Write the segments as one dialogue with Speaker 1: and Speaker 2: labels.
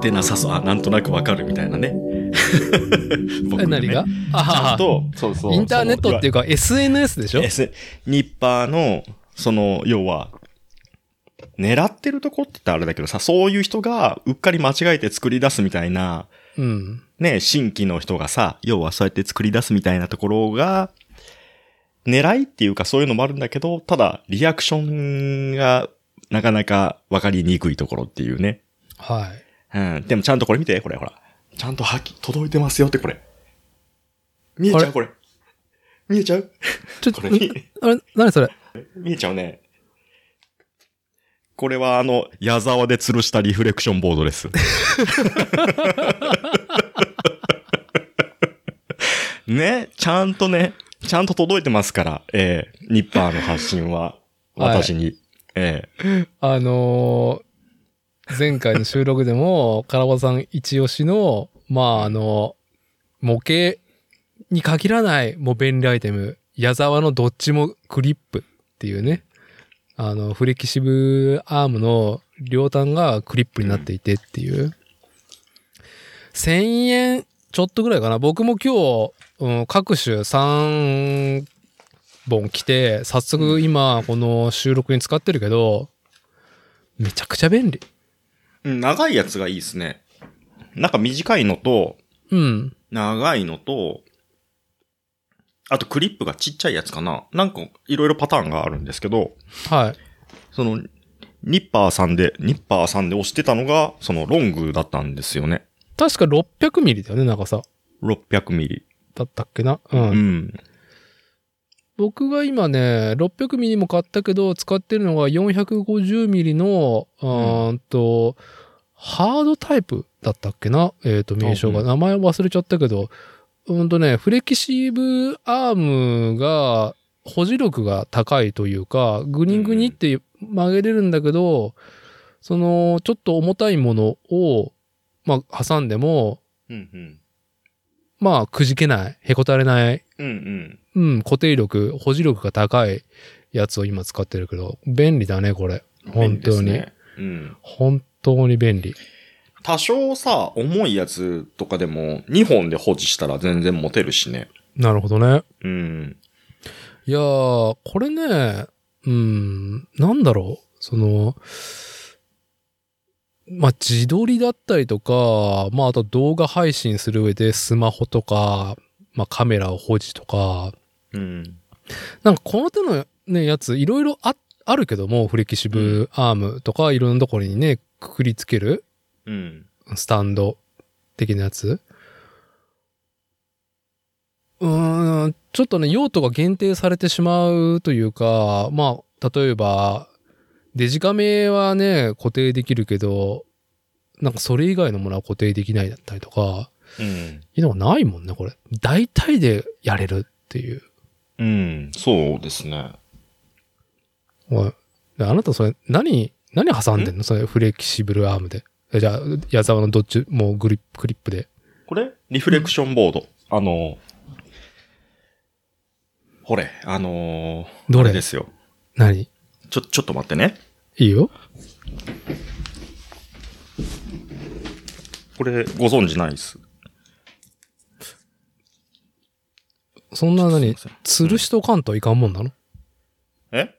Speaker 1: ってなさそう。あ、なんとなくわかるみたいなね。僕
Speaker 2: え何が？あ
Speaker 1: ちゃ
Speaker 2: は
Speaker 1: んと、そうそう。
Speaker 2: インターネットっていうか SNS でしょ
Speaker 1: ？S、ニッパーの、その、要は、狙ってるとこって言ったらあれだけどさ、そういう人がうっかり間違えて作り出すみたいな、
Speaker 2: うん。
Speaker 1: ね、新規の人がさ、要はそうやって作り出すみたいなところが、狙いっていうかそういうのもあるんだけど、ただ、リアクションがなかなかわかりにくいところっていうね。
Speaker 2: はい。
Speaker 1: うん。でもちゃんとこれ見て、これほら。ちゃんとはっき届いてますよってこれ。見えちゃう？これ。見えちゃう？
Speaker 2: ちょっ、
Speaker 1: ことれ見
Speaker 2: あれ、何それ？
Speaker 1: 見えちゃうね。これはあの、矢沢で吊るしたリフレクションボードです。ね、ちゃんとね、ちゃんと届いてますから、ええニッパーの発信は、
Speaker 2: はい
Speaker 1: 私に。ええ
Speaker 2: あのー前回の収録でも、カラバさん一押しの、まあ、あの、模型に限らない、もう便利アイテム、矢沢のどっちもクリップっていうね、あの、フレキシブアームの両端がクリップになっていてっていう。1000円ちょっとぐらいかな。僕も今日、うん、各種3本来て、早速今この収録に使ってるけど、めちゃくちゃ便利。
Speaker 1: うん長いやつがいいですね。なんか短いのと、
Speaker 2: うん。
Speaker 1: 長いのと、あとクリップがちっちゃいやつかな。なんかいろいろパターンがあるんですけど、
Speaker 2: はい。
Speaker 1: その、ニッパーさんで、ニッパーさんで押してたのが、そのロングだったんですよね。
Speaker 2: 確か600ミリだよね、長さ。
Speaker 1: 600ミリ。
Speaker 2: だったっけな？うん。
Speaker 1: うん。
Speaker 2: 僕が今ね、600ミリも買ったけど、使ってるのが450ミリの、うーんと、ハードタイプだったっけな？えっ、と、名称が。
Speaker 1: うん
Speaker 2: 名前忘れちゃったけど、うんとね、フレキシブアームが、保持力が高いというか、グニグニって曲げれるんだけど、その、ちょっと重たいものを、まあ、挟んでも、
Speaker 1: うんうん。
Speaker 2: まあ、くじけない、へこたれない、
Speaker 1: うんうん。
Speaker 2: うん、固定力、保持力が高いやつを今使ってるけど、便利だね、これ。本当に。
Speaker 1: ねうん。
Speaker 2: 本当に便利。
Speaker 1: 多少さ、重いやつとかでも、2本で保持したら全然持てるしね。
Speaker 2: なるほどね。
Speaker 1: うん。
Speaker 2: いやー、これね、うん、なんだろう。その、まあ、自撮りだったりとか、まあ、あと動画配信する上でスマホとか、まあ、カメラを保持とか、
Speaker 1: うん。
Speaker 2: なんかこの手のね、やつ、いろいろあ、あるけども、フレキシブアームとか、いろんなところにね、くくりつける
Speaker 1: うん。
Speaker 2: スタンド的なやつ。うーん、ちょっとね、用途が限定されてしまうというか、まあ、例えば、デジカメはね、固定できるけど、なんかそれ以外のものは固定できないだったりとか、
Speaker 1: うん。
Speaker 2: いうのがないもんね、これ。大体でやれるっていう。
Speaker 1: うん。そうですね。
Speaker 2: おい。であなたそれ、何、何挟んでんの？それ、フレキシブルアームで。えじゃあ、矢沢のどっち、もうグリップ、クリップで。
Speaker 1: これ？リフレクションボード。あの、ほれ、あのー、
Speaker 2: どれ？
Speaker 1: ですよ。
Speaker 2: 何？
Speaker 1: ちょ、ちょっと待ってね。
Speaker 2: いいよ。
Speaker 1: これ、ご存知ないです？
Speaker 2: そんな何
Speaker 1: すいません
Speaker 2: 吊るしとかんといかんもんなの？
Speaker 1: え？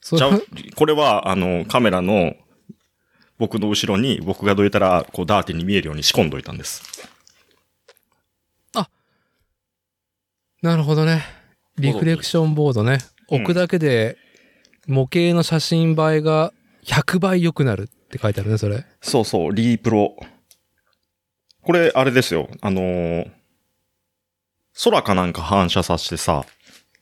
Speaker 2: それ
Speaker 1: じゃあ、これは、あの、カメラの、僕の後ろに、僕がどいたら、こう、ダーティーに見えるように仕込んどいたんです。
Speaker 2: なるほどね。リフレクションボードね。
Speaker 1: うん
Speaker 2: 置くだけで、模型の写真映えが100倍良くなるって書いてあるね、それ。
Speaker 1: そうそう、リープロ。これ、あれですよ。あのー空かなんか反射させてさ、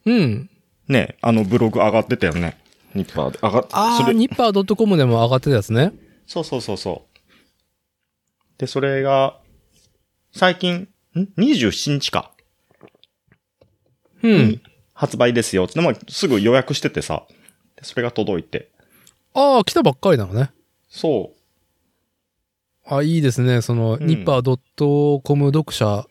Speaker 2: うん。
Speaker 1: ね、あのブログ上がってたよね。ニッパーで。上がっ
Speaker 2: あー、
Speaker 1: それ
Speaker 2: ニッパー .com でも上がってたやつね。
Speaker 1: そうそうそうそう。で、それが、最近、ん ?27 日か。
Speaker 2: うん。
Speaker 1: 発売ですよ。つって、まあ、すぐ予約しててさ。でそれが届いて。
Speaker 2: ああ、来たばっかりなのね。
Speaker 1: そ
Speaker 2: あ、いいですね。その、
Speaker 1: うん
Speaker 2: ニッパー .com 読者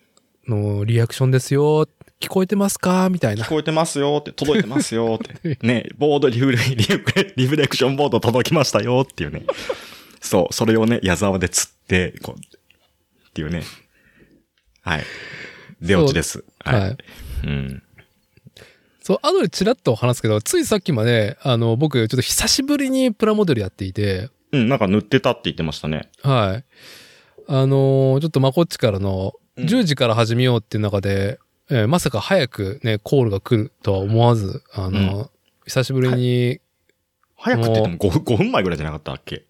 Speaker 2: のリアクションですよ。聞こえてますか？みたいうな
Speaker 1: 聞。こえてますよって、届いてますよって。ね、ボードリフレ、リフレリフレクションボード届きましたよっていうね。そう、それをね、矢沢で釣って、こう、っていうね。はい。出落ちです。はい。
Speaker 2: はい。
Speaker 1: うん。
Speaker 2: そう、後でチラッと話すけど、ついさっきまで、あの、僕、ちょっと久しぶりにプラモデルやっていて、
Speaker 1: うん、なんか塗ってたって言ってましたね。
Speaker 2: はい。あのーちょっとまこっちからの、
Speaker 1: うん
Speaker 2: 10時から始めようっていう中で、えーまさか早くね、コールが来るとは思わず、あの、久しぶりに
Speaker 1: 早くって言っても 5, 分5分前ぐらいじゃなかったっけ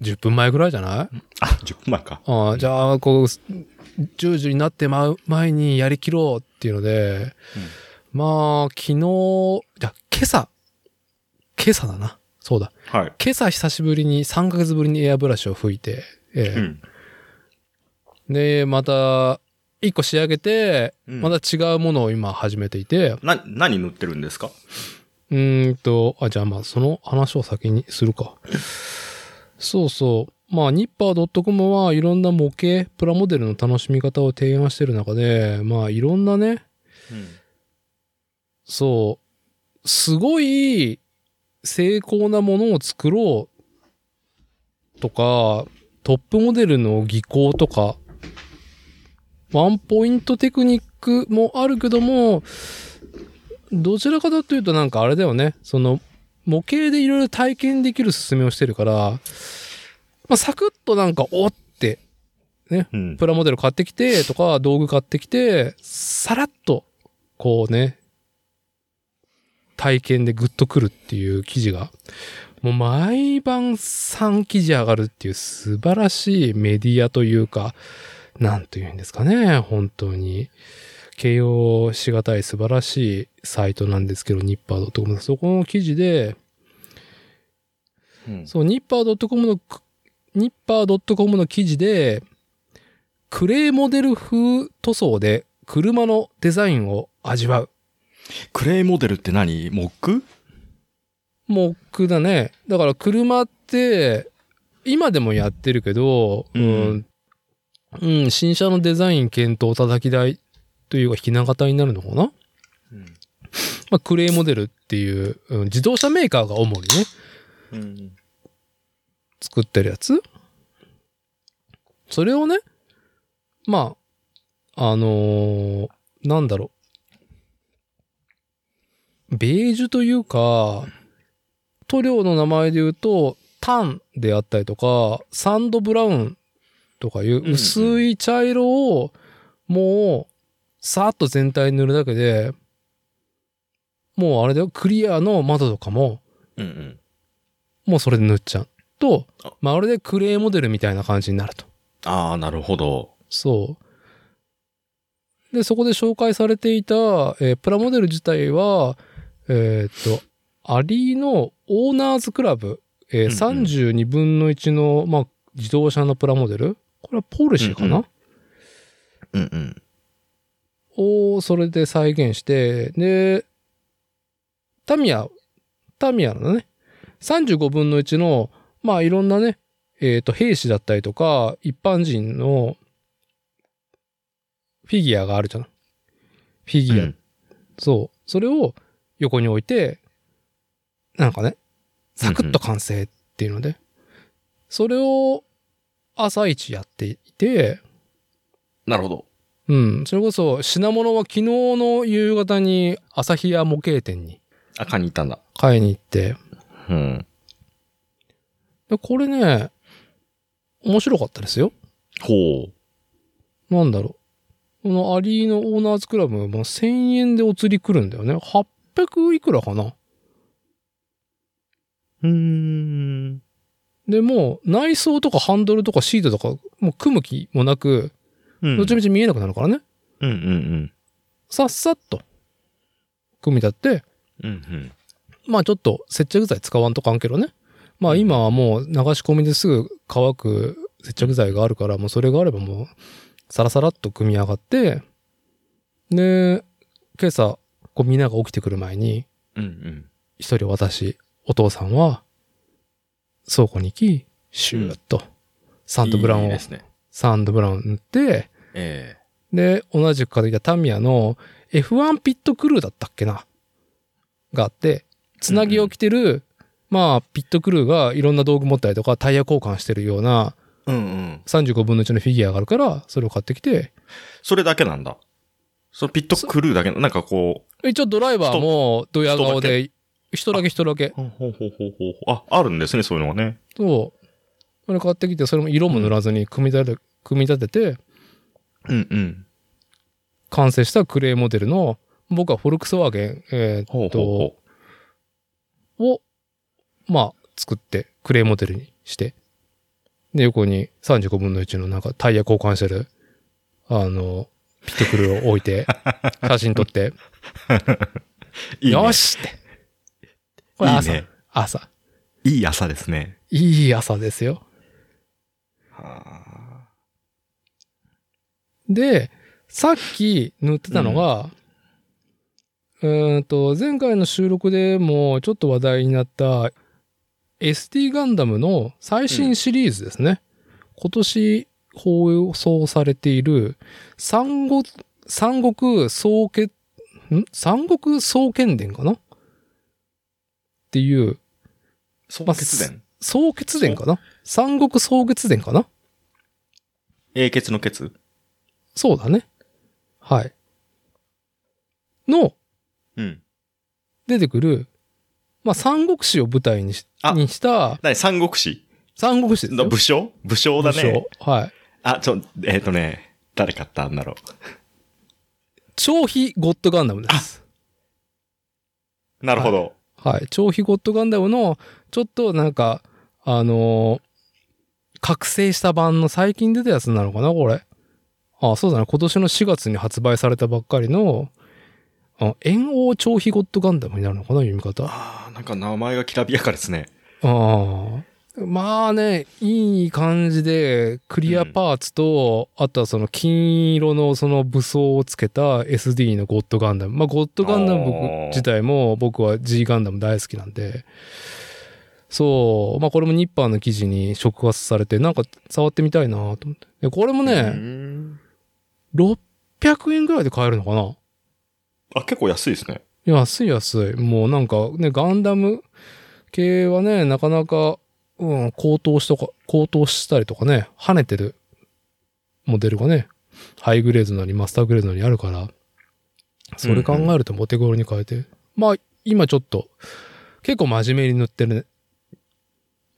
Speaker 2: ？10分前ぐらいじゃない？
Speaker 1: あ、10分前か。
Speaker 2: ああ、じゃあ、こう、10時になってまう前にやりきろうっていうので、まあ、昨日、じゃあ今朝、今朝だな。そうだ。
Speaker 1: はい。
Speaker 2: 今朝久しぶりに3ヶ月ぶりにエアブラシを吹いて、ええ
Speaker 1: うん。
Speaker 2: で、また、一個仕上げて、
Speaker 1: うん
Speaker 2: また違うものを今始めていて、
Speaker 1: な、何塗ってるんですか？
Speaker 2: うーんと、あ、じゃあまあその話を先にするか。そうそう。まあ、ニッパー .com はいろんな模型、プラモデルの楽しみ方を提案してる中で、まあいろんなね、
Speaker 1: うん。
Speaker 2: そう、すごい精巧なものを作ろうとか、トップモデルの技巧とか、ワンポイントテクニックもあるけども、どちらかというとなんかあれだよね、その模型でいろいろ体験できる進めをしてるから、まあ、サクッとなんか、おって、
Speaker 1: うん。
Speaker 2: プラモデル買ってきてとか、道具買ってきて、さらっと、こうね、体験でグッとくるっていう記事が、もう毎晩3記事上がるっていう素晴らしいメディアというか、なんというんですかね、本当に。形容しがたい素晴らしいサイトなんですけど、ニッパー .com。そこの記事で、
Speaker 1: うん
Speaker 2: そう、ニッパー .com の、ニッパー .com の記事で、クレーモデル風塗装で車のデザインを味わう。
Speaker 1: クレイモデルって何？木
Speaker 2: モックだね。だから車って、今でもやってるけど、
Speaker 1: うん
Speaker 2: うん、うん新車のデザイン検討叩き台というか、ひな形になるのかな？
Speaker 1: うん。
Speaker 2: まあ、クレーモデルっていう、うん自動車メーカーが主にね、
Speaker 1: うん。
Speaker 2: 作ってるやつ？それをね、まあ、あのーなんだろう。ベージュというか、塗料の名前で言うと、タンであったりとか、サンドブラウンとかいう
Speaker 1: うん
Speaker 2: 薄い茶色を、もう、さーっと全体に塗るだけで、もうあれだよ、クリアの窓とかも。もうそれで塗っちゃう。と
Speaker 1: あ、
Speaker 2: まるでクレーモデルみたいな感じになると。
Speaker 1: ああ、なるほど。
Speaker 2: そう。で、そこで紹介されていた、えープラモデル自体は、えーっと、アリーのオーナーズクラブ、えー
Speaker 1: うんうん
Speaker 2: 32分の1の、まあ、自動車のプラモデルこれはポルシェかな、
Speaker 1: うんうん。
Speaker 2: を、それで再現して、で、タミヤ、タミヤのね、35分の1の、まあいろんなね、えっ、と、兵士だったりとか、一般人のフィギュアがあるじゃん。フィギュア。
Speaker 1: うん
Speaker 2: そう。それを横に置いて、なんかね、サクッと完成っていうので、それを朝一やっていて、
Speaker 1: なるほど。
Speaker 2: うん。それこそ、品物は昨日の夕方に朝日屋模型店に
Speaker 1: あ、買いに行ったんだ。
Speaker 2: 買いに行って、
Speaker 1: うん。
Speaker 2: でこれね、面白かったですよ。
Speaker 1: ほう。
Speaker 2: なんだろう。このアリーのオーナーズクラブも1000円でお釣り来るんだよね。800いくらかな。
Speaker 1: うーん。
Speaker 2: で、もう内装とかハンドルとかシートとか、もう組む気もなく、
Speaker 1: うん。
Speaker 2: どっちみち見えなくなるからね。
Speaker 1: うんうん
Speaker 2: さっさっと、組み立って、
Speaker 1: うん。うんうん。
Speaker 2: まあちょっと接着剤使わんと関係ろね。まあ今はもう流し込みですぐ乾く接着剤があるから、もうそれがあればもうサラサラっと組み上がって、で、今朝、こうみんなが起きてくる前に、
Speaker 1: うんうん。
Speaker 2: 一人私、お父さんは、倉庫に行き、シューッと、サンドブラウンを
Speaker 1: いいで、すね。
Speaker 2: サンドブラウン塗って、
Speaker 1: え
Speaker 2: で、同じく買ってきたタミヤの F1 ピットクルーだったっけな？があって、つなぎを着てる、まあ、ピットクルーがいろんな道具持ったりとか、タイヤ交換してるような
Speaker 1: うんうん。
Speaker 2: 35分の1のフィギュアがあるから、それを買ってきて、
Speaker 1: それだけなんだ。そのピットクルーだけ、なんかこ
Speaker 2: 一応ドライバーもドヤ顔で、人だけ人だけ。
Speaker 1: う、ほうほうほうほうほうあ、あるんですね、そういうのがね。
Speaker 2: そう。それ買ってきて、それも色も塗らずに組み立て、組み立てて、
Speaker 1: うんうん。
Speaker 2: 完成したクレーモデルの、僕はフォルクスワーゲン、えー
Speaker 1: ほう
Speaker 2: っと、
Speaker 1: ほうほ
Speaker 2: を、まあ、作って、クレーモデルにして、で、横に35分の1のなんかタイヤ交換してる、あの、ピットクルーを置いて、写真撮って、
Speaker 1: う。いいね。
Speaker 2: よしって。これ朝、
Speaker 1: いいね。
Speaker 2: 朝。
Speaker 1: いい朝ですね。
Speaker 2: いい朝ですよ。
Speaker 1: は
Speaker 2: で、さっき塗ってたのが、うーんと、前回の収録でもちょっと話題になった SD ガンダムの最新シリーズですね。今年放送されている三国、三国総決、ん？三国総剣伝かな？っていう、
Speaker 1: 総
Speaker 2: まあ
Speaker 1: 決伝？
Speaker 2: 総決伝かな？三国総決伝かな？
Speaker 1: 英傑の決
Speaker 2: そうだね。はい。の、
Speaker 1: うん。
Speaker 2: 出てくる、まあ、三国志を舞台にし
Speaker 1: あ
Speaker 2: にした、
Speaker 1: 何？三国志？
Speaker 2: 三国志ですよ。
Speaker 1: の武将？武将だね。
Speaker 2: 武将はい。
Speaker 1: あ、ちょ、えっ、とね、誰買った？んだろう。
Speaker 2: 超飛ゴッドガンダムです。
Speaker 1: なるほど。
Speaker 2: はい。超飛ゴッドガンダムの、ちょっとなんか、あのー覚醒した版の最近出たやつなのかなこれ。あ、そうだね。今年の4月に発売されたばっかりの、あ、炎王超飛ゴッドガンダムになるのかな読み方。
Speaker 1: ああ、なんか名前がきらびやかですね。
Speaker 2: ああ。まあね、いい感じで、クリアパーツと、あとはその金色のその武装をつけた SD のゴッドガンダム。まあ、ゴッドガンダム僕自体も僕は G ガンダム大好きなんで、そう、まあこれもニッパーの記事に触発されて、なんか触ってみたいなと思って。でこれも
Speaker 1: う
Speaker 2: ね、
Speaker 1: ん
Speaker 2: 600円ぐらいで買えるのかな？
Speaker 1: あ、結構安いですね。
Speaker 2: 安い安い。もうなんかね、ガンダム系はね、なかなか、うん、高騰しとか、高騰したりとかね、跳ねてるモデルがね、ハイグレードなりマスターグレードなりあるから、それ考えるとモテゴロに変えて、まあ、今ちょっと、結構真面目に塗ってるね。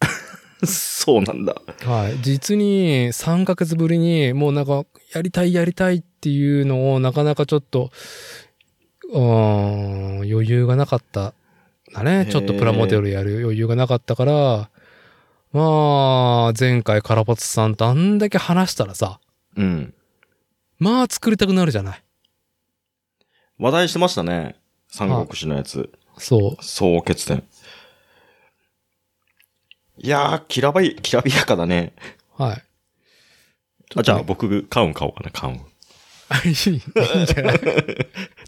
Speaker 1: そうなんだ。
Speaker 2: はい。実に3ヶ月ぶりに、もうなんか、やりたいやりたいっていうのを、なかなかちょっと、うーん、余裕がなかった。だね。ちょっとプラモデルやる余裕がなかったから、まあ、前回カラポツさんとあんだけ話したらさ、
Speaker 1: うん。
Speaker 2: まあ作りたくなるじゃない。
Speaker 1: 話題してましたね。三国志のやつ。
Speaker 2: そう。
Speaker 1: 総決伝。いやー、きらばい、きらびやかだね。
Speaker 2: はい。
Speaker 1: あ、じゃあ僕、カウン買おうかな、カウン。
Speaker 2: いいんじゃない？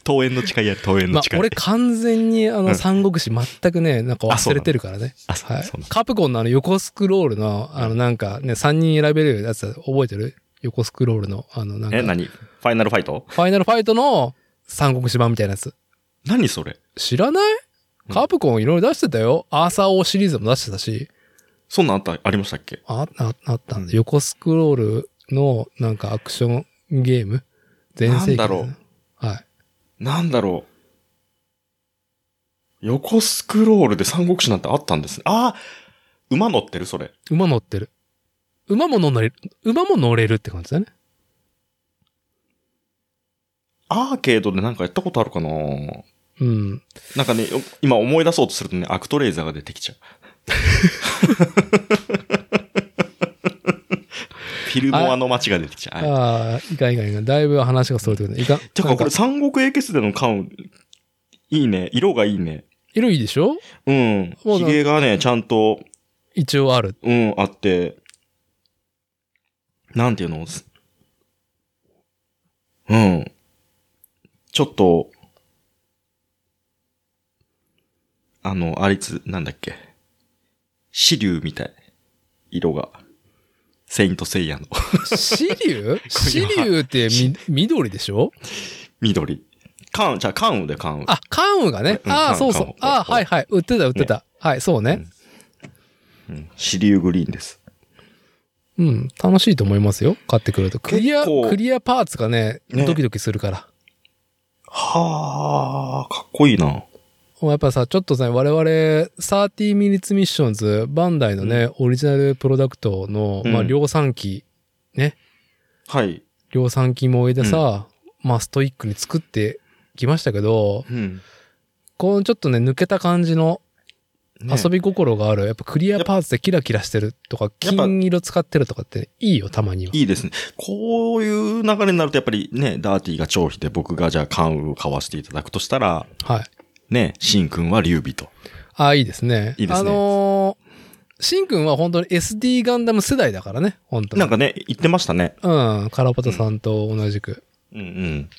Speaker 1: 桃園の誓いやる、桃園
Speaker 2: まあ
Speaker 1: の誓い。、
Speaker 2: 俺完全にあの
Speaker 1: うん。
Speaker 2: 三国志全くね、なんか忘れてるからね。はい。カプコンのあの横スクロールの、あのなんかね、3人選べるやつ覚えてる？横スクロールの、あのなんか、
Speaker 1: え、
Speaker 2: フ
Speaker 1: 何？ファイナルファイト？
Speaker 2: ァイナルファイトの三国志版みたいなやつ。
Speaker 1: 何それ？
Speaker 2: 知らない？
Speaker 1: うん。
Speaker 2: カプコンいろいろ出してたよ。アーサー王シリーズも出してたし、
Speaker 1: そんなんあった、ありましたっけ？
Speaker 2: あ、ああったんだ。横スクロールのなんかアクションゲーム？全盛期
Speaker 1: なんだろ
Speaker 2: う。はい。
Speaker 1: なんだろう。横スクロールで三国志なんてあったんですね。あー馬乗ってるそれ。
Speaker 2: 馬乗ってる。馬も乗れる、馬も乗れるって感じだね。
Speaker 1: アーケードでなんかやったことあるかな
Speaker 2: うん。
Speaker 1: なんかね、よ今思い出そうとするとね、アクトレーザーが出てきちゃう。フィルモアの街が出てきちゃう。はい
Speaker 2: ああ、いかんいかんいかん。だいぶ話がそれてくるね。いかん。
Speaker 1: てかこれ三国英傑での缶、いいね。色がいいね。
Speaker 2: 色いいでしょ？
Speaker 1: うん。髭がね、ちゃんと、
Speaker 2: 一応ある。
Speaker 1: うん、あって、なんていうの？すうん。ちょっと、あの、あいつ、なんだっけ？紫竜みたい。色が。セイントセイヤの
Speaker 2: シリュウ シリュウってみ、緑でしょ？
Speaker 1: 緑。カン、じゃあカンウでカンウ。
Speaker 2: あ、カンウがね。ああ、
Speaker 1: うんカン
Speaker 2: そうそう。ああ、はいはい。売ってた売ってた。はい、そうね。
Speaker 1: うん。シリューグリーンです。
Speaker 2: うん、楽しいと思いますよ。買ってくると。クリア、クリアパーツがね、
Speaker 1: ね
Speaker 2: ドキドキするから。
Speaker 1: はあ、かっこいいな。
Speaker 2: もうやっぱさ、ちょっとね、我々、30 minutes missions、バンダイのね、オリジナルプロダクトの、
Speaker 1: うん
Speaker 2: まあ、量産機、ね、
Speaker 1: はい。
Speaker 2: 量産機萌えでさ、まあ、ストイックに作ってきましたけど、
Speaker 1: うん。
Speaker 2: このちょっとね、抜けた感じの
Speaker 1: ね
Speaker 2: 遊び心がある、やっぱクリアパーツでキラキラしてるとか、金色使ってるとかっていいよ、たまには。
Speaker 1: いいですね。こういう流れになるとやっぱりね、ダーティーが長飛で僕がじゃあ関羽を買わせていただくとしたら、
Speaker 2: はい。
Speaker 1: ね、シンくんは劉備と。
Speaker 2: ああ、いいですね。
Speaker 1: いいですね
Speaker 2: あのー、シンくんは本当に SD ガンダム世代だからね、本当に。
Speaker 1: なんかね、言ってましたね。
Speaker 2: うん、カラパタさんと同じく。
Speaker 1: うんうん。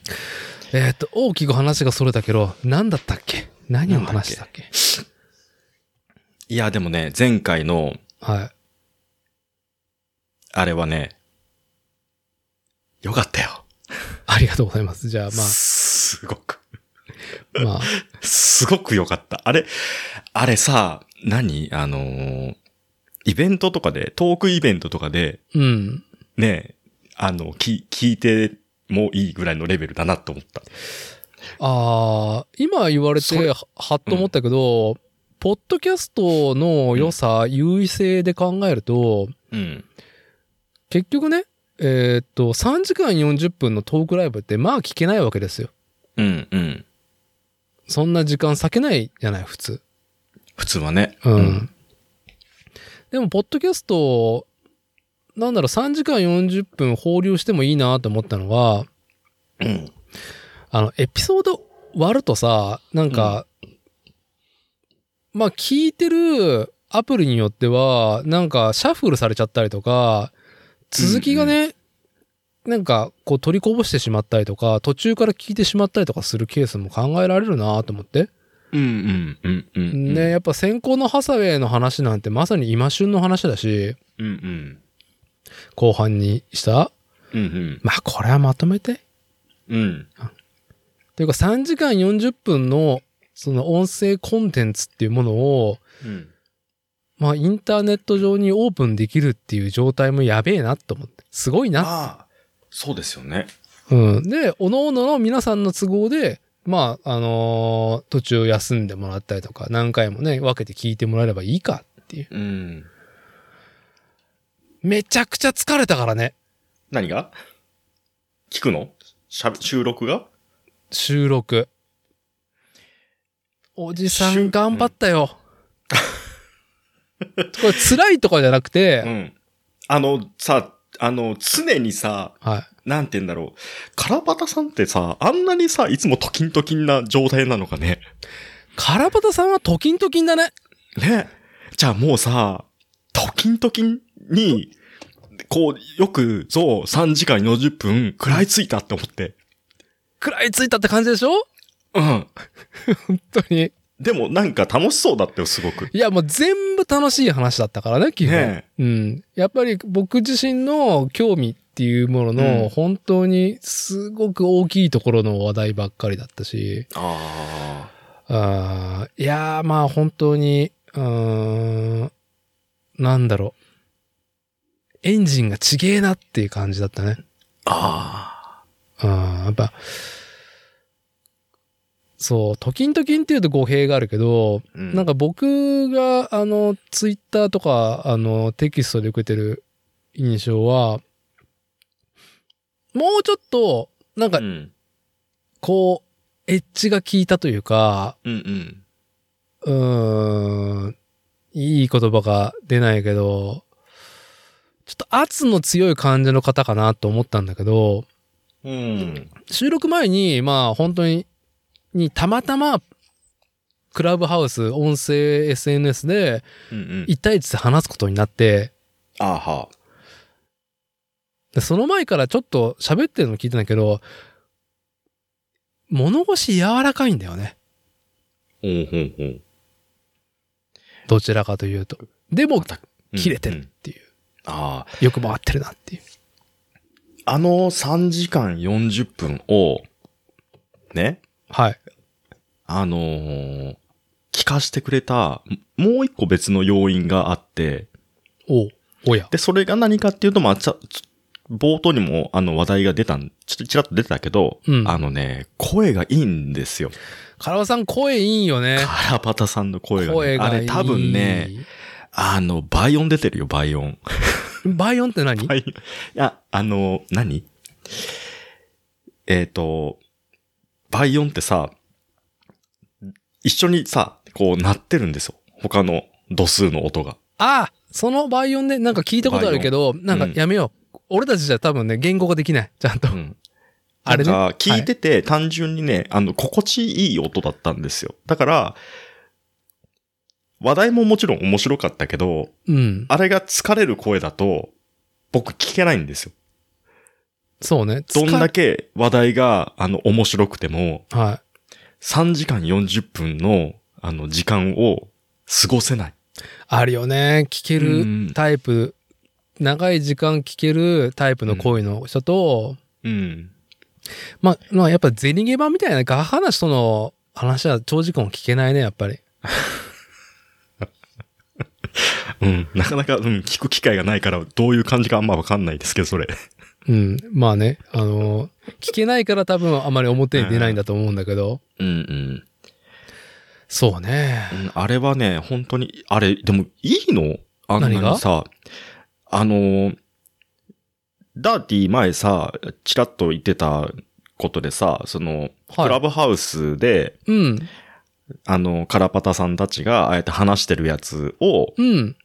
Speaker 2: えっ、と、大きく話がそれたけど、何だったっけ？何を話したっけ？
Speaker 1: いや、でもね、前回の、
Speaker 2: はい。
Speaker 1: あれはね、よかったよ。
Speaker 2: ありがとうございます。じゃあ、
Speaker 1: すごく、
Speaker 2: まあ、まあ、
Speaker 1: すごくよかった。あれ、あれさ、何？あのーイベントとかで、トークイベントとかで、
Speaker 2: うん。
Speaker 1: ね、あの、き、聞いてもいいぐらいのレベルだなと思った。
Speaker 2: ああ、今言われて、ははっと思ったけど、ポッドキャストの良さ、優位性で考えると、
Speaker 1: うん。
Speaker 2: 結局ね、えーっと、3時間40分のトークライブって、まあ聞けないわけですよ。
Speaker 1: うん、うん。
Speaker 2: そんな時間割けないじゃない、普通。
Speaker 1: 普通はね。
Speaker 2: うん。でも、ポッドキャスト、なんだろう、3時間40分放流してもいいなと思ったのは、
Speaker 1: うん。
Speaker 2: あの、エピソード割るとさ、なんか、まあ、聞いてるアプリによっては、なんか、シャッフルされちゃったりとか、続きがね、なんか、こう取りこぼしてしまったりとか、途中から聞いてしまったりとかするケースも考えられるなと思って。
Speaker 1: うん、うん、うん、うん。
Speaker 2: ね、やっぱ先行のハサウェイの話なんてまさに今旬の話だし、
Speaker 1: うん、うん。
Speaker 2: 後半にした。
Speaker 1: うん、うん。
Speaker 2: まあ、これはまとめて。
Speaker 1: うん。
Speaker 2: というか3時間40分のその音声コンテンツっていうものを、
Speaker 1: うん。
Speaker 2: まあインターネット上にオープンできるっていう状態もやべえなと思って。すごいな。
Speaker 1: ああ、そうですよね。
Speaker 2: うん。で、おのおのの皆さんの都合で、まあ、あのー途中休んでもらったりとか、何回もね、分けて聞いてもらえればいいかっていう。
Speaker 1: うん。
Speaker 2: めちゃくちゃ疲れたからね。
Speaker 1: 何が？聞くの？しゃ収録が？
Speaker 2: 収録。おじさん頑張ったよ。これ辛いとかじゃなくて、
Speaker 1: うん。あの、さ、あの、常にさ、
Speaker 2: はい。
Speaker 1: なんて言うんだろう。カラバタさんってさ、あんなにさ、いつもトキントキンな状態なのかね？
Speaker 2: カラバタさんはトキントキンだね。
Speaker 1: ね。じゃあもうさ、トキントキンに、こう、よくぞ3時間40分食らいついたって思って。
Speaker 2: 食らいついたって感じでしょ？
Speaker 1: うん。
Speaker 2: 本当に。
Speaker 1: でもなんか楽しそうだったよ、すごく。
Speaker 2: いや、もう全部楽しい話だったからね、基本。
Speaker 1: ね
Speaker 2: うん。やっぱり僕自身の興味っていうものの、
Speaker 1: うん
Speaker 2: 本当にすごく大きいところの話題ばっかりだったし、
Speaker 1: あ
Speaker 2: あーいやー、まあ本当に、うーん、なんだろう。エンジンがちげえなっていう感じだったね。
Speaker 1: あ。あ
Speaker 2: うん、やっぱ、そう、トキントキンっていうと語弊があるけど、
Speaker 1: あ。う
Speaker 2: なんか僕が、あの、ツイッターとか、あの、テキストで受けてる印象は、もうちょっと、なんか
Speaker 1: う、ん。
Speaker 2: こう、エッジが効いたというか、
Speaker 1: うんうん。
Speaker 2: うーん、いい言葉が出ないけど、ちょっと圧の強い感じの方かなと思ったんだけど、
Speaker 1: うん。
Speaker 2: 収録前に、まあ本当に、にたまたま、クラブハウス、音声 SNS で、
Speaker 1: うんうん。
Speaker 2: 1対1で話すことになって、
Speaker 1: ああは。
Speaker 2: でその前からちょっと喋ってるの聞いてたんだけど、物腰柔らかいんだよね。
Speaker 1: ほうほうほう。
Speaker 2: どちらかというと。でも、
Speaker 1: うん
Speaker 2: 切れてるっ
Speaker 1: うん
Speaker 2: ていう。
Speaker 1: ああ。
Speaker 2: よく回ってるなっていう。
Speaker 1: あの3時間40分を、ね、
Speaker 2: はい。
Speaker 1: あのー聞聞かせてくれた、もう一個別の要因があって、
Speaker 2: おおや。
Speaker 1: で、それが何かっていうと、まあ、ちゃ冒頭にもあの話題が出たん、ちょっとちらっと出てたけど、
Speaker 2: うん
Speaker 1: あのね、声がいいんですよ。
Speaker 2: カラバさん声いいよね。
Speaker 1: カラパタさんの声が、ね。
Speaker 2: 声がいい。
Speaker 1: あれ多分ね、。あの、倍音出てるよ、倍音。
Speaker 2: バイオンって何？
Speaker 1: 倍音。いや、あの、何？えっ、と、倍音ってさ、一緒にさ、こう鳴ってるんですよ。他の度数の音が。
Speaker 2: あそのバイオンね、なんか聞いたことあるけど、なんかやめよう。俺たちじゃ多分ね、言語化できない。ちゃんと。
Speaker 1: うん。
Speaker 2: あれね
Speaker 1: なんか聞いてて、単純にね、あの、心地いい音だったんですよ。だから、話題ももちろん面白かったけど、
Speaker 2: うん。
Speaker 1: あれが疲れる声だと、僕聞けないんですよ。
Speaker 2: そうね。
Speaker 1: どんだ
Speaker 2: け。
Speaker 1: け話題が、あの、面白くても、
Speaker 2: は
Speaker 1: 3時間40分の、あの、時間を過ごせない。
Speaker 2: い。あるよね。聞け
Speaker 1: うん
Speaker 2: るタイプ、長い時間聞けるタイプの声の人と、
Speaker 1: うん。
Speaker 2: まあ、まあ、やっぱゼニゲバみたいなガハな人の話は長時間聞けないね、やっぱり。
Speaker 1: うん。なかなか、うん、聞く機会がないから、どういう感じかあんまわかんないですけど、それ。
Speaker 2: うん。まあね、あの、聞けないから多分あまり表に出ないんだと思うんだけど、
Speaker 1: うんうん。
Speaker 2: そうね。
Speaker 1: うんあれはね、本当に、あれ、でもいいの？あんなにさ、あの、ダーティー前さ、チラッと言ってたことでさ、その、
Speaker 2: はい
Speaker 1: クラブハウスで、
Speaker 2: うん。
Speaker 1: あの、カラパタさんたちが、ああやって話してるやつを、
Speaker 2: うん。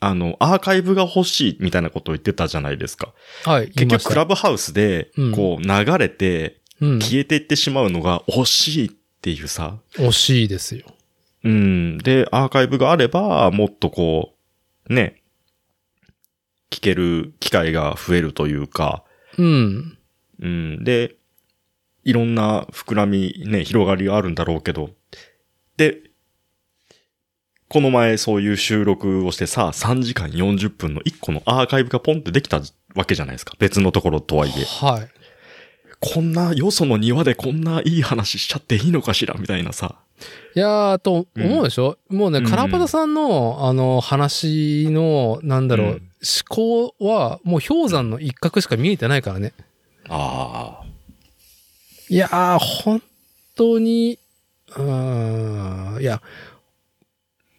Speaker 1: あの、アーカイブが欲しいみたいなことを言ってたじゃないですか。
Speaker 2: はい。
Speaker 1: 結局、クラ
Speaker 2: ブ、
Speaker 1: ブハウスで
Speaker 2: うん、
Speaker 1: こう、流れて、
Speaker 2: うん。
Speaker 1: 消えていってしまうのが惜しいっていうさ、
Speaker 2: 惜しいですよ。
Speaker 1: うん。で、アーカイブがあれば、もっとこう、ね、聞ける機会が増えるというか、
Speaker 2: うん。
Speaker 1: うん。で、いろんな膨らみ、ね、広がりがあるんだろうけど、で、この前そういう収録をしてさ、3時間40分の1個のアーカイブがポンってできたわけじゃないですか。別のところとはいえ。
Speaker 2: はい。
Speaker 1: こんな、よその庭でこんないい話しちゃっていいのかしらみたいなさ。
Speaker 2: いやー、と思うでしょ、もうね、
Speaker 1: うん
Speaker 2: カラパタさんの、あの、話の、なんだろう、
Speaker 1: うん
Speaker 2: 思考は、もう氷山の一角しか見えてないからね。
Speaker 1: ああ。
Speaker 2: いやー、本当に、うーん、いや、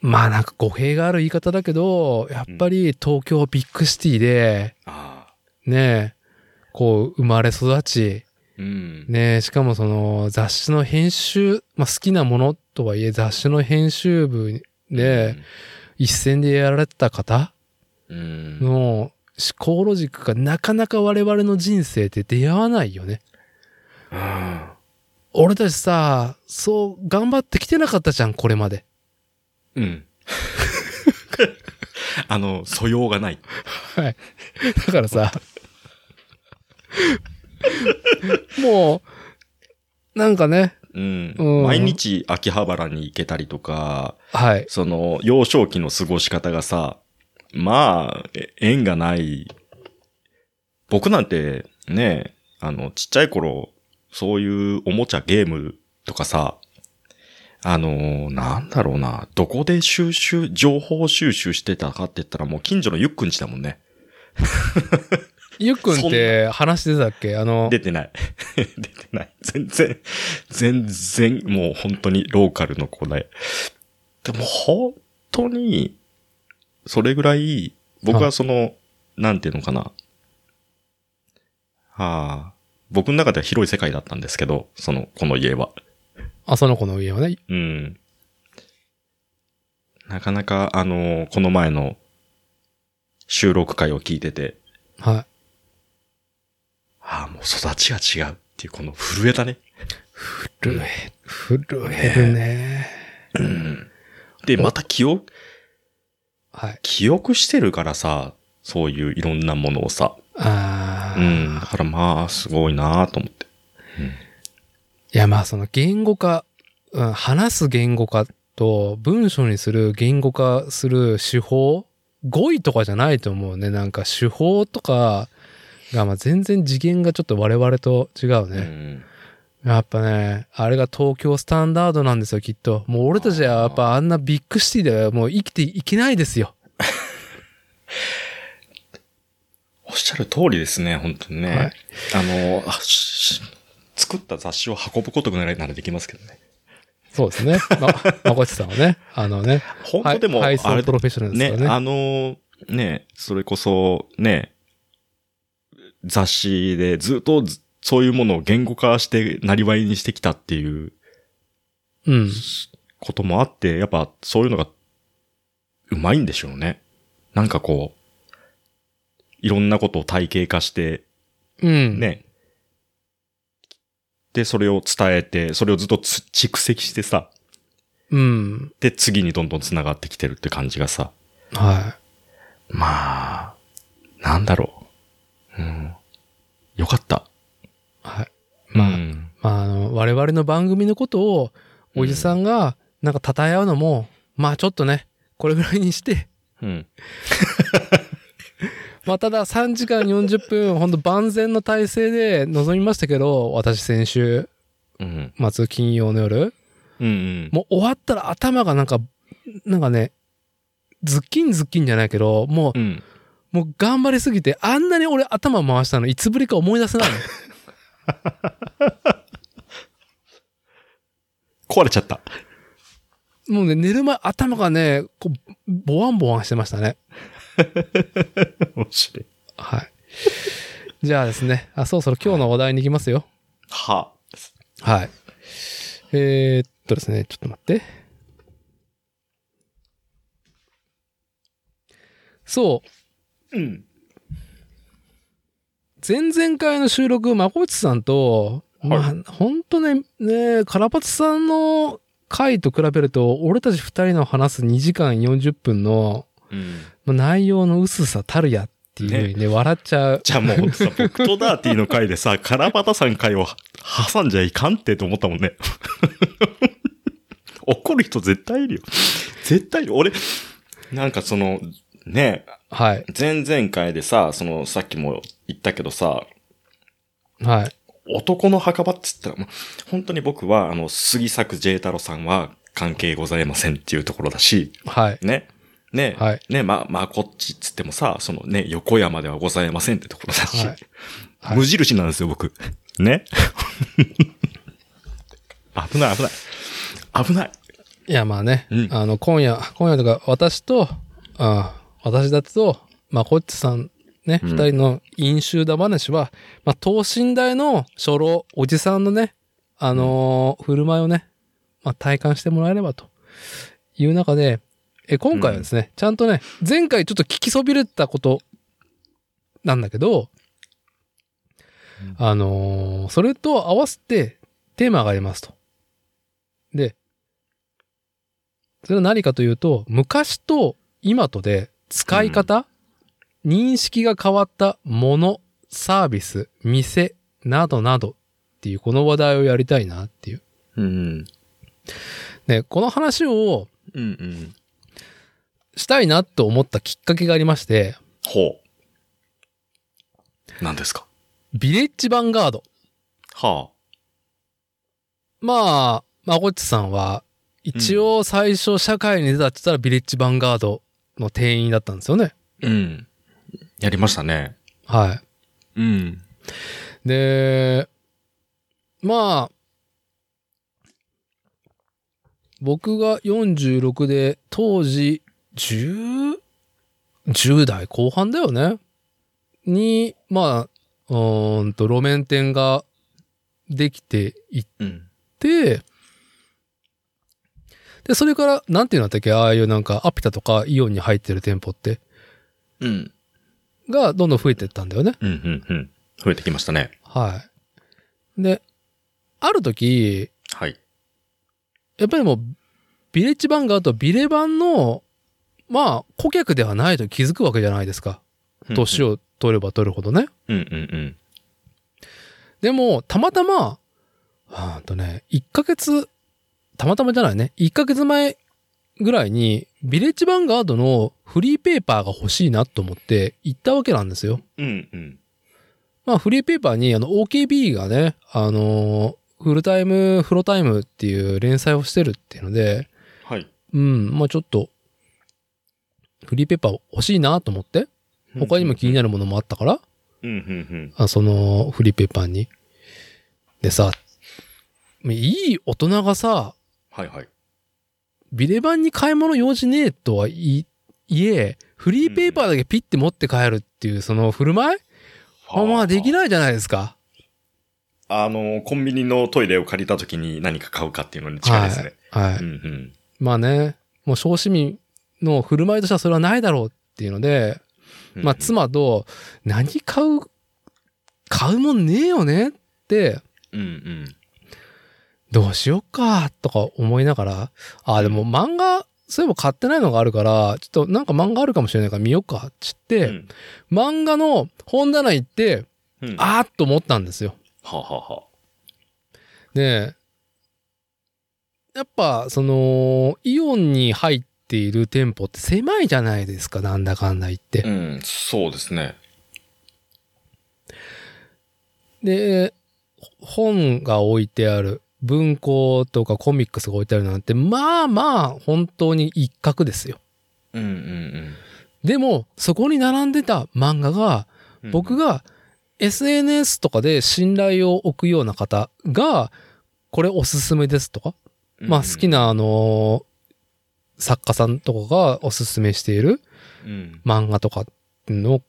Speaker 2: まあなんか語弊がある言い方だけど、やっぱり東京ビッグシティで、
Speaker 1: ああ。
Speaker 2: ね、こう生まれ育ち、
Speaker 1: うん。
Speaker 2: ねしかもその雑誌の編集、まあ好きなものとはいえ雑誌の編集部で一線でやられてた方
Speaker 1: うん。
Speaker 2: の思考ロジックがなかなか我々の人生って出会わないよね。
Speaker 1: うん。
Speaker 2: 俺たちさ、そう頑張ってきてなかったじゃん、これまで。
Speaker 1: うん。あの、素養がない。
Speaker 2: はい。だからさ、もう、なんかね、
Speaker 1: うん。
Speaker 2: うん
Speaker 1: 毎日秋葉原に行けたりとか、
Speaker 2: はい。
Speaker 1: その、幼少期の過ごし方がさ、まあ、え縁がない。僕なんて、ね、あの、ちっちゃい頃、そういうおもちゃゲームとかさ、あの、なんだろうな、どこで収集、情報収集してたかって言ったらもう近所のゆっくんちだもんね。
Speaker 2: ゆっくんって話出たっけ？あの、
Speaker 1: 出てない。出てない。全然、全然、もう本当にローカルの子で。でも本当に、それぐらい、僕はその、なんていうのかな。はあ、僕の中では広い世界だったんですけど、その、この家は。
Speaker 2: あ、その子の家はね。
Speaker 1: うん。なかなか、あの、この前の収録会を聞いてて、
Speaker 2: はい。
Speaker 1: ああ、もう育ちが違うっていう、この震えたね。
Speaker 2: 震え、震えるね。
Speaker 1: で、また記憶、
Speaker 2: はい。
Speaker 1: 記憶してるからさ、そういういろんなものをさ。
Speaker 2: あー
Speaker 1: うん。だからまあ、すごいなと思って。
Speaker 2: いや、まあ、その言語化、うん、話す言語化と文章にする言語化する手法語彙とかじゃないと思うね。なんか手法とかが、まあ全然次元がちょっと我々と違う
Speaker 1: う
Speaker 2: ね。
Speaker 1: ん。
Speaker 2: やっぱね、あれが東京スタンダードなんですよ、きっと。もう俺たちはやっぱあんなビッグシティではもう生きていけないですよ。
Speaker 1: おっしゃる通りですね、本当にね。
Speaker 2: はい
Speaker 1: あの、あし作った雑誌を運ぶことぐらいならできますけどね。
Speaker 2: そうですね。ま、まこちさんはね、あのね、
Speaker 1: 本当でも、あれ
Speaker 2: 送プロフェッショナルです
Speaker 1: ね、
Speaker 2: ね。
Speaker 1: あの、ね、それこそ、ね、雑誌でずっとずそういうものを言語化して、なりわいにしてきたっていう
Speaker 2: うん。
Speaker 1: こともあって、やっぱそういうのがうまいんでしょうね。なんかこう、いろんなことを体系化して、
Speaker 2: うん。
Speaker 1: ね。で、それを伝えて、それをずっとつ蓄積してさ、
Speaker 2: うん。
Speaker 1: で、次にどんどん繋がってきてるって感じがさ、
Speaker 2: は
Speaker 1: まあ、なんだろう。うん。よかった。
Speaker 2: い。はい。まあ、
Speaker 1: うん
Speaker 2: まあ、あの、我々の番組のことを、おじさんが、なんか称え合うのも、まあちょっとね、これぐらいにして、
Speaker 1: うん。
Speaker 2: まあただ3時間40分、ほんと万全の体制で臨みましたけど、私先週、
Speaker 1: うん。
Speaker 2: 末金曜の夜、
Speaker 1: うんうん。
Speaker 2: もう終わったら頭がなんか、なんかね、ズッキンズッキンじゃないけど、もう、
Speaker 1: うん。
Speaker 2: もう頑張りすぎて、あんなに俺頭回したのいつぶりか思い出せないの。
Speaker 1: 壊れちゃった。
Speaker 2: もうね、寝る前頭がね、こう、ボワンボワンしてましたね。
Speaker 1: 面白い。
Speaker 2: はい。じゃあですね、あ、そろそろ今日の話題に行きますよ。
Speaker 1: は。
Speaker 2: はい。えー、っとですね、ちょっと待って。そう、
Speaker 1: うん。
Speaker 2: 前々回の収録、まこっちさんと、ま
Speaker 1: は
Speaker 2: あ、ほんとね、ね、カラパツさんの回と比べると、俺たち二人の話す2時間40分の
Speaker 1: うん。
Speaker 2: まあ内容の薄さたるやっていうふうにね、笑っちゃう。
Speaker 1: じゃあもうさ、僕とダーティーの回でさ、カラバタさん回を挟んじゃいかんってと思ったもんね。怒る人絶対いるよ。絶対いる。俺、なんかその、ね、
Speaker 2: はい。
Speaker 1: 前々回でさ、その、さっきも言ったけどさ、
Speaker 2: はい。
Speaker 1: 男の墓場って言ったら、もう本当に僕は、あの、杉作 J 太郎さんは関係ございませんっていうところだし、
Speaker 2: はい。
Speaker 1: ね。ね。
Speaker 2: はい
Speaker 1: ね、ま、まあ、こっちっつってもさ、そのね、横山ではございませんってところだし、
Speaker 2: はいはい
Speaker 1: 無印なんですよ、僕。ね。危ない、危ない。危ない。
Speaker 2: いや、まあね、
Speaker 1: うん
Speaker 2: あの、今夜、今夜とか、私と、あ私だと、まあ、こっちさん、ね、
Speaker 1: うん
Speaker 2: 二、人の飲酒だ話は、まあ、等身大の初老、おじさんのね、あのー振る舞いをね、まあ、体感してもらえればという中で、え、今回はですね、ちゃんとね、前回ちょっと聞きそびれたことなんだけど、あのーそれと合わせてテーマがありますと。で、それは何かというと、昔と今とで使い方、認識が変わったもの、サービス、店、などなどっていうこの話題をやりたいなっていう。
Speaker 1: うん。
Speaker 2: ね、この話を
Speaker 1: うんうん。
Speaker 2: したいなと思ったきっかけがありまして、
Speaker 1: ほう。何ですか？
Speaker 2: ビレッジヴァンガード。
Speaker 1: は
Speaker 2: まあ、まこっちさんは、一応最初社会に出たって言ったらビレッジヴァンガードの店員だったんですよね。
Speaker 1: あ。うん。やりましたね。
Speaker 2: はい。
Speaker 1: うん。
Speaker 2: で、まあ、僕が46で、当時、10、10代後半だよね？に、まあ、うーんと、路面店ができていっ
Speaker 1: うん。
Speaker 2: て、で、それから、なんていうんだったっけ？ああいうなんか、アピタとかイオンに入ってる店舗って、
Speaker 1: うん。
Speaker 2: がどんどん増えてったんだよね。
Speaker 1: うん、うん、うん。増えてきましたね。
Speaker 2: はい。で、ある時、
Speaker 1: はい。
Speaker 2: やっぱりもう、ビレッジバンガーとビレバンの、まあ、顧客ではないと気づくわけじゃないですか。年
Speaker 1: を。
Speaker 2: を取れば取るほどね。
Speaker 1: うん、うん、うん。
Speaker 2: でも、たまたま、あとね、1ヶ月、たまたまじゃないね。1ヶ月前ぐらいに、ビレッジバンガードのフリーペーパーが欲しいなと思って行ったわけなんですよ。
Speaker 1: うん、うん。
Speaker 2: まあ、フリーペーパーに、あの、OKB がね、あのーフルタイム、フロタイムっていう連載をしてるっていうので、
Speaker 1: はい。
Speaker 2: うん、まあちょっと、フリーペーパー欲しいなと思って、他にも気になるものもあったから、
Speaker 1: うん、うん、うん。
Speaker 2: あそのフリーペーパーに。でさ、いい大人がさ、
Speaker 1: はい、はい。
Speaker 2: ビレ版に買い物用事ねえとは言え、フリーペーパーだけピッて持って帰るっていうその振る舞い、あまあでき
Speaker 1: い。
Speaker 2: ないじゃないですか。
Speaker 1: あの、コンビニのトイレを借りた時に何か買うかっていうのに近いですね。
Speaker 2: はい。はい
Speaker 1: うん、うん。
Speaker 2: まあね、もう小市民の振る舞いとしてはそれはないだろうっていうので、
Speaker 1: うん
Speaker 2: まあ、妻と何買う、買うもんねえよねって、
Speaker 1: うん、うん。
Speaker 2: どうしよっかとか思いながら、あ、でも漫画、そういえば買ってないのがあるから、ちょっとなんか漫画あるかもしれないから見よっかっつって、
Speaker 1: うん
Speaker 2: 漫画の本棚行って、
Speaker 1: うん。
Speaker 2: あーっと思ったんですよ。
Speaker 1: ははは。
Speaker 2: で、やっぱ、その、イオンに入っている店舗って狭いじゃないですか、なんだかんだ言って。
Speaker 1: うん、そうですね。
Speaker 2: で、本が置いてある、文庫とかコミックスが置いてあるなんて、まあまあ、本当に一角ですよ。
Speaker 1: うん、うん、
Speaker 2: でも、そこに並んでた漫画が、
Speaker 1: うん。
Speaker 2: 僕が SNS とかで信頼を置くような方が、これおすすめですとか、
Speaker 1: うん、
Speaker 2: まあ好きなあの作家さんとかがおすすめしている
Speaker 1: うん。
Speaker 2: 漫画とかのを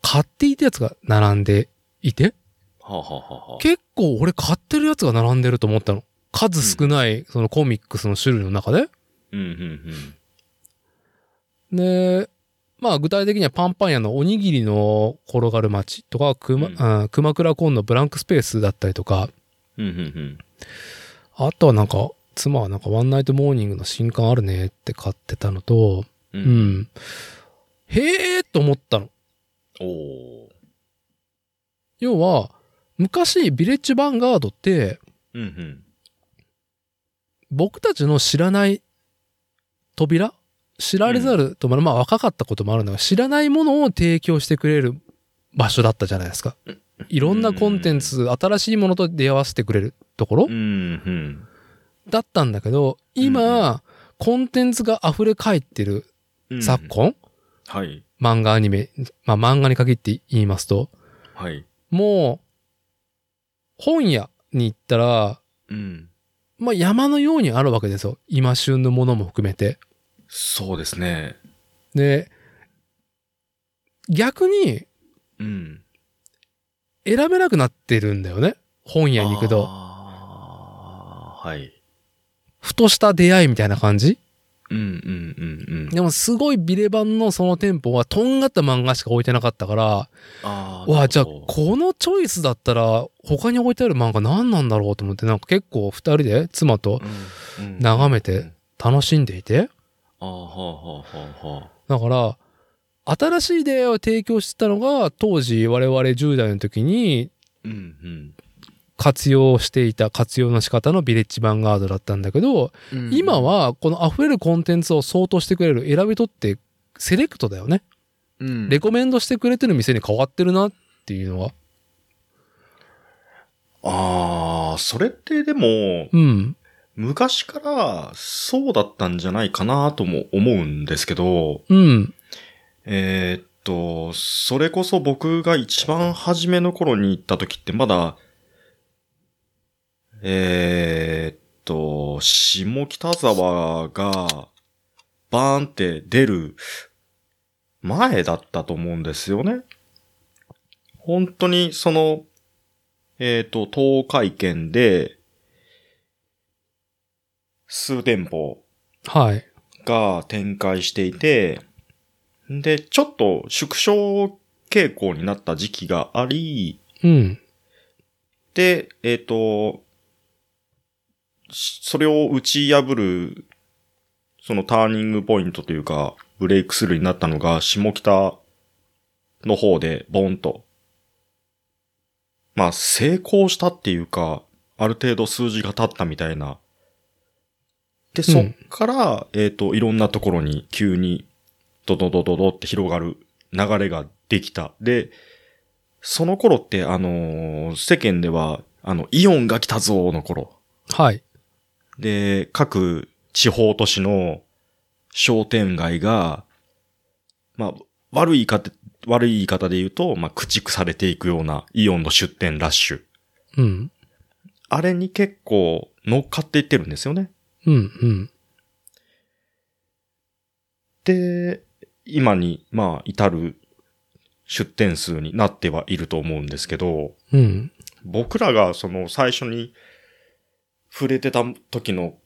Speaker 2: 買っていたやつが並んでいて、
Speaker 1: はははは。
Speaker 2: 結構俺買ってるやつが並んでると思ったの。数少ないそのコミックスの種類の中で。
Speaker 1: うん、うん、
Speaker 2: で、まあ具体的にはパンパン屋のおにぎりの転がる街とか、くま、
Speaker 1: うん
Speaker 2: あ熊倉コーンのブランクスペースだったりとか、
Speaker 1: うん。うん、うん、
Speaker 2: あとはなんか、妻はなんかワンナイトモーニングの新刊あるねって買ってたのと、
Speaker 1: う。
Speaker 2: うんん。へーと思ったの。
Speaker 1: おー。
Speaker 2: 要は、昔ビレッジヴァンガードって、
Speaker 1: うん、うん。
Speaker 2: 僕たちの知らない扉？知られざると、まあ若かったこともあるんだが、知らないものを提供してくれる場所だったじゃないですか。いろんなコンテンツ、新しいものと出会わせてくれるところ？
Speaker 1: うん、うん。
Speaker 2: だったんだけど、今、コンテンツが溢れ返ってる
Speaker 1: うん
Speaker 2: 昨今、
Speaker 1: はい。
Speaker 2: 漫画アニメ、まあ漫画に限って言いますと、
Speaker 1: はい。
Speaker 2: もう、本屋に行ったら、
Speaker 1: うん。
Speaker 2: まあ山のようにあるわけですよ。今旬のものも含めて。
Speaker 1: そうですね。
Speaker 2: で、逆に
Speaker 1: うん。
Speaker 2: 選べなくなってるんだよね。本屋に行くと。
Speaker 1: はい。
Speaker 2: ふとした出会いみたいな感じ？
Speaker 1: うん、うん、うん、うん。
Speaker 2: でもすごいビレ版のその店舗はとんがった漫画しか置いてなかったから、
Speaker 1: あ
Speaker 2: わあ、じゃあこのチョイスだったら他に置いてある漫画何なんだろう？と思ってなんか結構二人で妻と眺めて楽しんでいて。
Speaker 1: ああ、はあ、はあ、はあ、はあ。
Speaker 2: だから、新しい出会いを提供してたのが当時我々10代の時に
Speaker 1: うん、うん。
Speaker 2: 活用していた活用の仕方のビレッジヴァンガードだったんだけど、今、はこの溢れるコンテンツを相当してくれる選び取ってセレクトだよね。
Speaker 1: うん
Speaker 2: レコメンドしてくれてる店に変わってるなっていうのは？
Speaker 1: ああ、それってでも、
Speaker 2: うん。
Speaker 1: 昔からそうだったんじゃないかなとも思うんですけど、
Speaker 2: うん。
Speaker 1: えーっと、それこそ僕が一番初めの頃に行った時ってまだ、えーっと、下北沢がバーンって出る前だったと思うんですよね。本当にその、えーっと、東海圏で数店舗
Speaker 2: はい。
Speaker 1: が展開していて、で、ちょっと縮小傾向になった時期があり、
Speaker 2: うん。
Speaker 1: で、えっ、と、しそれを打ち破る、そのターニングポイントというか、ブレイクスルーになったのが、下北の方で、ボンと。まあ、成功したっていうか、ある程度数字が立ったみたいな。で、そっから、えっ、と、いろんなところに急に、ドドドドドって広がる流れができた。で、その頃って、あのー世間では、あの、イオンが来たぞの頃。
Speaker 2: はい。
Speaker 1: で、各地方都市の商店街が、まあ、悪い言い方、悪い言い方で言うと、まあ、駆逐されていくようなイオンの出店ラッシュ。
Speaker 2: うん。
Speaker 1: あれに結構乗っかっていってるんですよね。
Speaker 2: うん、うん。
Speaker 1: で、今に、まあ、至る出店数になってはいると思うんですけど、
Speaker 2: うん。
Speaker 1: 僕らがその最初に触れてた時の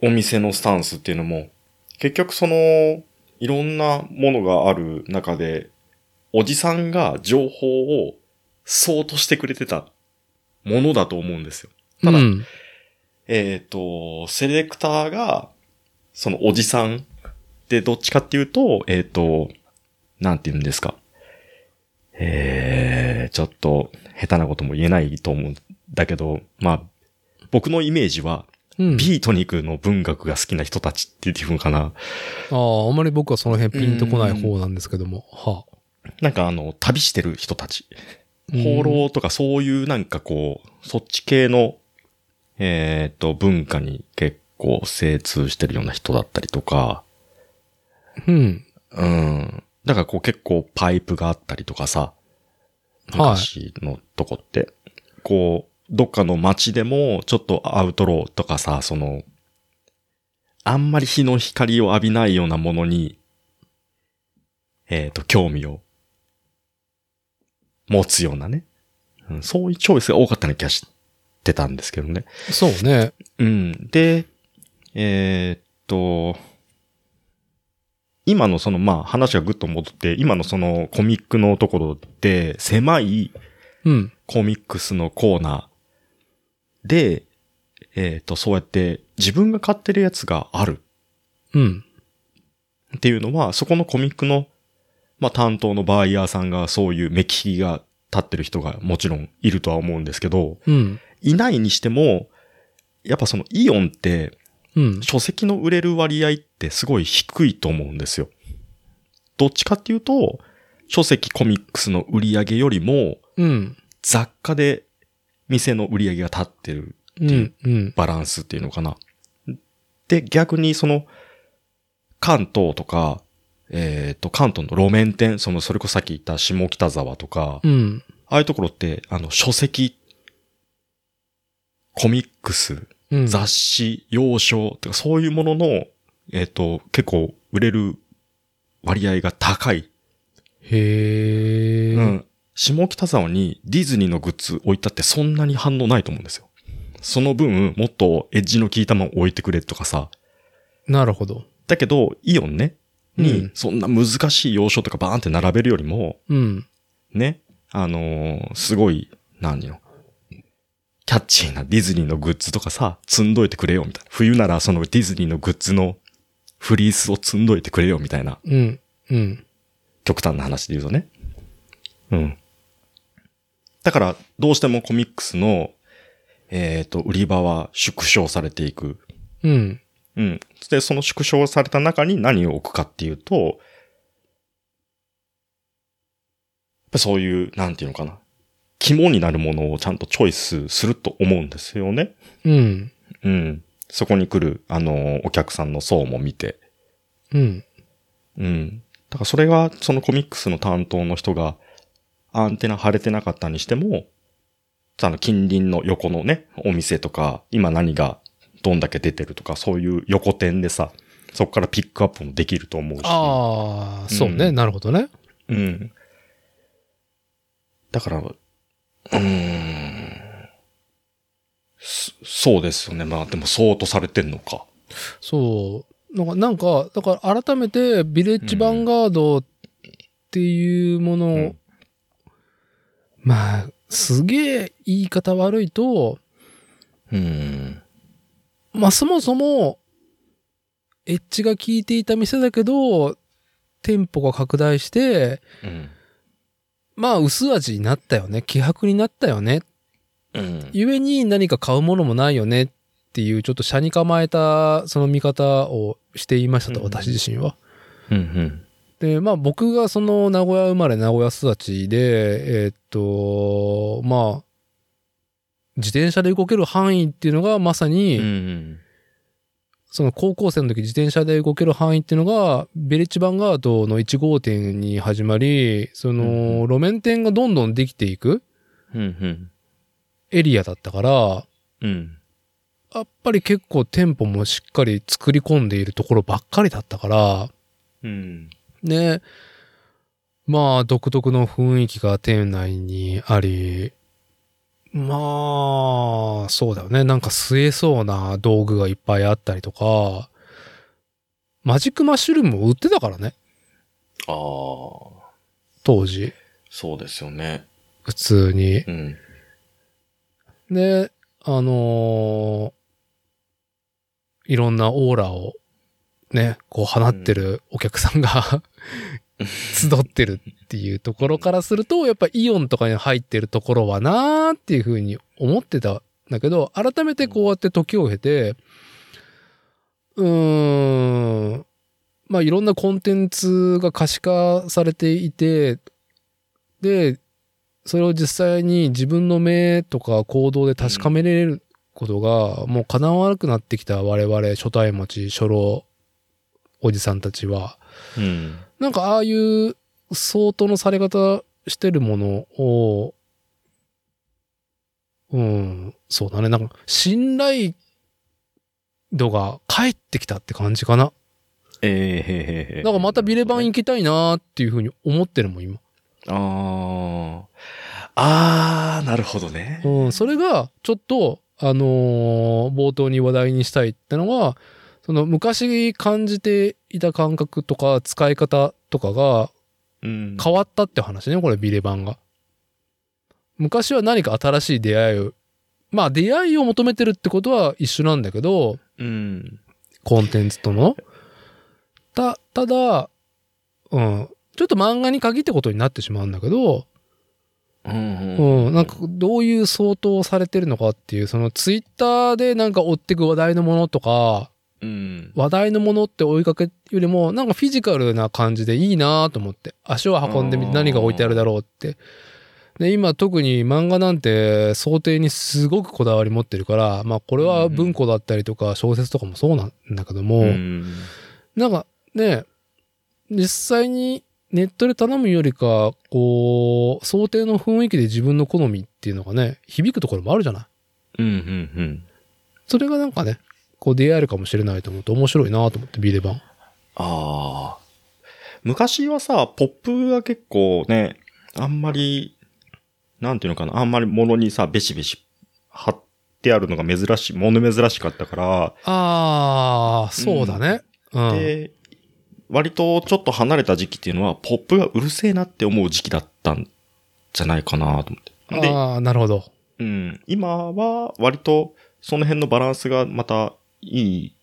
Speaker 1: お店のスタンスっていうのも、結局その、いろんなものがある中で、おじさんが情報をそうとしてくれてたものだと思うんですよ。ただ
Speaker 2: うん。
Speaker 1: えっ、と、セレクターが、そのおじさんでどっちかっていうと、えっ、と、なんて言うんですか。えー、ちょっと下手なことも言えないと思うんだけど、まあ、僕のイメージは、
Speaker 2: うん。
Speaker 1: ビートニクの文学が好きな人たちっていう風かな。
Speaker 2: ああ、あんまり僕はその辺ピンとこない方なんですけども。は
Speaker 1: なんかあの、旅してる人たち。
Speaker 2: あ。
Speaker 1: 放浪とかそういうなんかこう、そっち系の、えっ、と、文化に結構精通してるような人だったりとか、
Speaker 2: うん。
Speaker 1: うん。だからこう結構パイプがあったりとかさ、
Speaker 2: はい
Speaker 1: 昔のとこって、こう、どっかの街でもちょっとアウトローとかさ、その、あんまり日の光を浴びないようなものに、えっ、と、興味を持つようなね、うん。そういうチョイスが多かったような気がしてたんですけどね。
Speaker 2: そうね。
Speaker 1: うん。で、えーっと、今のその、まあ話がぐっと戻って、今のそのコミックのところで、狭い
Speaker 2: うん。
Speaker 1: コミックスのコーナーで、えーっと、そうやって自分が買ってるやつがある
Speaker 2: うん。
Speaker 1: っていうのは、そこのコミックの、まあ担当のバイヤーさんがそういう目利きが立ってる人がもちろんいるとは思うんですけど、
Speaker 2: うん。
Speaker 1: いないにしても、やっぱそのイオンって、
Speaker 2: うん。
Speaker 1: 書籍の売れる割合ってすごい低いと思うんですよ。どっちかっていうと、書籍コミックスの売り上げよりも、
Speaker 2: うん。
Speaker 1: 雑貨で店の売り上げが立ってる
Speaker 2: うん。うん。
Speaker 1: バランスっていうのかな。で、逆にその、関東とか、えっ、と、関東の路面店、その、それこそさっき言った下北沢とか、
Speaker 2: うん。
Speaker 1: ああいうところって、あの、書籍、コミックス、
Speaker 2: うん。
Speaker 1: 雑誌、洋書とかそういうものの、えっ、と、結構売れる割合が高い。
Speaker 2: へえ。
Speaker 1: うん。下北沢にディズニーのグッズ置いたってそんなに反応ないと思うんですよ。その分、もっとエッジの効いたもの置いてくれとかさ。
Speaker 2: なるほど。
Speaker 1: だけど、イオンね、
Speaker 2: うん
Speaker 1: に、そんな難しい洋書とかバーンって並べるよりも、
Speaker 2: うん。
Speaker 1: ね、あのーすごい、何よ。キャッチーなディズニーのグッズとかさ、積んどいてくれよ、みたいな。冬ならそのディズニーのグッズのフリースを積んどいてくれよ、みたいな。
Speaker 2: うん。うん。
Speaker 1: 極端な話で言うとね。うん。だから、どうしてもコミックスの、えっ、と、売り場は縮小されていく。
Speaker 2: うん。
Speaker 1: うん。で、その縮小された中に何を置くかっていうと、やっぱそういう、なんていうのかな。肝になるものをちゃんとチョイスすると思うんですよね。
Speaker 2: うん。
Speaker 1: うん。そこに来る、あの、お客さんの層も見て。
Speaker 2: うん。
Speaker 1: うん。だからそれが、そのコミックスの担当の人が、アンテナ張れてなかったにしても、あの、近隣の横のね、お店とか、今何がどんだけ出てるとか、そういう横店でさ、そこからピックアップもできると思うし。
Speaker 2: ああ、そうね。
Speaker 1: うん
Speaker 2: なるほどね。
Speaker 1: うん。だから、うーん。そそうですよね。まあでもそうとされてんのか。
Speaker 2: そう。なんか、なんか、だから改めて、ビレッジヴァンガードっていうものまあ、すげえ言い方悪いと、
Speaker 1: うん。
Speaker 2: まあそもそも、エッジが効いていた店だけど、店舗が拡大して、
Speaker 1: うん。
Speaker 2: まあ薄味になったよね。希薄になったよね。
Speaker 1: うん。
Speaker 2: ゆえに何か買うものもないよねっていう、ちょっと車に構えたその見方をしていましたと、
Speaker 1: うん
Speaker 2: 私自身は。
Speaker 1: うん。うん。
Speaker 2: で、まあ僕がその名古屋生まれ名古屋育ちで、えーっと、まあ自転車で動ける範囲っていうのがまさに、
Speaker 1: うん。
Speaker 2: その高校生の時自転車で動ける範囲っていうのが、ベレッジヴァンガードの1号店に始まり、その、
Speaker 1: うん
Speaker 2: 路面店がどんどんできていく
Speaker 1: うん。うん。
Speaker 2: エリアだったから、
Speaker 1: うん。
Speaker 2: やっぱり結構店舗もしっかり作り込んでいるところばっかりだったから、
Speaker 1: うん。
Speaker 2: ね、まあ独特の雰囲気が店内にあり、まあ、そうだよね。なんか吸えそうな道具がいっぱいあったりとか、マジックマッシュルームも売ってたからね。
Speaker 1: ああ、
Speaker 2: 当時。
Speaker 1: そうですよね。
Speaker 2: 普通に。
Speaker 1: うん。
Speaker 2: で、あのーいろんなオーラをね、こう放ってるお客さんが、集ってるっていうところからすると、やっぱイオンとかに入ってるところはなーっていうふうに思ってたんだけど、改めてこうやって時を経て、うーん、まあいろんなコンテンツが可視化されていて、で、それを実際に自分の目とか行動で確かめれることが、もう叶わなくなってきた我々初対持ち、初老おじさんたちは、
Speaker 1: うん。
Speaker 2: なんかああいう相当のされ方してるものを、うん、そうだね。なんか信頼度が返ってきたって感じかな。
Speaker 1: ええへへへ。
Speaker 2: なんかまたビレバン行きたいなーっていうふうに思ってるもん、今。
Speaker 1: ああ。ああ、なるほどね。
Speaker 2: うん、それが、ちょっと、あのー冒頭に話題にしたいってのは、その昔感じていた感覚とか使い方とかが
Speaker 1: うん。
Speaker 2: 変わったって話ね、これビレバンが。昔は何か新しい出会いを、まあ出会いを求めてるってことは一緒なんだけど、
Speaker 1: うん。
Speaker 2: コンテンツとの。た、ただ、うん、ちょっと漫画に限ったことになってしまうんだけど、
Speaker 1: うん。
Speaker 2: うん、なんかどういう相当をされてるのかっていう、そのツイッターでなんか追ってく話題のものとか、
Speaker 1: うん。
Speaker 2: 話題のものって追いかけよりも、なんかフィジカルな感じでいいなと思って、足を運んでみて何が置いてあるだろうって。で、今特に漫画なんて想定にすごくこだわり持ってるから、まあこれは文庫だったりとか小説とかもそうなんだけども、
Speaker 1: うん。
Speaker 2: なんかね、実際にネットで頼むよりか、こう、想定の雰囲気で自分の好みっていうのがね、響くところもあるじゃない
Speaker 1: うん。うん。
Speaker 2: それがなんかね、こう出会えるかもしれないと思うと面白いなと思って、ビデバン。
Speaker 1: ああ。昔はさ、ポップが結構ね、あんまり、なんていうのかな、あんまり物にさ、ベシベシ貼ってあるのが珍しい、物珍しかったから、
Speaker 2: あー、そうだね。うん。
Speaker 1: で、割とちょっと離れた時期っていうのは、ポップがうるせえなって思う時期だったんじゃないかなと思って。で、
Speaker 2: あー、なるほど。
Speaker 1: うん、今は割とその辺のバランスがまたいい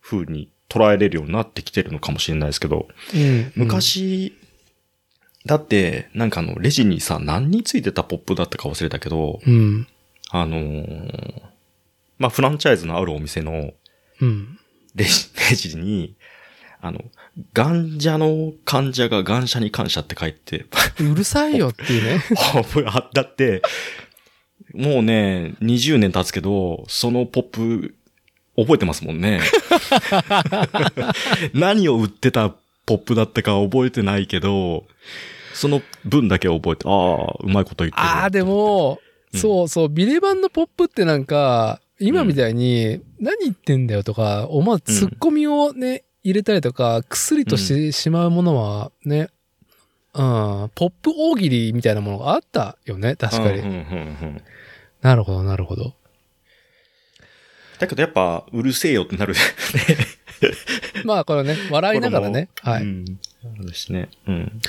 Speaker 1: 風に捉えれるようになってきてるのかもしれないですけど、
Speaker 2: うん。
Speaker 1: 昔、だって、なんかあの、レジにさ、何についてたポップだったか忘れたけど、
Speaker 2: うん。
Speaker 1: あのーまあ、フランチャイズのあるお店の
Speaker 2: うん。
Speaker 1: レジ、レジに、あの、患者の患者が患者に感謝って書いて、
Speaker 2: うるさいよっていうね。
Speaker 1: ポップがあったって、もうね、20年経つけど、そのポップ、覚えてますもんね。何を売ってたポップだったかは覚えてないけど、その分だけ覚えて、ああ、うまいこと言ってる。
Speaker 2: あー、でも、
Speaker 1: うん
Speaker 2: そうそう、ビレバンのポップってなんか、今みたいに、何言ってんだよとか、思わずツッコミをね、入れたりとか、薬としてしまうものはね、うん、ポップ大喜利みたいなものがあったよね、確かに。
Speaker 1: うんうんうんうん
Speaker 2: なるほど、なるほど。
Speaker 1: だけどやっぱ、うるせえよってなる。
Speaker 2: まあ、これね、笑いながらね。はい。
Speaker 1: うん。そうですね。うん。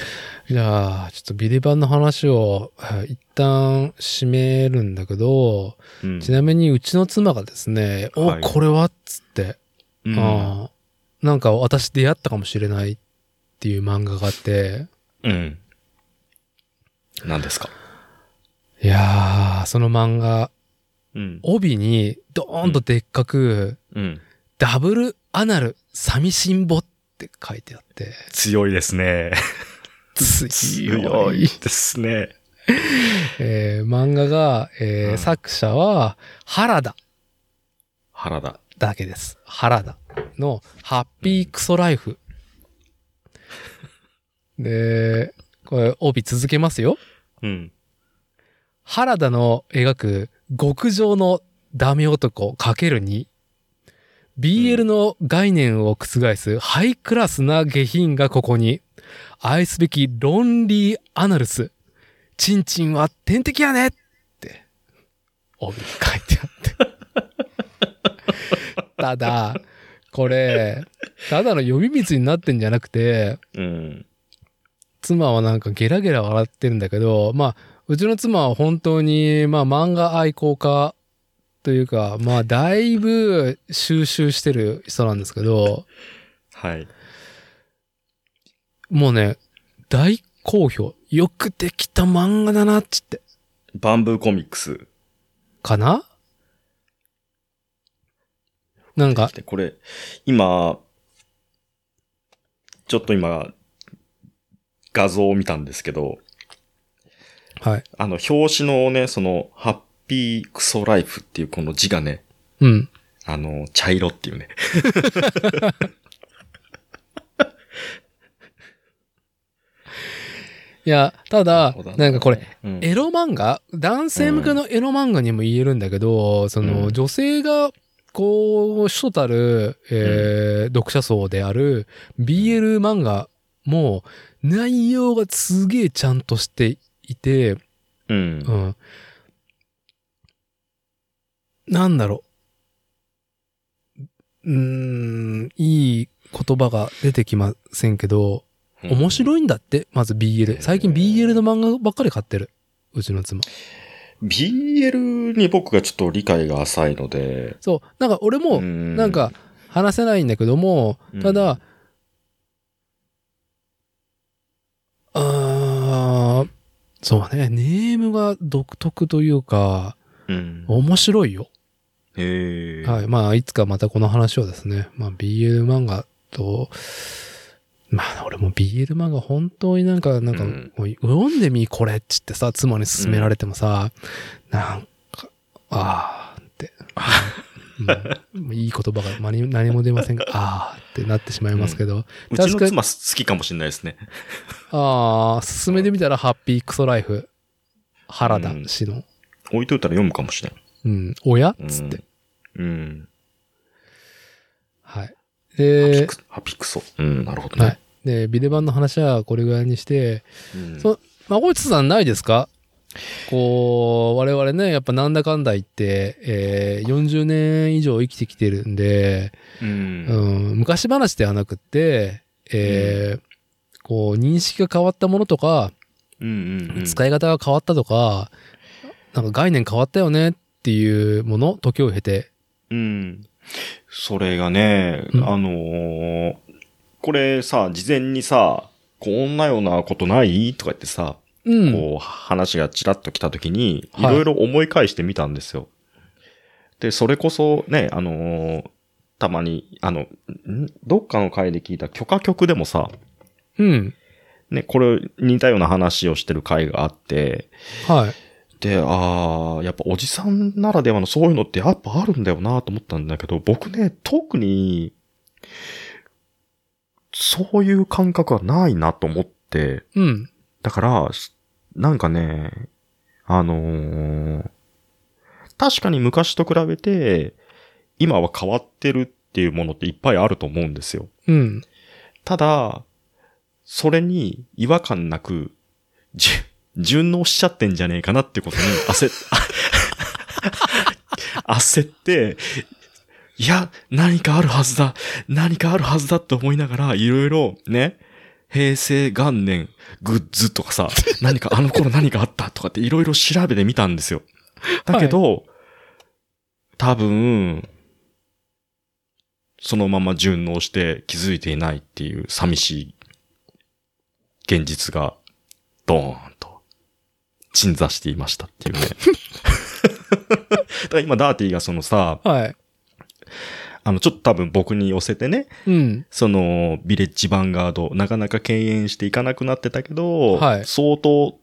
Speaker 2: じゃあ、ちょっとビレバンの話をはい一旦締めるんだけど、
Speaker 1: うん。
Speaker 2: ちなみにうちの妻がですね、お、
Speaker 1: はい
Speaker 2: これはっつって、
Speaker 1: うん
Speaker 2: なんか私出会ったかもしれないっていう漫画があって、
Speaker 1: うん。何ですか？
Speaker 2: いやー、その漫画、
Speaker 1: うん。
Speaker 2: 帯にドーンとでっかく、
Speaker 1: うん。
Speaker 2: ダブルアナル寂しんぼって書いてあって、
Speaker 1: 強いですね。
Speaker 2: 強い。
Speaker 1: ですね。
Speaker 2: えー漫画が、えー
Speaker 1: うん
Speaker 2: 作者は原田
Speaker 1: 原田。
Speaker 2: だけです。原田のハッピークソライフ。で、これ帯続けますよ。
Speaker 1: うん。
Speaker 2: 原田の描く極上のダメ男かける2。BL の概念を覆すハイクラスな下品がここに。愛すべきロンリーアナルス。チンチンは天敵やねって、帯に書いてあって。ただ、これ、ただの呼び水になってんじゃなくて、
Speaker 1: うん。
Speaker 2: 妻はなんかゲラゲラ笑ってるんだけど、まあ、うちの妻は本当に、まあ漫画愛好家というか、まあだいぶ収集してる人なんですけど、
Speaker 1: はい。
Speaker 2: もうね、大好評。よくできた漫画だなっつって。
Speaker 1: バンブーコミックス。
Speaker 2: かな？なんか、
Speaker 1: でこれ、今、ちょっと今、画像を見たんですけど、
Speaker 2: はい。
Speaker 1: あの、表紙のね、その、ハッピークソライフっていうこの字がね、
Speaker 2: うん。
Speaker 1: あの、茶色っていうね。
Speaker 2: いや、ただ
Speaker 1: そうだ、
Speaker 2: なんかこれ、
Speaker 1: うん
Speaker 2: エロ漫画？男性向けのエロ漫画にも言えるんだけど、その、
Speaker 1: うん
Speaker 2: 女性が、こう、主とたる、えー読者層である BL 漫画も、内容がすげえちゃんとしていて、
Speaker 1: うん
Speaker 2: う。ん。なんだろう。うーん、いい言葉が出てきませんけど、面白いんだって、まず BL。最近 BL の漫画ばっかり買ってる。うちの妻。
Speaker 1: BL に僕がちょっと理解が浅いので、
Speaker 2: そう。なんか俺も、
Speaker 1: ん
Speaker 2: なんか、話せないんだけども、ただ、あーそうね、ネームが独特というか、
Speaker 1: うん。
Speaker 2: 面白いよ。
Speaker 1: へえ。
Speaker 2: はい。まあ、いつかまたこの話をですね、まあ、BL 漫画と、まあ、俺も BL 漫画本当になんか、なんか、
Speaker 1: うん
Speaker 2: 読んでみ、これっつってさ、妻に勧められてもさ、なんか、あーって、うんいい言葉が何何も出ませんが、あーってなってしまいますけど、
Speaker 1: うちの
Speaker 2: 確か
Speaker 1: 好きかもしれないですね。
Speaker 2: ああ、進めてみたらハッピークソライフ、原田氏の、
Speaker 1: 置いといたら読むかもしれん。
Speaker 2: うん、親？っ
Speaker 1: うん
Speaker 2: つって。。
Speaker 1: うん。
Speaker 2: はい。
Speaker 1: ハピ
Speaker 2: で、
Speaker 1: クハピクソ。うん、なるほどね。
Speaker 2: はい。で、ビデバンの話はこれぐらいにして、
Speaker 1: うん
Speaker 2: そまこいつさんないですか？こう、我々ね、やっぱなんだかんだ言って、えー40年以上生きてきてるんで、
Speaker 1: う。
Speaker 2: うんん、昔話ではなくって、えーこう、認識が変わったものとか、
Speaker 1: うんうんうん。
Speaker 2: 使い方が変わったとか、なんか概念変わったよねっていうもの、時を経て。
Speaker 1: うん。それがね、
Speaker 2: うん
Speaker 1: あのーこれさ、事前にさ、こんなようなことない？とか言ってさ、
Speaker 2: うん。
Speaker 1: こう、話がちらっと来た時に、い
Speaker 2: はい
Speaker 1: ろいろ思い返してみたんですよ。で、それこそね、あのーたまに、あの、ん？どっかの回で聞いた許可局でもさ、
Speaker 2: うん。
Speaker 1: ね、これ似たような話をしてる回があって、
Speaker 2: はい。
Speaker 1: で、ああ、やっぱおじさんならではのそういうのってやっぱあるんだよなと思ったんだけど、僕ね、特に、そういう感覚はないなと思って、
Speaker 2: うん。
Speaker 1: だから、しなんかね、あのー確かに昔と比べて、今は変わってるっていうものっていっぱいあると思うんですよ。
Speaker 2: うん。
Speaker 1: ただ、それに違和感なく、じゅ順応しちゃってんじゃねえかなってことに焦っ、焦って、いや、何かあるはずだ、何かあるはずだって思いながら、いろいろね、平成元年グッズとかさ、何かあの頃何かあったとかっていろいろ調べてみたんですよ。だけど、多分、そのまま順応して気づいていないっていう寂しい現実がドーンと鎮座していましたっていうね。だから今ダーティがそのさ、
Speaker 2: はい。
Speaker 1: あのちょっと多分僕に寄せてね、
Speaker 2: うん。
Speaker 1: そのビレッジヴァンガードなかなか敬遠していかなくなってたけど、
Speaker 2: はい
Speaker 1: 相当っ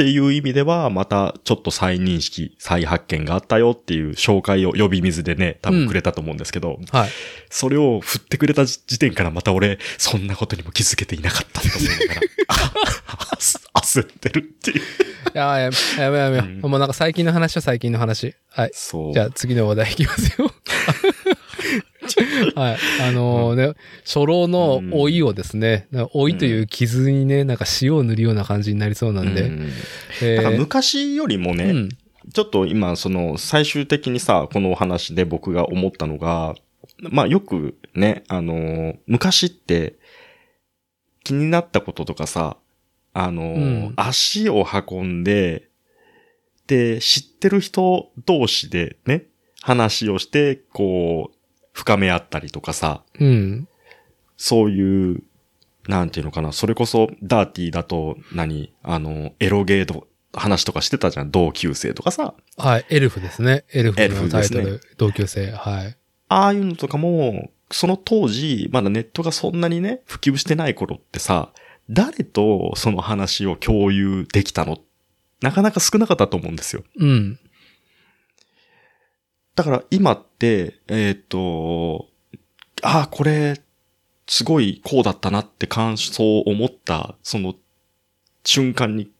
Speaker 1: っていう意味では、またちょっと再認識、再発見があったよっていう紹介を呼び水でね、多分くれたと思うんですけど、
Speaker 2: はい。
Speaker 1: それを振ってくれた時点からまた俺、そんなことにも気づけていなかったと思いながら、あ焦ってるっていう。
Speaker 2: いやややめやめやめ、
Speaker 1: うん
Speaker 2: もうなんか最近の話は最近の話。はい。
Speaker 1: そう。
Speaker 2: じゃあ次の話題いきますよ。はい。あのね、初老の老いをですね、なんか老いという傷にね、なんか塩を塗るような感じになりそうなんで。
Speaker 1: うん
Speaker 2: えー
Speaker 1: 昔よりもね、
Speaker 2: うん。
Speaker 1: ちょっと今、その、最終的にさ、このお話で僕が思ったのが、まあよくね、あのー昔って、気になったこととかさ、あのー
Speaker 2: うん
Speaker 1: 足を運んで、で、知ってる人同士でね、話をして、こう、深め合ったりとかさ、
Speaker 2: うん。
Speaker 1: そういう、なんていうのかな、それこそ、ダーティーだと何、あの、エロゲーの話とかしてたじゃん、同級生とかさ。
Speaker 2: はい。エルフですね。エルフのタイトル、同級生。はい。
Speaker 1: ああいうのとかも、その当時、まだネットがそんなにね、普及してない頃ってさ、誰とその話を共有できたの？なかなか少なかったと思うんですよ。
Speaker 2: うん。
Speaker 1: だから今って、えっ、と、ああ、これ、すごいこうだったなって感想を思った、その瞬間に、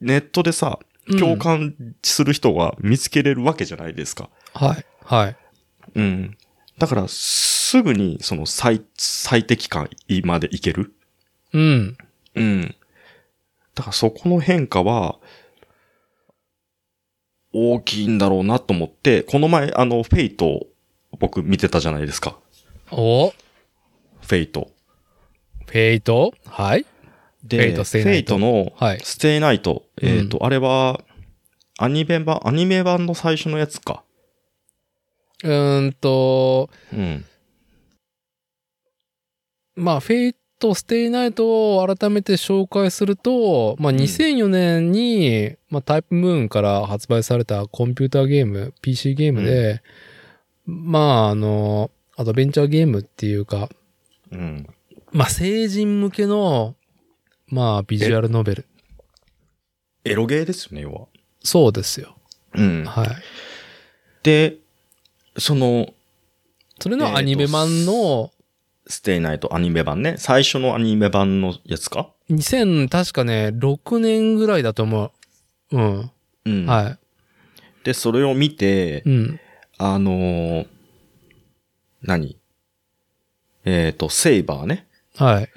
Speaker 1: ネットでさ、
Speaker 2: うん
Speaker 1: 共感する人が見つけれるわけじゃないですか。
Speaker 2: はい。はい。
Speaker 1: うん。だから、すぐに、その最、最適解までいける。
Speaker 2: うん。
Speaker 1: うん。だからそこの変化は、大きいんだろうなと思って、この前、あの、 Fateを僕見てたじゃないですか。
Speaker 2: お？
Speaker 1: フェイト。
Speaker 2: Fate？はい。
Speaker 1: で、
Speaker 2: Fateステイト
Speaker 1: の、
Speaker 2: はい
Speaker 1: stay night。えっ、と、
Speaker 2: う
Speaker 1: あれは、アニメ版、アニメ版の最初のやつか。
Speaker 2: うーんと、
Speaker 1: うん。
Speaker 2: まあ、 Fate/stay night を改めて紹介すると、まあ、
Speaker 1: ん
Speaker 2: 2004年に、まあ、 TYPE-MOON から発売されたコンピューターゲーム、PC ゲームで、まあ、あの、アドベンチャーゲームっていうか、
Speaker 1: うん。
Speaker 2: まあ、成人向けの、まあ、ビジュアルノベル。
Speaker 1: エロゲーですよね、要は。
Speaker 2: そうですよ。
Speaker 1: うん。
Speaker 2: はい。
Speaker 1: で、その、
Speaker 2: それのアニメ版の、
Speaker 1: ステイナイトアニメ版ね。最初のアニメ版のやつか
Speaker 2: ？2000、確かね、6年ぐらいだと思う。うん。
Speaker 1: うん
Speaker 2: は
Speaker 1: で、それを見て
Speaker 2: い。、うん。
Speaker 1: あのー何？えっ、と、セイバーね。
Speaker 2: はい。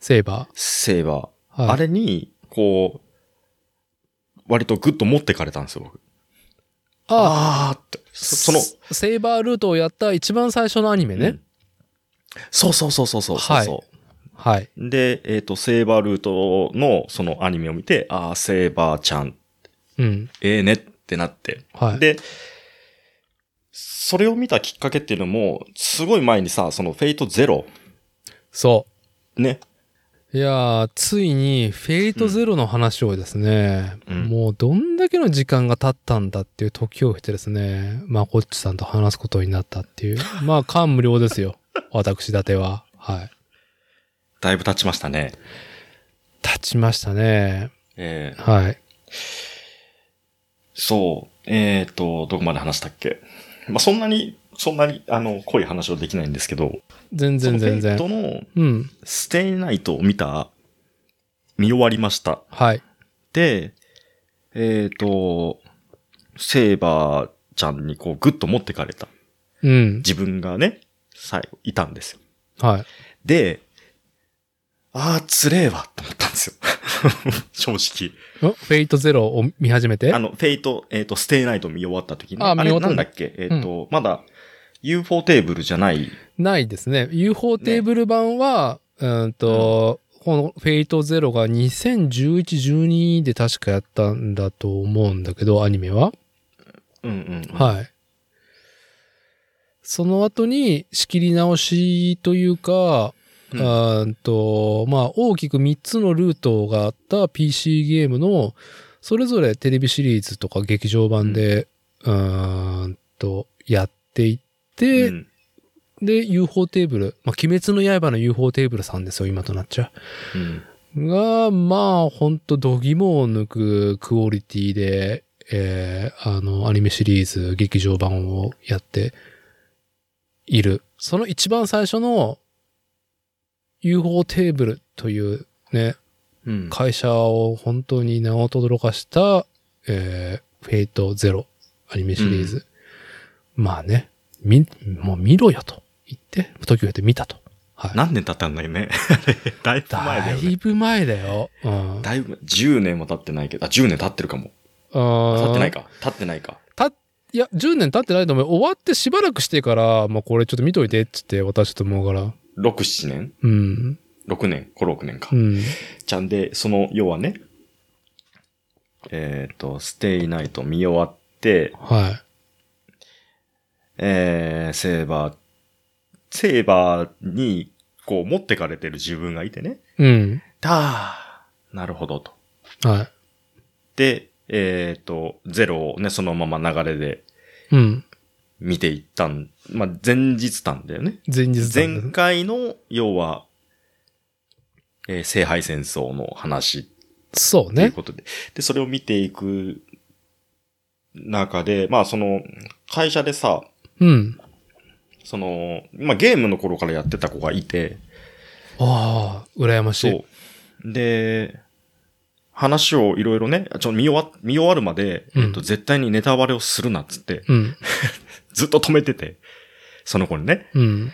Speaker 2: セイバ
Speaker 1: セイバー。
Speaker 2: ー。はい。
Speaker 1: あれに、こう、割とグッと持ってかれたんですよ、僕。
Speaker 2: あ
Speaker 1: あーって。そその、
Speaker 2: あ、セイバールートをやった一番最初のアニメね。
Speaker 1: うんそうそうそうそうそうそうそう。
Speaker 2: はい。
Speaker 1: で、えっ、と、セイバールートのそのアニメを見て、ああ、セイバーちゃん、
Speaker 2: うん。
Speaker 1: ええねってなって。
Speaker 2: はい。
Speaker 1: で、それを見たきっかけっていうのも、すごい前にさ、そのフェイトゼロ、
Speaker 2: そ
Speaker 1: ね。
Speaker 2: う。いやー、ついに、フェイトゼロの話をですね、
Speaker 1: うん
Speaker 2: もうどんだけの時間が経ったんだっていう時を経てですね、まあ、こっちさんと話すことになったっていう。まあ、感無量ですよ。私立ては。はい。
Speaker 1: だいぶ経ちましたね。
Speaker 2: 立ちましたね。
Speaker 1: えー
Speaker 2: はい。
Speaker 1: そう。えっ、と、どこまで話したっけ？まあ、そんなに、そんなに、あの、濃い話はできないんですけど、
Speaker 2: 全然全然
Speaker 1: そ。のフェイトの
Speaker 2: うん。
Speaker 1: ステイナイトを見た、見終わりました。
Speaker 2: はい。
Speaker 1: で、えっ、と、セーバーちゃんにこうグッと持ってかれた。
Speaker 2: うん。
Speaker 1: 自分がね、最後、いたんですよ。
Speaker 2: はい。
Speaker 1: で、ああ、つれえわ、と思ったんですよ。正直。
Speaker 2: ん Fate/Zero を見始めて？
Speaker 1: あの、 Fate、えっ、と、 stay night 見終わった時に、あれ
Speaker 2: あ見終わった
Speaker 1: なんだっけ？えっ、と、まだ UFO テーブルじゃない。
Speaker 2: ないですね。UFO テーブル版は、うーんと、この Fate/Zero が2011、12で確かやったんだと思うんだけど、アニメは。
Speaker 1: うんうん、うん。
Speaker 2: はい。その後に仕切り直しというか、
Speaker 1: うん。
Speaker 2: と、まあ、大きく3つのルートがあった PC ゲームの、それぞれテレビシリーズとか劇場版で、うーんと、やっていって、
Speaker 1: うん。
Speaker 2: で、UFO テーブル。まあ、鬼滅の刃の UFO テーブルさんですよ、今となっちゃ
Speaker 1: うん。
Speaker 2: が、まあ、ほんと、度肝を抜くクオリティで、えー、あの、アニメシリーズ、劇場版をやっている。その一番最初の UFO テーブルというね、
Speaker 1: うん。
Speaker 2: 会社を本当に名を轟かした、えー、フェイトゼロアニメシリーズ。まあね、み、もう見ろよと言って、時を経って見たと。はい。
Speaker 1: 何年経ったんだよね。だいぶ前だ
Speaker 2: だ
Speaker 1: よね。
Speaker 2: いぶ前だよ。うん。
Speaker 1: だいぶ、10年も経ってないけど、あ、10年経ってるかも。
Speaker 2: あー
Speaker 1: 経ってないか。経ってないか。
Speaker 2: いや、10年経ってないと思う。終わってしばらくしてから、まあこれちょっと見といてっつって渡したと思うから。
Speaker 1: 6、7年？
Speaker 2: うん。
Speaker 1: ?6 年 ?5、6年か
Speaker 2: う。ん。
Speaker 1: ちゃんで、その、要はね、えっ、と、ステイナイト見終わって、
Speaker 2: は
Speaker 1: えー、セーバー、セーバーに、こう、持ってかれてる自分がいてね。
Speaker 2: い。うん。
Speaker 1: だー、なるほどと。
Speaker 2: は
Speaker 1: で、えっ、と、ゼロをね、そのまま流れで
Speaker 2: い。うん。
Speaker 1: 見ていったん、まあ、前日たんだよね。
Speaker 2: 前日だ
Speaker 1: 前回の、要は、えー聖杯戦争の話
Speaker 2: そうね。
Speaker 1: ということで。で、それを見ていく中で、まあその、会社でさ、
Speaker 2: うん。
Speaker 1: その、まあゲームの頃からやってた子がいて、
Speaker 2: ああ、羨ましい。
Speaker 1: そう。で、話をいろいろね、ちょ見終わ、見終わるまで、
Speaker 2: うん
Speaker 1: えっと、絶対にネタバレをするなっつって、
Speaker 2: うん。
Speaker 1: ずっと止めてて、その子にね。
Speaker 2: うん。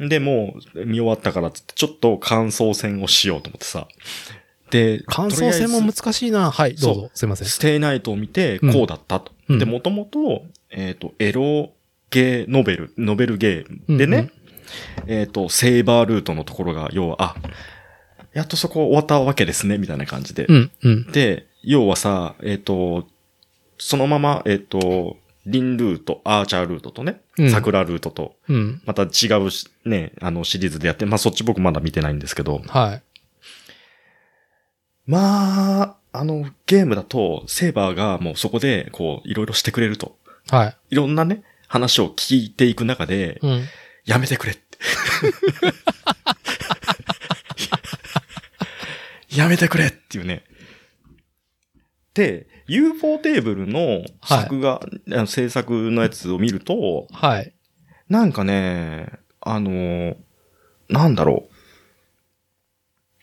Speaker 1: で、もう、見終わったからっつって、ちょっと感想戦をしようと思ってさ。で、
Speaker 2: 感想戦も難しいな。はい、どう
Speaker 1: そ
Speaker 2: ぞ。すいません
Speaker 1: ず。ステイナイトを見て、こうだったと。
Speaker 2: うん
Speaker 1: で、もともと、えっ、と、エロゲーノベル、ノベルゲーでね、えっ、と、セーバールートのところが、要は、あ、やっとそこ終わったわけですね、みたいな感じで。
Speaker 2: うん、うん。
Speaker 1: で、要はさ、えっ、と、そのまま、えっ、と、リンルート、アーチャールートとね、
Speaker 2: うん
Speaker 1: 桜ルートと、
Speaker 2: うん。
Speaker 1: また違うしね、あのシリーズでやって、まあそっち僕まだ見てないんですけど、
Speaker 2: はい。
Speaker 1: まあ、あのゲームだと、セーバーがもうそこで、こう、いろいろしてくれると。
Speaker 2: はい。
Speaker 1: いろんなね、話を聞いていく中で、
Speaker 2: うん。
Speaker 1: やめてくれって。やめてくれっていうね。で、UFO テーブルの作画、あの制作のやつを見ると、
Speaker 2: はい。
Speaker 1: なんかね、あの、なんだろ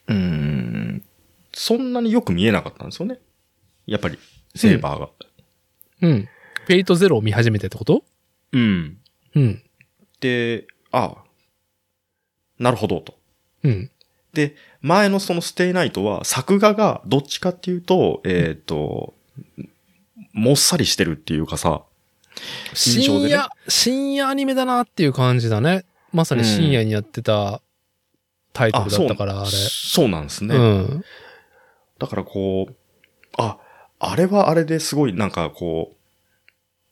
Speaker 1: う。うーん、そんなによく見えなかったんですよね。やっぱり、セーバーが。
Speaker 2: うん。フェイトゼロを見始めてってこと？
Speaker 1: うん。
Speaker 2: うん。
Speaker 1: で、あなるほどと。
Speaker 2: うん。
Speaker 1: で、前のそのステイナイトは作画がどっちかっていうと、えっ、と、もっさりしてるっていうかさ、印象でね
Speaker 2: 深夜、深夜アニメだなっていう感じだね。まさに深夜にやってたタイトルだったから、あれ。
Speaker 1: そうなんですね。
Speaker 2: うん。
Speaker 1: だからこう、あ、あれはあれですごいなんかこう、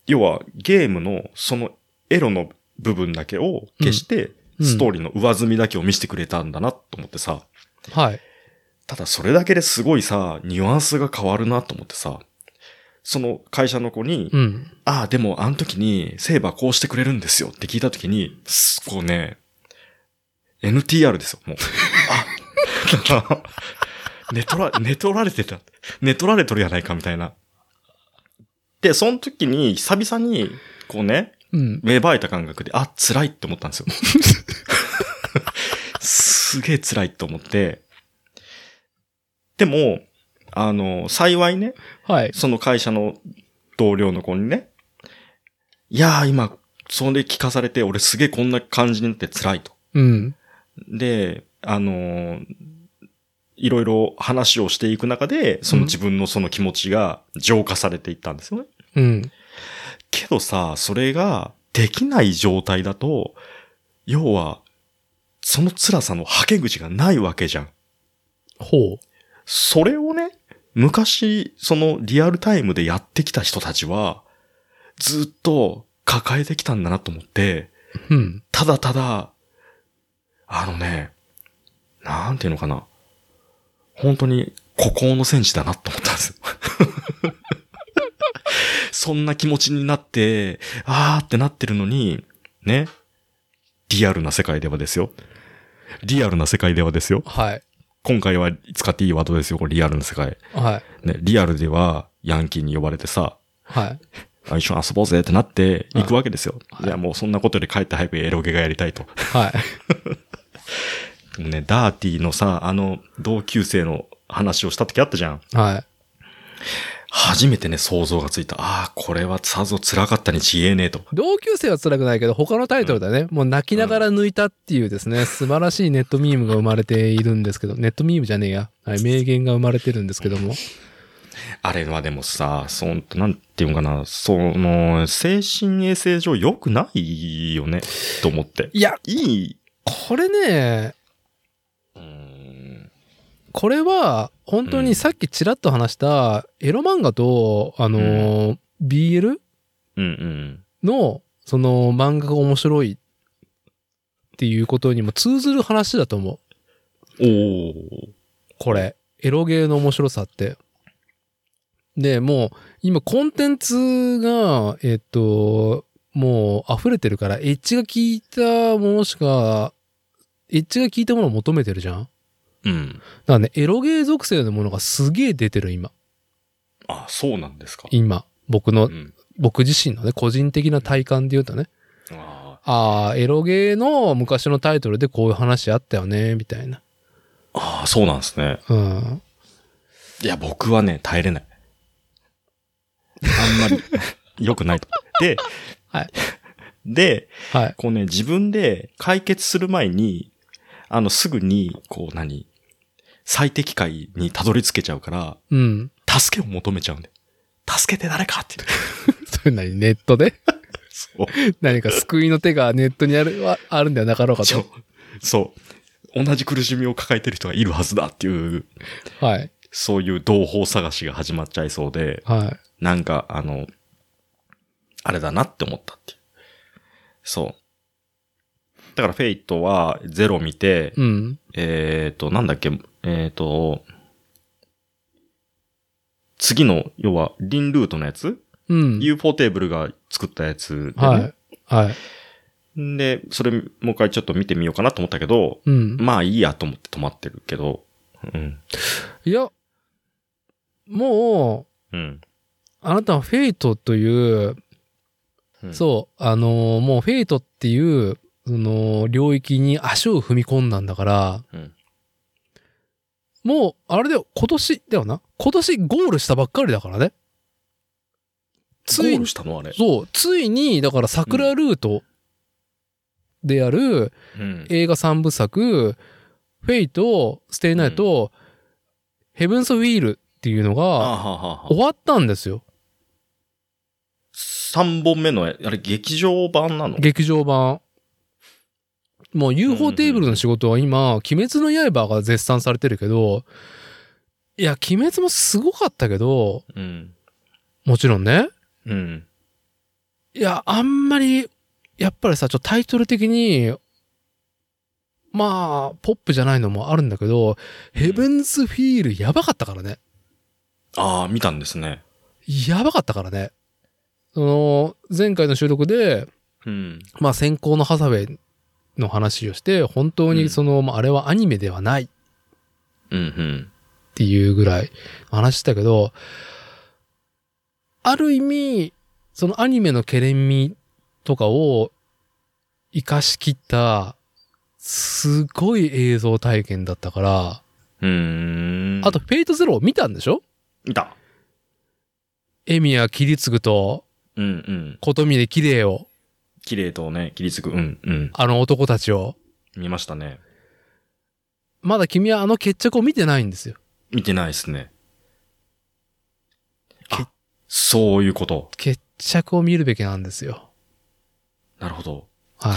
Speaker 1: 要はゲームのそのエロの部分だけを消して、
Speaker 2: うん
Speaker 1: ストーリーの上積みだけを見せてくれたんだなと思ってさ、
Speaker 2: はい。
Speaker 1: ただそれだけですごいさ、ニュアンスが変わるなと思ってさ、その会社の子に、
Speaker 2: うん。
Speaker 1: ああ、でもあの時にセーバーこうしてくれるんですよって聞いた時に、すこうね、NTR ですよ、もう。あ、寝取ら、寝取られてた。寝取られとるやないかみたいな。で、その時に久々に、こうね、
Speaker 2: うん。
Speaker 1: 芽生えた感覚で、あ、辛いって思ったんですよ。すげえ辛いって思って。でも、あの、幸いね、
Speaker 2: はい。
Speaker 1: その会社の同僚の子にね、いやー今、それ聞かされて、俺すげえこんな感じになって辛いと。
Speaker 2: うん。
Speaker 1: で、あのーいろいろ話をしていく中で、その自分のその気持ちが浄化されていったんですよね。
Speaker 2: うん。
Speaker 1: けどさ、それができない状態だと、要は、その辛さの吐け口がないわけじゃん。
Speaker 2: ほう。
Speaker 1: それをね、昔、そのリアルタイムでやってきた人たちは、ずっと抱えてきたんだなと思って、
Speaker 2: うん。
Speaker 1: ただただ、あのね、なんていうのかな。本当に孤高の戦士だなと思ったんですよ。そんな気持ちになって、あーってなってるのに、ね。リアルな世界ではですよ。リアルな世界ではですよ。
Speaker 2: はい。
Speaker 1: 今回は使っていいワードですよ、これリアルの世界。
Speaker 2: はい。
Speaker 1: ね、リアルではヤンキーに呼ばれてさ、
Speaker 2: はい。
Speaker 1: あ一緒に遊ぼうぜってなって行くわけですよ。
Speaker 2: はい
Speaker 1: いや、もうそんなことより帰って早くエロゲがやりたいと。
Speaker 2: はい。
Speaker 1: ね、ダーティーのさ、あの、同級生の話をした時あったじゃん。
Speaker 2: はい。
Speaker 1: 初めてね、想像がついた。ああ、これはさぞ辛かったにちげえねえと。
Speaker 2: 同級生は辛くないけど、他のタイトルだね。もう泣きながら抜いたっていうですね、素晴らしいネットミームが生まれているんですけど、ネットミームじゃねえや。はい、名言が生まれてるんですけども。
Speaker 1: あれはでもさ、そん、なんていうのかな、その、精神衛生上良くないよね、と思って。
Speaker 2: いや、
Speaker 1: いい、
Speaker 2: これね、
Speaker 1: うーん、
Speaker 2: これは、本当にさっきちらっと話した、エロ漫画と、あのー BL
Speaker 1: うんうん。
Speaker 2: の、その漫画が面白いっていうことにも通ずる話だと思う。
Speaker 1: おー。
Speaker 2: これ。エロゲーの面白さって。で、もう、今コンテンツが、えっと、もう溢れてるから、エッジが効いたものしか、エッジが効いたものを求めてるじゃんだか
Speaker 1: うん。
Speaker 2: らね、エロゲー属性のものがすげえ出てる今。
Speaker 1: あ、そうなんですか。
Speaker 2: 今。僕の
Speaker 1: う、ん。
Speaker 2: 僕自身のね、個人的な体感で言うとね。
Speaker 1: あ
Speaker 2: ああ、エロゲーの昔のタイトルでこういう話あったよね、みたいな。
Speaker 1: あー、そうなんですね。
Speaker 2: うん。
Speaker 1: いや、僕はね、耐えれない。あんまり、良くないと。で、
Speaker 2: はい。
Speaker 1: で、
Speaker 2: はい。
Speaker 1: こうね、自分で解決する前に、あの、すぐに、こう何、最適解にたどり着けちゃうから、
Speaker 2: うん。
Speaker 1: 助けを求めちゃうんで。助けて誰かって。
Speaker 2: それ何ネットで？
Speaker 1: そう。
Speaker 2: 何か救いの手がネットにある、はあるんではなかろうか
Speaker 1: そう
Speaker 2: と。。
Speaker 1: そう。同じ苦しみを抱えてる人がいるはずだっていう、
Speaker 2: はい。
Speaker 1: そういう同胞探しが始まっちゃいそうで、
Speaker 2: はい。
Speaker 1: なんか、あの、あれだなって思ったっていう。そう。だからフェイトはゼロ見て、
Speaker 2: うん。
Speaker 1: えっ、と、なんだっけ、えっ、と、次の、要は、リンルートのやつ、
Speaker 2: うん。
Speaker 1: ?UFO テーブルが作ったやつで、ね
Speaker 2: はい。はい。
Speaker 1: で、それもう一回ちょっと見てみようかなと思ったけど、
Speaker 2: うん。
Speaker 1: まあいいやと思って止まってるけど、うん。
Speaker 2: いや、もう、
Speaker 1: うん。
Speaker 2: あなたは Fateという、
Speaker 1: うん
Speaker 2: そう、あのーもう Fateっていう、その、領域に足を踏み込んだんだから、
Speaker 1: うん
Speaker 2: もう、あれだよ、今年、だよな。今年ゴールしたばっかりだからね。つい
Speaker 1: ゴールしたの？あれ。
Speaker 2: そう、ついに、だから桜ルートである
Speaker 1: うん。
Speaker 2: 映画3部作、 Fate/stay night Heaven's Feel っていうの
Speaker 1: あ
Speaker 2: が終わったんですよ。
Speaker 1: 3本目の、あれ劇場版なの？
Speaker 2: 劇場版。もう UFO テーブルの仕事は今、鬼滅の刃が絶賛されてるけど、いや、鬼滅もすごかったけど、
Speaker 1: うん。
Speaker 2: もちろんね。
Speaker 1: うん。
Speaker 2: いや、あんまり、やっぱりさ、ちょっとタイトル的に、まあ、ポップじゃないのもあるんだけど、ヘブンズフィールやばかったからね。
Speaker 1: ああ、見たんですね。
Speaker 2: やばかったからね。その、前回の収録で、
Speaker 1: うん。
Speaker 2: まあ先行のハサウェイの話をして、本当
Speaker 1: うん
Speaker 2: にその、まああれはアニメではないっ
Speaker 1: うん、うん。
Speaker 2: ていうぐらい話したけど、ある意味、そのアニメのケレン味とかを活かしきった、すごい映像体験だったから、
Speaker 1: うーん。
Speaker 2: あと、フェイトゼロを見たんでしょ？
Speaker 1: 見た。
Speaker 2: エミヤ切り継ぐと、
Speaker 1: うん、うん。
Speaker 2: 琴峰綺麗を、
Speaker 1: 綺麗とね、切りつく。うん、うん。
Speaker 2: あの男たちを。
Speaker 1: 見ましたね。
Speaker 2: まだ君はあの決着を見てないんですよ。
Speaker 1: 見てないですね。あ、そういうこと。
Speaker 2: 決着を見るべきなんですよ。
Speaker 1: なるほど。
Speaker 2: はい。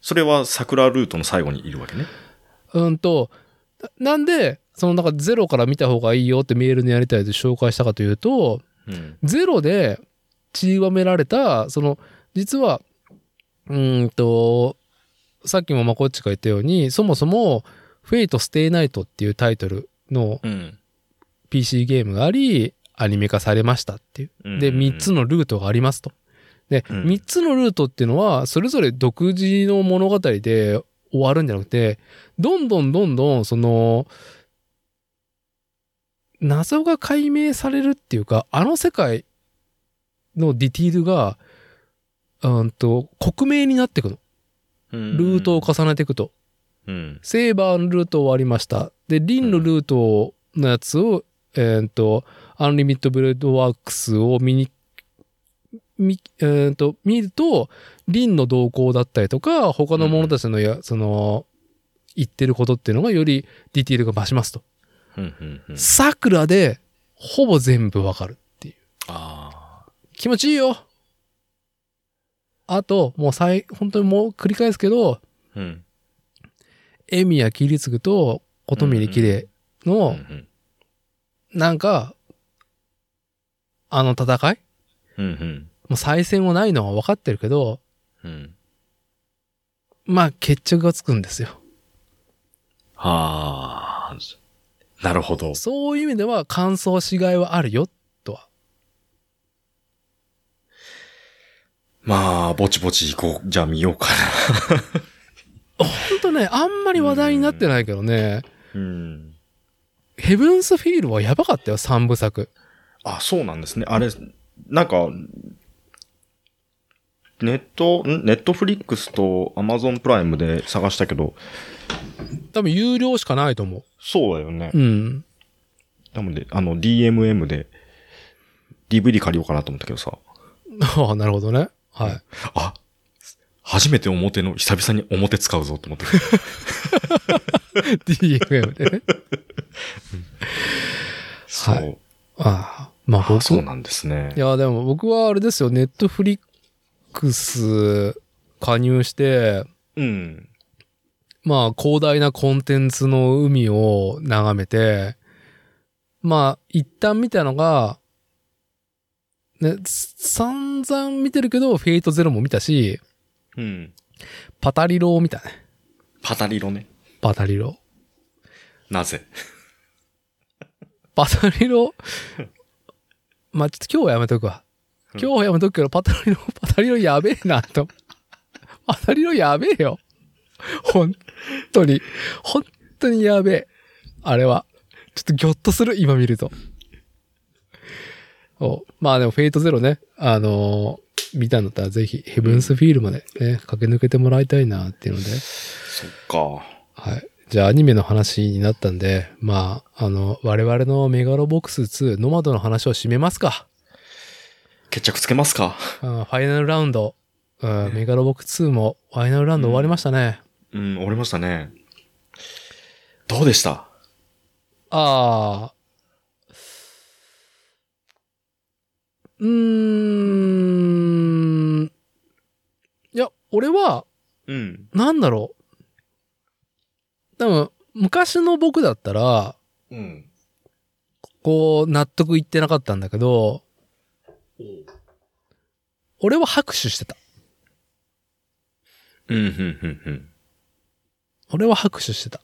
Speaker 1: それは桜ルートの最後にいるわけね。
Speaker 2: うんと、ななんで、そのなんかゼロから見た方がいいよってメールのやりたいで紹介したかというと、
Speaker 1: うん。
Speaker 2: ゼロで散りばめられた、その、実は、うーんと、さっきもまこっちが言ったように、そもそも、 Fate/stay night っていうタイトルの
Speaker 1: うん。
Speaker 2: PC ゲームがあり、アニメ化されましたっていう。
Speaker 1: うん
Speaker 2: で、3つのルートがありますと。で、
Speaker 1: うん
Speaker 2: 3つのルートっていうのは、それぞれ独自の物語で終わるんじゃなくて、どんどんどんどん、その、謎が解明されるっていうか、あの世界のディティールが、うんと、克明になっていくの。ルートを重ねていくと。
Speaker 1: うん。
Speaker 2: セーバーのルート終わりました。で、リンのルートのやつを、えっ、と、 Unlimited Blade Works を見に、み、えっ、と、見ると、リンの動向だったりとか、他の者たちのや、その、言ってることっていうのがよりディティールが増しますと。
Speaker 1: うん。うん。うん。
Speaker 2: 桜で、ほぼ全部わかるっていう。
Speaker 1: ああ。
Speaker 2: 気持ちいいよあと、もう最、本当にもう繰り返すけど、
Speaker 1: うん。
Speaker 2: エミやキリツグと琴ミリキレ
Speaker 1: うんう
Speaker 2: の、
Speaker 1: ん。
Speaker 2: なんか、あの戦い？
Speaker 1: うん。
Speaker 2: もう再戦はないのは分かってるけど、
Speaker 1: うん。
Speaker 2: まあ決着がつくんですよ。
Speaker 1: はあ。なるほど。
Speaker 2: そういう意味では感想しがいはあるよ、とは。
Speaker 1: まあ、ぼちぼち行こう。じゃあ見ようか
Speaker 2: ほんとね、あんまり話題になってないけどね、
Speaker 1: な。うん。
Speaker 2: ヘブンスフィールはやばかったよ、三部作。
Speaker 1: あ、そうなんですね。あれ、なんか、ネット、ん？ネットフリックスとアマゾンプライムで探したけど、
Speaker 2: 多分有料しかないと思
Speaker 1: そうだよね
Speaker 2: う。。うん。
Speaker 1: なので、あの、DMM で DVD 借りようかなと思ったけどさ。
Speaker 2: ああ、なるほどね。はい。
Speaker 1: あ、初めて表の、久々に表使うぞと思って。
Speaker 2: DFM でね。
Speaker 1: そう。
Speaker 2: はいああ。まあ
Speaker 1: そうなんですね
Speaker 2: い。や、でも僕はあれですよ、ネットフリックス加入して、
Speaker 1: うん。
Speaker 2: まあ広大なコンテンツの海を眺めて、まあ一旦見たのが、ね、散々見てるけど、フェイトゼロも見たし、
Speaker 1: うん。
Speaker 2: パタリロを見たね。
Speaker 1: パタリロね。
Speaker 2: パタリロ。
Speaker 1: なぜ？
Speaker 2: パタリロ、まあちょっと今日はやめとくわ。今日はやめとくけど、パタリロ、パタリロやべえなと。パタリロやべえよ。本当に。本当にやべえ。あれは。ちょっとギョッとする、今見ると。おまあでも、フェイトゼロね、あのー見たんだったらぜひ、ヘブンスフィールまでね、駆け抜けてもらいたいなっていうので。
Speaker 1: そっか。
Speaker 2: はい。じゃあアニメの話になったんで、まあ、あの、我々のメガロボックス2、ノマドの話を締めますか。
Speaker 1: 決着つけますか。
Speaker 2: うんファイナルラウンド、うんメガロボックス2もファイナルラウンド終わりましたね。
Speaker 1: うん、終わりましたね。どうでした？
Speaker 2: ああ。うーん。いや、俺は、
Speaker 1: うん。
Speaker 2: なんだろう。多分、昔の僕だったら、
Speaker 1: うん。
Speaker 2: こう、納得いってなかったんだけど、俺は拍手してた。
Speaker 1: うん、うん、うん、うん。
Speaker 2: 俺は拍手してた。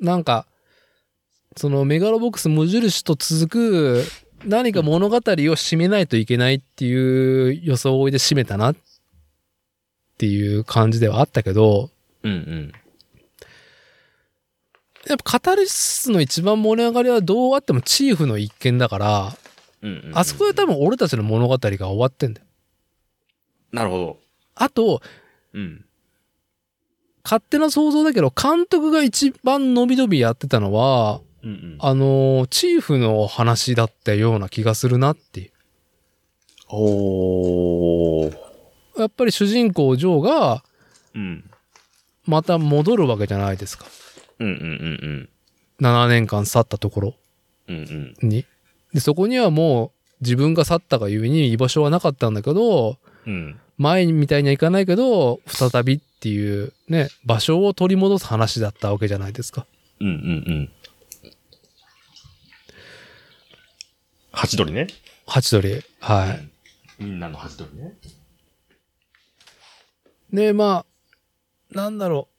Speaker 2: なんか、そのメガロボックス無印と続く何か物語を締めないといけないっていう装いで締めたなっていう感じではあったけど、
Speaker 1: うん、うん。
Speaker 2: やっぱカタルシスの一番盛り上がりはどうあってもチーフの一件だから、
Speaker 1: うんうんうん
Speaker 2: あそこで多分俺たちの物語が終わってんだよ。
Speaker 1: なるほど。
Speaker 2: あと、
Speaker 1: うん。
Speaker 2: 勝手な想像だけど、監督が一番伸び伸びやってたのは、
Speaker 1: うん、うん。
Speaker 2: あのーチーフの話だったような気がするなっていう。
Speaker 1: おー。
Speaker 2: やっぱり主人公ジョーが
Speaker 1: うん。
Speaker 2: また戻るわけじゃないですか。
Speaker 1: うん、うん、うん、
Speaker 2: 7年間去ったところ
Speaker 1: うん。うん、うん。
Speaker 2: に。で、そこにはもう自分が去ったがゆえに居場所はなかったんだけど、
Speaker 1: うん。
Speaker 2: 前みたいにはいかないけど、再びっていうね、場所を取り戻す話だったわけじゃないですか。
Speaker 1: うん、うん、うん。ハチドリね。
Speaker 2: ハチドリ。はい。
Speaker 1: みんなのハチドリね。
Speaker 2: で、まあ、なんだろう。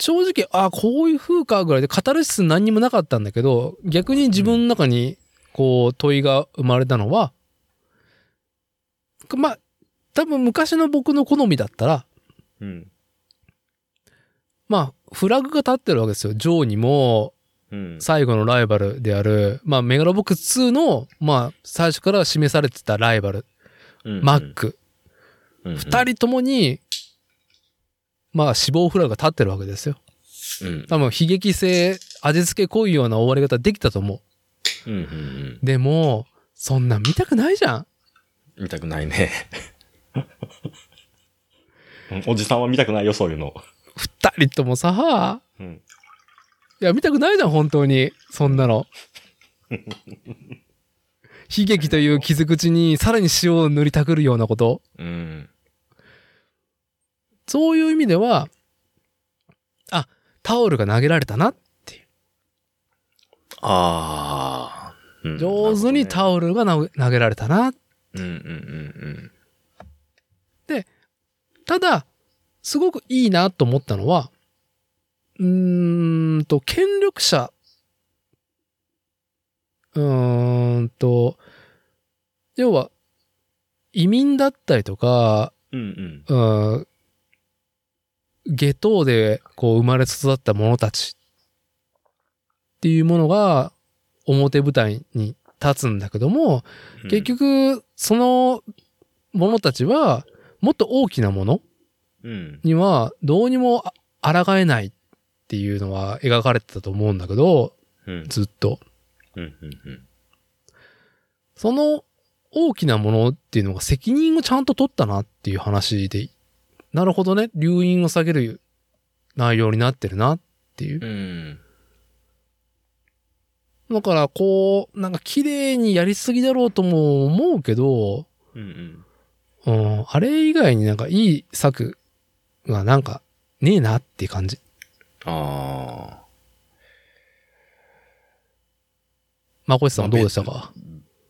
Speaker 2: 正直、あこういう風かぐらいで、カタルシス何にもなかったんだけど、逆に自分の中に、こう、問いが生まれたのは、まあ、多分昔の僕の好みだったら、
Speaker 1: うん。
Speaker 2: まあ、フラグが立ってるわけですよ。ジョーにも、
Speaker 1: うん。
Speaker 2: 最後のライバルである、まあ、メガロボックス2の、まあ、最初から示されてたライバル、
Speaker 1: うん
Speaker 2: マッ。ク。
Speaker 1: 二
Speaker 2: 二人ともに、まあ、死亡フラグが立ってるわけですよ。
Speaker 1: うん。
Speaker 2: 多分、悲劇性、味付け濃いような終わり方できたと思
Speaker 1: うん。うん。うん
Speaker 2: う。でも、そんなん見たくないじゃん。
Speaker 1: 見たくないね。う んおじさんは見たくないよ、そういうの。
Speaker 2: 二人ともさ、
Speaker 1: うん。
Speaker 2: いや、見たくないじゃん、本当に。そんなの。悲劇という傷口にさらに塩を塗りたくるようなこと。
Speaker 1: うん。
Speaker 2: そういう意味では、あ、タオルが投げられたな。
Speaker 1: ああ。うん
Speaker 2: 上手にタオルが投げられたな。
Speaker 1: うんうんうん
Speaker 2: ただ、すごくいいなと思ったのは、うーんと、権力者、うーんと、要は、移民だったりとか、
Speaker 1: うん。うん
Speaker 2: 下等でこう生まれ育った者たちっていうものが表舞台に立つんだけども、結局、その者たちは、もっと大きなもの
Speaker 1: うん。
Speaker 2: にはどうにもあ抗えないっていうのは描かれてたと思うんだけど、
Speaker 1: うん。
Speaker 2: ずっと。
Speaker 1: うん。うん。
Speaker 2: その大きなものっていうのが責任をちゃんと取ったなっていう話で、なるほどね、留飲を下げる内容になってるなっていう。
Speaker 1: うん。
Speaker 2: だから、こう、なんか綺麗にやりすぎだろうとも思うけど、
Speaker 1: うん。
Speaker 2: うん、あれ以外になんかいい作がなんかねえなっていう感じ。
Speaker 1: ああ。
Speaker 2: まこしさんはどうでしたか？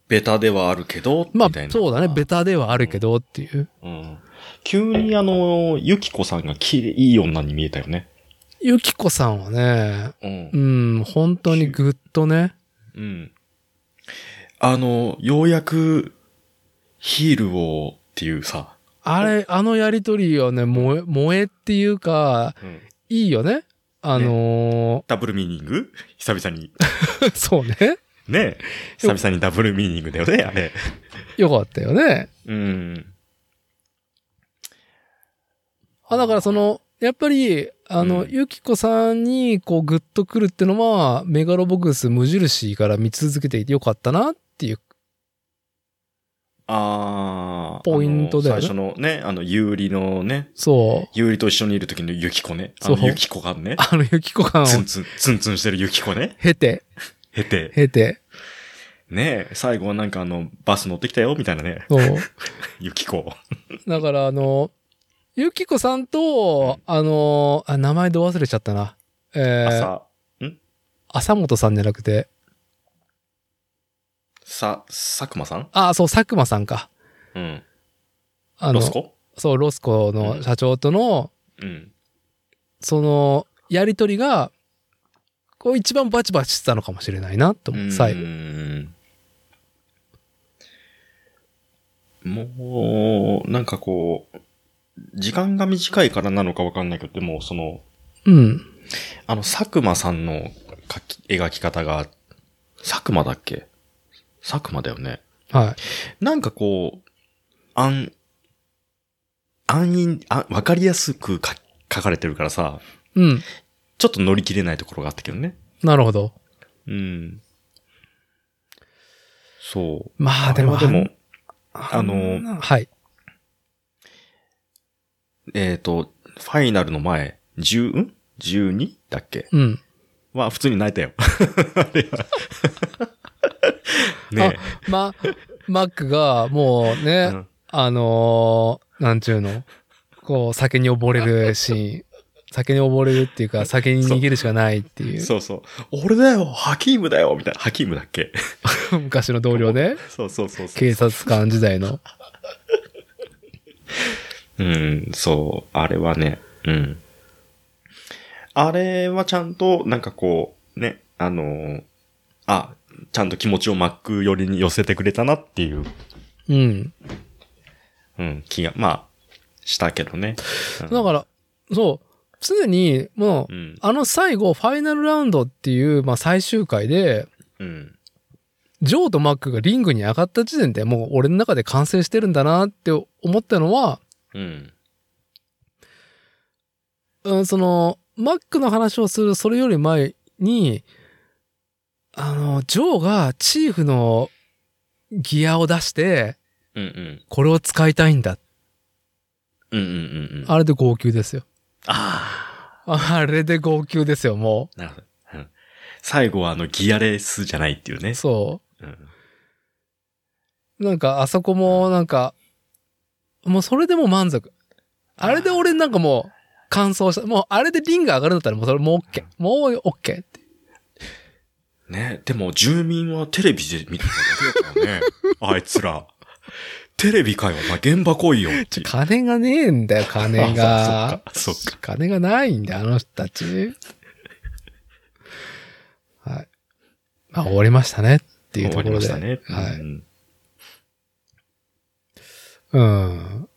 Speaker 1: ベタではあるけど、
Speaker 2: まあ
Speaker 1: みたい、な
Speaker 2: そうだね。ベタではあるけどっていう。
Speaker 1: うん。急にあの、ゆきこさんがきれいいい女に見えたよね。
Speaker 2: ゆきこさんはね、
Speaker 1: うん
Speaker 2: う。ん、本当にぐっとね、
Speaker 1: うん。あの、ようやく、ヒールをっていうさ。
Speaker 2: あれ、あのやりとりはね、萌え、萌えっていうか、
Speaker 1: うん。
Speaker 2: いいよね。あの
Speaker 1: ダブルミーニング？久々に。
Speaker 2: ー そうね。
Speaker 1: ね久々にダブルミーニングだよね、あれ。
Speaker 2: よかったよね。
Speaker 1: うん。
Speaker 2: あ、だからその、やっぱり、あの、
Speaker 1: うん
Speaker 2: ゆきこさんに、こう、グッとくるってのは、メガロボックス無印から見続けていてよかったなっていう。
Speaker 1: あー。
Speaker 2: ポイントだよね
Speaker 1: 最初のね、あの、有利のね、
Speaker 2: そう。
Speaker 1: 有利と一緒にいる時のユキコね。あ
Speaker 2: そう
Speaker 1: のユキコがね。
Speaker 2: あのゆきこ感を
Speaker 1: ツンツン、ツンツンしてるユキコね。
Speaker 2: 経て、
Speaker 1: 経て。
Speaker 2: 経て、
Speaker 1: ね最後はなんかあの、バス乗ってきたよ、みたいなね。
Speaker 2: そう。
Speaker 1: ユキコ。
Speaker 2: だから、あの、ゆきこさんと、あの、あ、名前ど忘れちゃったな。えー、
Speaker 1: 朝、
Speaker 2: 浅本さんじゃなくて、
Speaker 1: さ、佐久間さん？
Speaker 2: あ、そう、佐久間さんか。
Speaker 1: うん。
Speaker 2: あの
Speaker 1: ロスコ？
Speaker 2: そう、ロスコの社長との、
Speaker 1: うん。
Speaker 2: その、やりとりが、こう一番バチバチしてたのかもしれないな、と思う、最後。
Speaker 1: 後。もう、なんかこう、時間が短いからなのかわかんないけど、でもその、
Speaker 2: うん。
Speaker 1: あの、佐久間さんの描き描き方が、佐久間だっけ？佐久間だよね。
Speaker 2: はい。
Speaker 1: なんかこう、安、安易、あ、わかりやすくか書かれてるからさ、
Speaker 2: うん。
Speaker 1: ちょっと乗り切れないところがあったけどね。
Speaker 2: なるほど。
Speaker 1: うん。そう。
Speaker 2: まあでも、
Speaker 1: でも、
Speaker 2: あ
Speaker 1: あの
Speaker 2: はい。
Speaker 1: えっ、と、ファイナルの前、10、ん ?12? だっけ？
Speaker 2: うん。
Speaker 1: は、普通に泣いたよ。あれは ね
Speaker 2: ま、マックが、もう
Speaker 1: え。
Speaker 2: ね、
Speaker 1: うん
Speaker 2: あのーなんちゅうの、こう、酒に溺れるシーン。酒に溺れるっていうか、酒に逃げるしかないっていう、
Speaker 1: そうそう。俺だよハキームだよみたいな。ハキームだっけ？
Speaker 2: 昔の同僚で、
Speaker 1: そうそうそうそう。
Speaker 2: 警察官時代の。
Speaker 1: うん、そう。あれはね、うん。あれはちゃんと、なんかこう、ね、あのーあ、ちゃんと気持ちをマック寄りに寄せてくれたなっていう、
Speaker 2: うん。
Speaker 1: うん、気が、まあ、したけどね。うん
Speaker 2: だから、そう、常に、もう、
Speaker 1: うん。
Speaker 2: あの最後、ファイナルラウンドっていう、まあ最終回で、
Speaker 1: うん。
Speaker 2: ジョーとマックがリングに上がった時点でもう俺の中で完成してるんだなって思ったのは、
Speaker 1: うん。
Speaker 2: うん、その、マックの話をするそれより前に、あの、ジョーがチーフのギアを出して、
Speaker 1: うんうん。
Speaker 2: これを使いたいんだ。
Speaker 1: うんうんうんうん。
Speaker 2: あれで号泣ですよ。
Speaker 1: あ
Speaker 2: あれで号泣ですよ、も
Speaker 1: あ。なるほど。うん最後はあのギアレースじゃないっていうね
Speaker 2: う。。そ
Speaker 1: うん。
Speaker 2: う。なんか、あそこも、なんか、もうそれでもう満足。あれで俺なんかもう、完走した。もう、あれでリング上がるんだったらもうそれもう OK。もう OK って。
Speaker 1: ねでも住民はテレビで見てただけだからね。あいつら。テレビかよ、お前現場来いよっていう。
Speaker 2: 金がねえんだよ、金が。
Speaker 1: あそっか、そっか。
Speaker 2: 金がないんだよ、あの人たち。はい。まあ、終わりましたねっていうところで。
Speaker 1: 終わりましたね。
Speaker 2: はい。
Speaker 1: うん
Speaker 2: うん。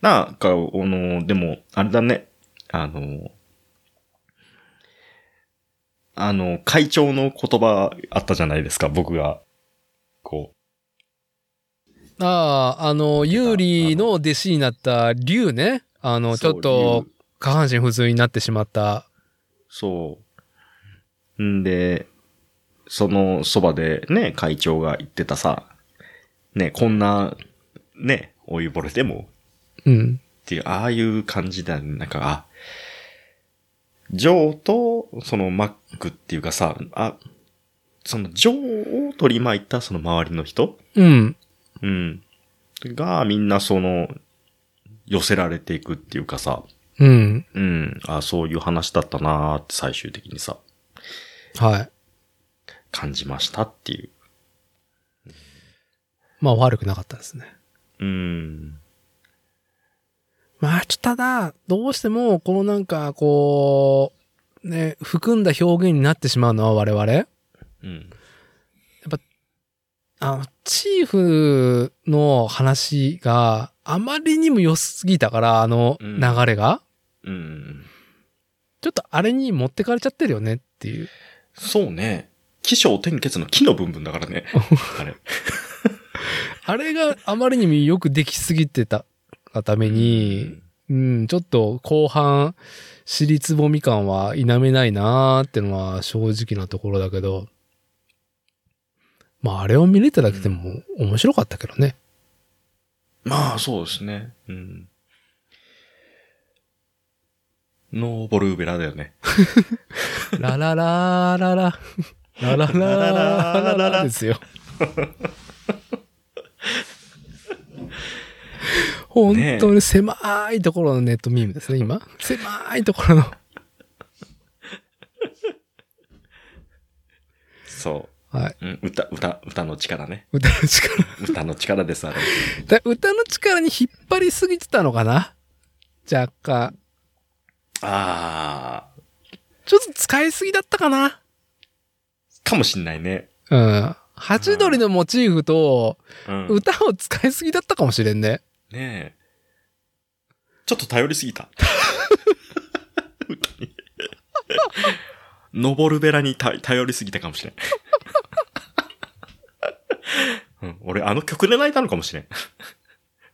Speaker 1: なんか、あの、でも、あれだね。あの、あの、会長の言葉あったじゃないですか、僕が。こ
Speaker 2: ああ、あの、有利の弟子になった竜ね。あ
Speaker 1: う。
Speaker 2: の、ちょっと、下半身不随になってしまった。
Speaker 1: そう。んで、そのそばでね、会長が言ってたさ、ね、こんな、ね、お湯ぼれでも
Speaker 2: うん。
Speaker 1: っていう、ああいう感じだ、なんか、あ、ジョーと、そのマックっていうかさ、あ、そのジョーを取り巻いたその周りの人？
Speaker 2: うん。
Speaker 1: うん。が、みんなその、寄せられていくっていうかさ、
Speaker 2: うん。
Speaker 1: うん、あそういう話だったなーって最終的にさ、
Speaker 2: はい。
Speaker 1: 感じましたっていう。
Speaker 2: まあ、悪くなかったですね。
Speaker 1: うん。
Speaker 2: まあ、ちょただ、どうしても、このなんか、こう、ね、含んだ表現になってしまうのは我々。
Speaker 1: うん。
Speaker 2: あの、チーフの話があまりにも良すぎたから、あの
Speaker 1: うん
Speaker 2: 流れが、
Speaker 1: うん。
Speaker 2: ちょっとあれに持ってかれちゃってるよねっていう。
Speaker 1: そうね。起承転結の木の部分だからね。あれ。
Speaker 2: あれがあまりにもよくできすぎてたがために、うん、ちょっと後半、尻つぼみ感は否めないなーってのは正直なところだけど、まああれを見れただけでも面白かったけどね。
Speaker 1: まあ、そうですね。うん。ノーボルーベラだよね。
Speaker 2: ラララーララ、ラララーラララですよ。本当に狭いところのネットミームですね、今。狭いところの。
Speaker 1: そ
Speaker 2: はい。
Speaker 1: う。うん、歌、歌、歌の力ね。
Speaker 2: 歌の力。
Speaker 1: 歌の力です、あれ。
Speaker 2: だ歌の力に引っ張りすぎてたのかな？若干。
Speaker 1: あ
Speaker 2: ちょっと使いすぎだったかな？
Speaker 1: ー、かもしんないね。
Speaker 2: うん。ハチドリのモチーフと
Speaker 1: うん。
Speaker 2: 歌を使いすぎだったかもしれんね。
Speaker 1: ねえ。ちょっと頼りすぎた。歌に。ノボルベラにた頼りすぎたかもしれん。うん、俺、あの曲で泣いたのかもしれん。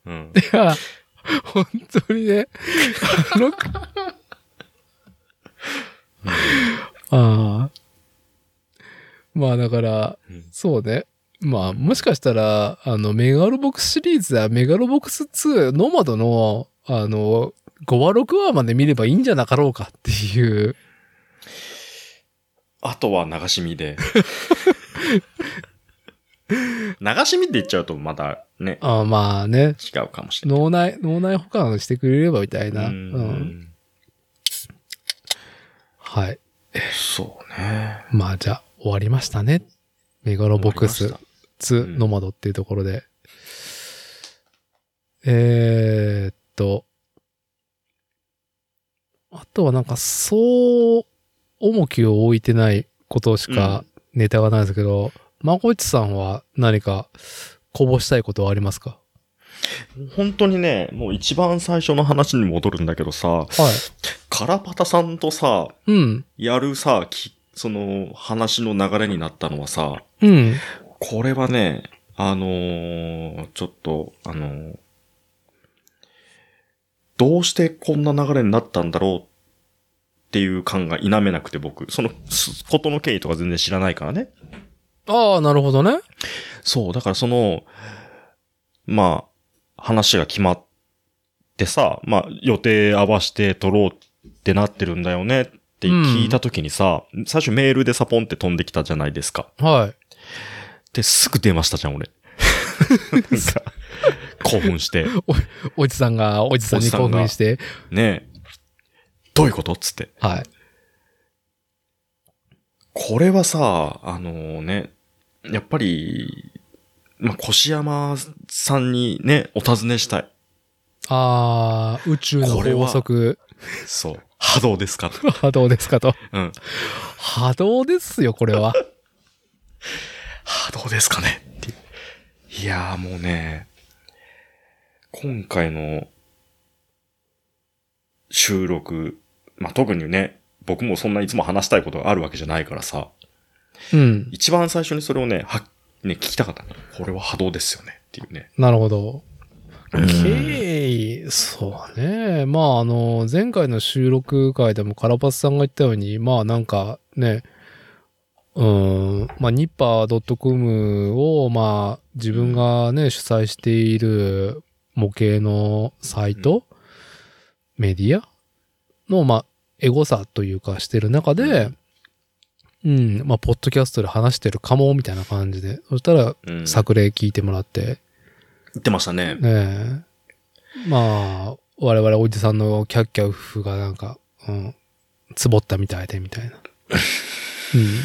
Speaker 1: うん。
Speaker 2: いや、本当にね。あの、ああ。まあだから、
Speaker 1: うん
Speaker 2: そうね。まあもしかしたら、あの、メガロボックスシリーズやメガロボックス2、ノマドの、あの、5話6話まで見ればいいんじゃなかろうかっていう。
Speaker 1: あとは流し見で。流し見って言っちゃうとまだね、
Speaker 2: あまあね、
Speaker 1: 違うかもしれない。
Speaker 2: 脳内、脳内保管してくれればみたいな。
Speaker 1: う
Speaker 2: うん。
Speaker 1: ん。
Speaker 2: はい。
Speaker 1: そうね。
Speaker 2: まあじゃあ終わりましたね。メガロボックス
Speaker 1: 終わりました
Speaker 2: 2
Speaker 1: うん
Speaker 2: ノマドっていうところで。えー、っと。あとはなんかそう重きを置いてないことしかネタがないですけど、まこいちさんは何かこぼしたいことはありますか？
Speaker 1: 本当にね、もう一番最初の話に戻るんだけどさ、
Speaker 2: はい。
Speaker 1: カラパタさんとさ、
Speaker 2: うん。
Speaker 1: やるさ、きその話の流れになったのはさ、
Speaker 2: うん。
Speaker 1: これはね、あのーちょっと、あのーどうしてこんな流れになったんだろうっていう感が否めなくて僕、その、すことの経緯とか全然知らないからね。
Speaker 2: ああ、なるほどね。
Speaker 1: そう、だからその、まあ、話が決まってさ、まあ、予定合わせて撮ろうってなってるんだよねって聞いた時にさ、最初メールでサポンって飛んできたじゃないですか。
Speaker 2: はい。
Speaker 1: で、すぐ電話したじゃん、俺。なんか、興奮して。
Speaker 2: おじさんが、おじさんに興奮して。
Speaker 1: ねえ。どういうこと？っつって。
Speaker 2: はい。
Speaker 1: これはさ、あのね、やっぱり、まあ、越山さんにね、お尋ねしたい。
Speaker 2: ああ、宇宙の法則、
Speaker 1: そう。波動ですかと。
Speaker 2: 波動ですかと。
Speaker 1: うん。
Speaker 2: 波動ですよ、これは。
Speaker 1: 波動ですかね？っていう。いやーもうね、今回の収録、まあ、特にね、僕もそんないつも話したいことがあるわけじゃないからさ、
Speaker 2: うん。
Speaker 1: 一番最初にそれをね、は、ね、聞きたかったの。これは波動ですよねっていうね。
Speaker 2: なるほど。
Speaker 1: うん
Speaker 2: 経緯、そうね。まあ、あの、前回の収録会でもカラパスさんが言ったように、まあなんかね、うーん、まあ、ニッパー .com を、まあ、自分がね、主催している模型のサイト、メディア？の、まあ、エゴサというかしてる中で、うん、まあ、ポッドキャストで話してるかも、みたいな感じで。そしたら、
Speaker 1: うん。
Speaker 2: 作例聞いてもらって、
Speaker 1: 言ってましたね。
Speaker 2: ねえ。まあ、我々おじさんのキャッキャウフがなんか、うん、つぼったみたいで、みたいな。うん。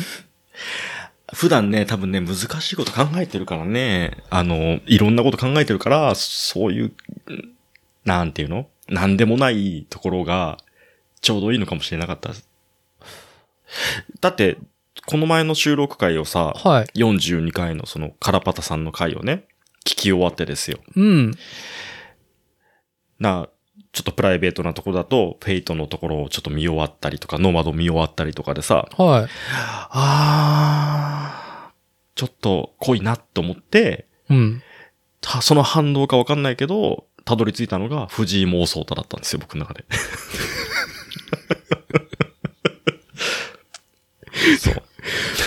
Speaker 1: 普段ね、多分ね、難しいこと考えてるからね、あの、いろんなこと考えてるから、そういう、うんなんていうの？なんでもないところが、ちょうどいいのかもしれなかった。だって、この前の収録会をさ、
Speaker 2: はい。
Speaker 1: 42回のそのカラパタさんの回をね、聞き終わってですよ。
Speaker 2: うん。
Speaker 1: な、ちょっとプライベートなところだと、 Fate のところをちょっと見終わったりとか、ノーマド見終わったりとかでさ、
Speaker 2: はい。
Speaker 1: あー、ちょっと濃いなって思って、
Speaker 2: うん。
Speaker 1: たその反動かわかんないけど、たどり着いたのが藤井妄想太だったんですよ、僕の中で。そう。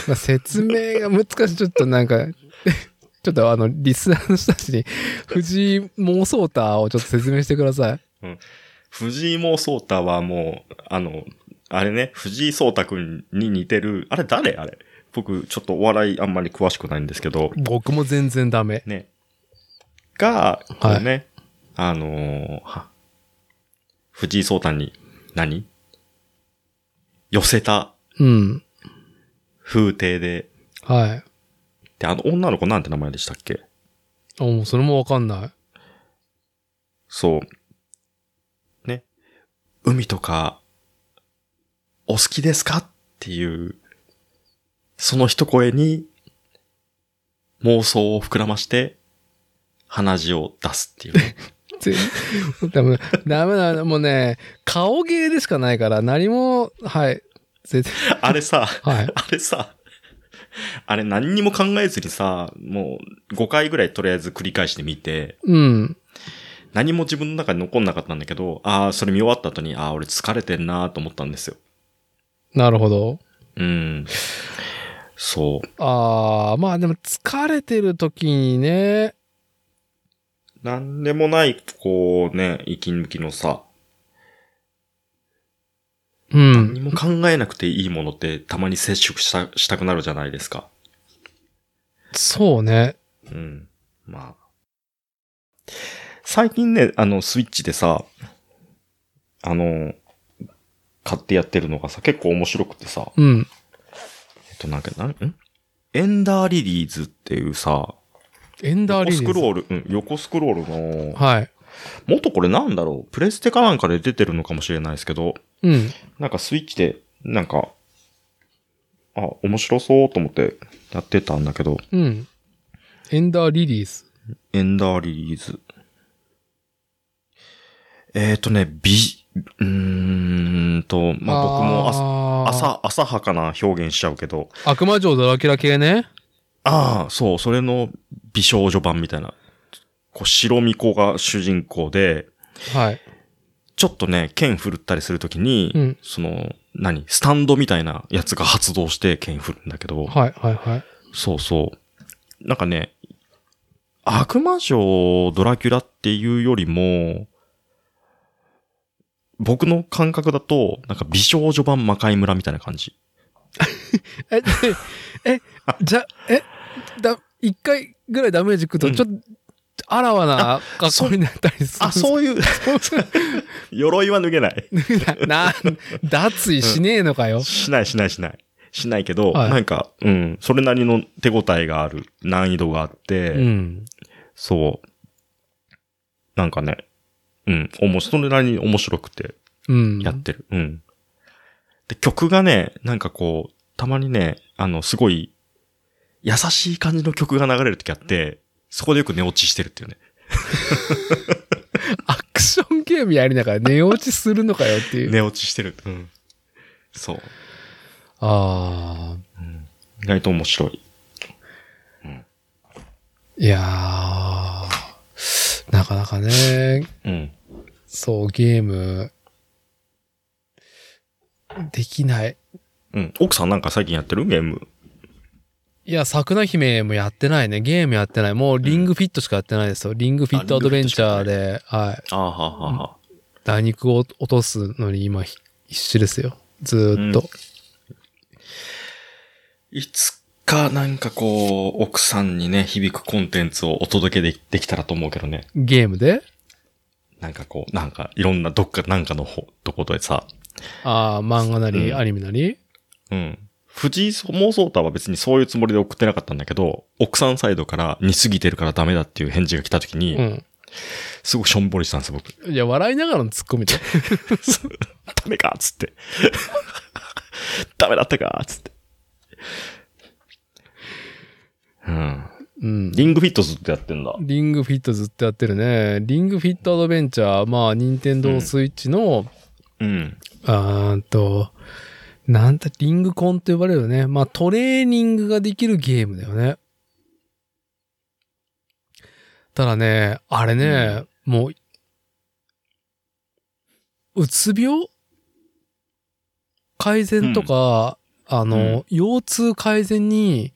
Speaker 2: まあ、説明が難しい。ちょっとなんか、ちょっとあの、リスナーの人たちに、藤井妄想タをちょっと説明してください。
Speaker 1: 藤井妄想太はもう、あの、あれね、藤井聡太くんに似てる、あれ誰？あれ僕、ちょっとお笑いあんまり詳しくないんですけど、
Speaker 2: 僕も全然ダメ。
Speaker 1: ね。が、こうね、あのーは藤井聡太に何？寄せた
Speaker 2: うん。
Speaker 1: 風景で、
Speaker 2: はい。
Speaker 1: で、あの女の子なんて名前でしたっけ？
Speaker 2: あ、もうそれもわかんない。
Speaker 1: そう。ね。海とか、お好きですか？っていう、その一声に、妄想を膨らまして、鼻血を出すっていうね。
Speaker 2: 全ダメだ。ダメだ。もうね、顔芸でしかないから、何も、はい。絶
Speaker 1: あれさ、
Speaker 2: 対、はい。
Speaker 1: あれさ、あれ何にも考えずにさ、もう5回ぐらいとりあえず繰り返してみて、
Speaker 2: うん。
Speaker 1: 何も自分の中に残んなかったんだけど、ああ、それ見終わった後に、ああ、俺疲れてんなと思ったんですよ。
Speaker 2: なるほど。
Speaker 1: うん。そう。
Speaker 2: ああ、まあでも疲れてる時にね、
Speaker 1: なんでもない、こうね、息抜きのさ、
Speaker 2: うん。
Speaker 1: 何も考えなくていいものってたまに接触した、したくなるじゃないですか。
Speaker 2: そうね。
Speaker 1: うん。まあ。最近ね、あの、スイッチでさ、あの、買ってやってるのがさ、結構面白くてさ、
Speaker 2: うん。
Speaker 1: えっと、なんか、なん、ん？エンダーリリーズっていうさ、
Speaker 2: エンダー
Speaker 1: 横
Speaker 2: リリーズ？
Speaker 1: スクロール、うん、横スクロールの、
Speaker 2: はい。
Speaker 1: もっとこれなんだろう？プレステかなんかで出てるのかもしれないですけど、
Speaker 2: うん。
Speaker 1: なんかスイッチで、なんか、あ、面白そうと思ってやってたんだけど、
Speaker 2: うん。エンダーリリーズ。
Speaker 1: エンダーリリーズ。えっ、とね、美、うーんと、まあ僕も朝、朝、浅はかな表現しちゃうけど、
Speaker 2: 悪魔城ドラキュラ系ね。
Speaker 1: ああ、そう、それの美少女版みたいな。こう、白巫女が主人公で、
Speaker 2: はい。
Speaker 1: ちょっとね、剣振るったりするときに、
Speaker 2: うん
Speaker 1: その、何スタンドみたいなやつが発動して剣振るんだけど、
Speaker 2: はい、はい、はい。
Speaker 1: そうそう。なんかね、悪魔城ドラキュラっていうよりも、僕の感覚だと、なんか美少女版魔界村みたいな感じ。
Speaker 2: え、え、じゃ、え、だ、一回ぐらいダメージ食うと、
Speaker 1: うん
Speaker 2: ちょっと、あらわな格好になったりする。
Speaker 1: あ、そういう、鎧は脱げない。
Speaker 2: う。な、脱衣しねえのかよ。
Speaker 1: しないしないしない。しないけど、
Speaker 2: はい
Speaker 1: なんか、うん、それなりの手応えがある、難易度があって、
Speaker 2: うん。
Speaker 1: そう。なんかね、うん、おも、それなりに面白くて
Speaker 2: うん。
Speaker 1: やってる。うん。で、曲がね、なんかこう、たまにね、あの、すごい、優しい感じの曲が流れる時あって、そこでよく寝落ちしてるっていうね。
Speaker 2: アクションゲームやりながら寝落ちするのかよっていう。
Speaker 1: 寝落ちしてる。うん。そう。
Speaker 2: ああ。
Speaker 1: 意外と面白い。
Speaker 2: いやー、なかなかね、
Speaker 1: うん。
Speaker 2: そう、ゲーム、できない。
Speaker 1: うん。奥さんなんか最近やってる？ゲーム。
Speaker 2: いや、桜姫もやってないね。ゲームやってない。もうリングフィットしかやってないですよ。リングフィットアドベンチャーで、はい。
Speaker 1: ああ、はあはあはあ。
Speaker 2: 打肉を落とすのに今ひ必死ですよ。ずーっと。
Speaker 1: いつかなんかこう、奥さんにね、響くコンテンツをお届けでできたらと思うけどね。
Speaker 2: ゲームで？
Speaker 1: なんかこう、なんかいろんなどっかなんかのほところでさ、
Speaker 2: ああ、漫画なり、
Speaker 1: うん
Speaker 2: アニメなり？
Speaker 1: うん。藤井妄想太は別にそういうつもりで送ってなかったんだけど、奥さんサイドから似すぎてるからダメだっていう返事が来た時に、
Speaker 2: うん。
Speaker 1: すごくしょんぼりしたんですよ、僕。
Speaker 2: いや、笑いながらのツッコミで。
Speaker 1: ダメかっつって。ダメだったかっつって。うん。
Speaker 2: うん。
Speaker 1: リングフィットずっとやってんだ。
Speaker 2: リングフィットずっとやってるね。リングフィットアドベンチャー、まあ、ニンテンドースイッチの、
Speaker 1: うん。
Speaker 2: あーんと、なんて、リングコンと呼ばれるね。まあ、トレーニングができるゲームだよね。ただね、あれね、もう、うつ病？改善とか、あの、腰痛改善に、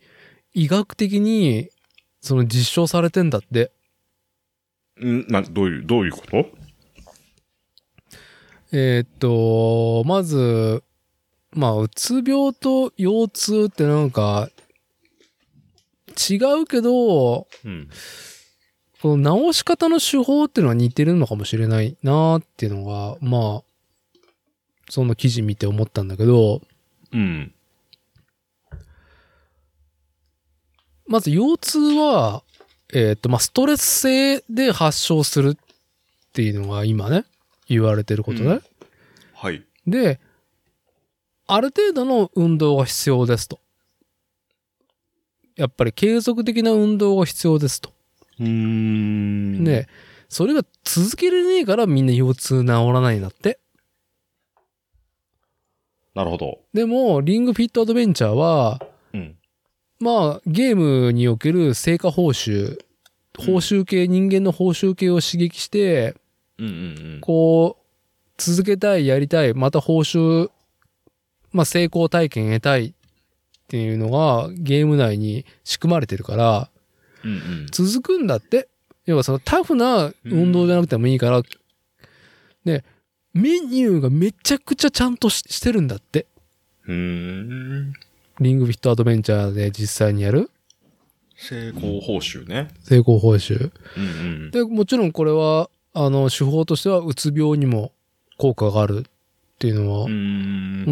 Speaker 2: 医学的に、その実証されてんだって。
Speaker 1: ん？な、どういう、どういうこと？
Speaker 2: えーっと、まず、まあ、うつ病と腰痛ってなんか、違うけど、
Speaker 1: うん。
Speaker 2: この治し方の手法っていうのは似てるのかもしれないなっていうのが、まあ、その記事見て思ったんだけど、
Speaker 1: うん。
Speaker 2: まず腰痛は、えーっと、まあ、ストレス性で発症するっていうのが今ね、言われてることね。
Speaker 1: うんはい。
Speaker 2: で、ある程度の運動が必要ですと。やっぱり継続的な運動が必要ですと。
Speaker 1: うーん。
Speaker 2: で、それが続けれねえからみんな腰痛治らないんだって。
Speaker 1: なるほど。
Speaker 2: でも、リングフィットアドベンチャーは、
Speaker 1: うん。
Speaker 2: まあ、ゲームにおける成果報酬、報酬系、人間の報酬系を刺激して、
Speaker 1: うんうん
Speaker 2: こう、続けたい、やりたい、また報酬、まあ成功体験得たいっていうのがゲーム内に仕組まれてるから、
Speaker 1: うん。うんうん。
Speaker 2: 続くんだって。要はそのタフな運動じゃなくてもいいから、で、メニューがめちゃくちゃちゃんとししてるんだって。
Speaker 1: うーん。
Speaker 2: リングフィットアドベンチャーで実際にやる？
Speaker 1: 成功報酬ね。
Speaker 2: 成功報酬？
Speaker 1: うんうん。
Speaker 2: で、もちろんこれは、あの、手法としてはうつ病にも効果があるっていうのは、
Speaker 1: うん
Speaker 2: う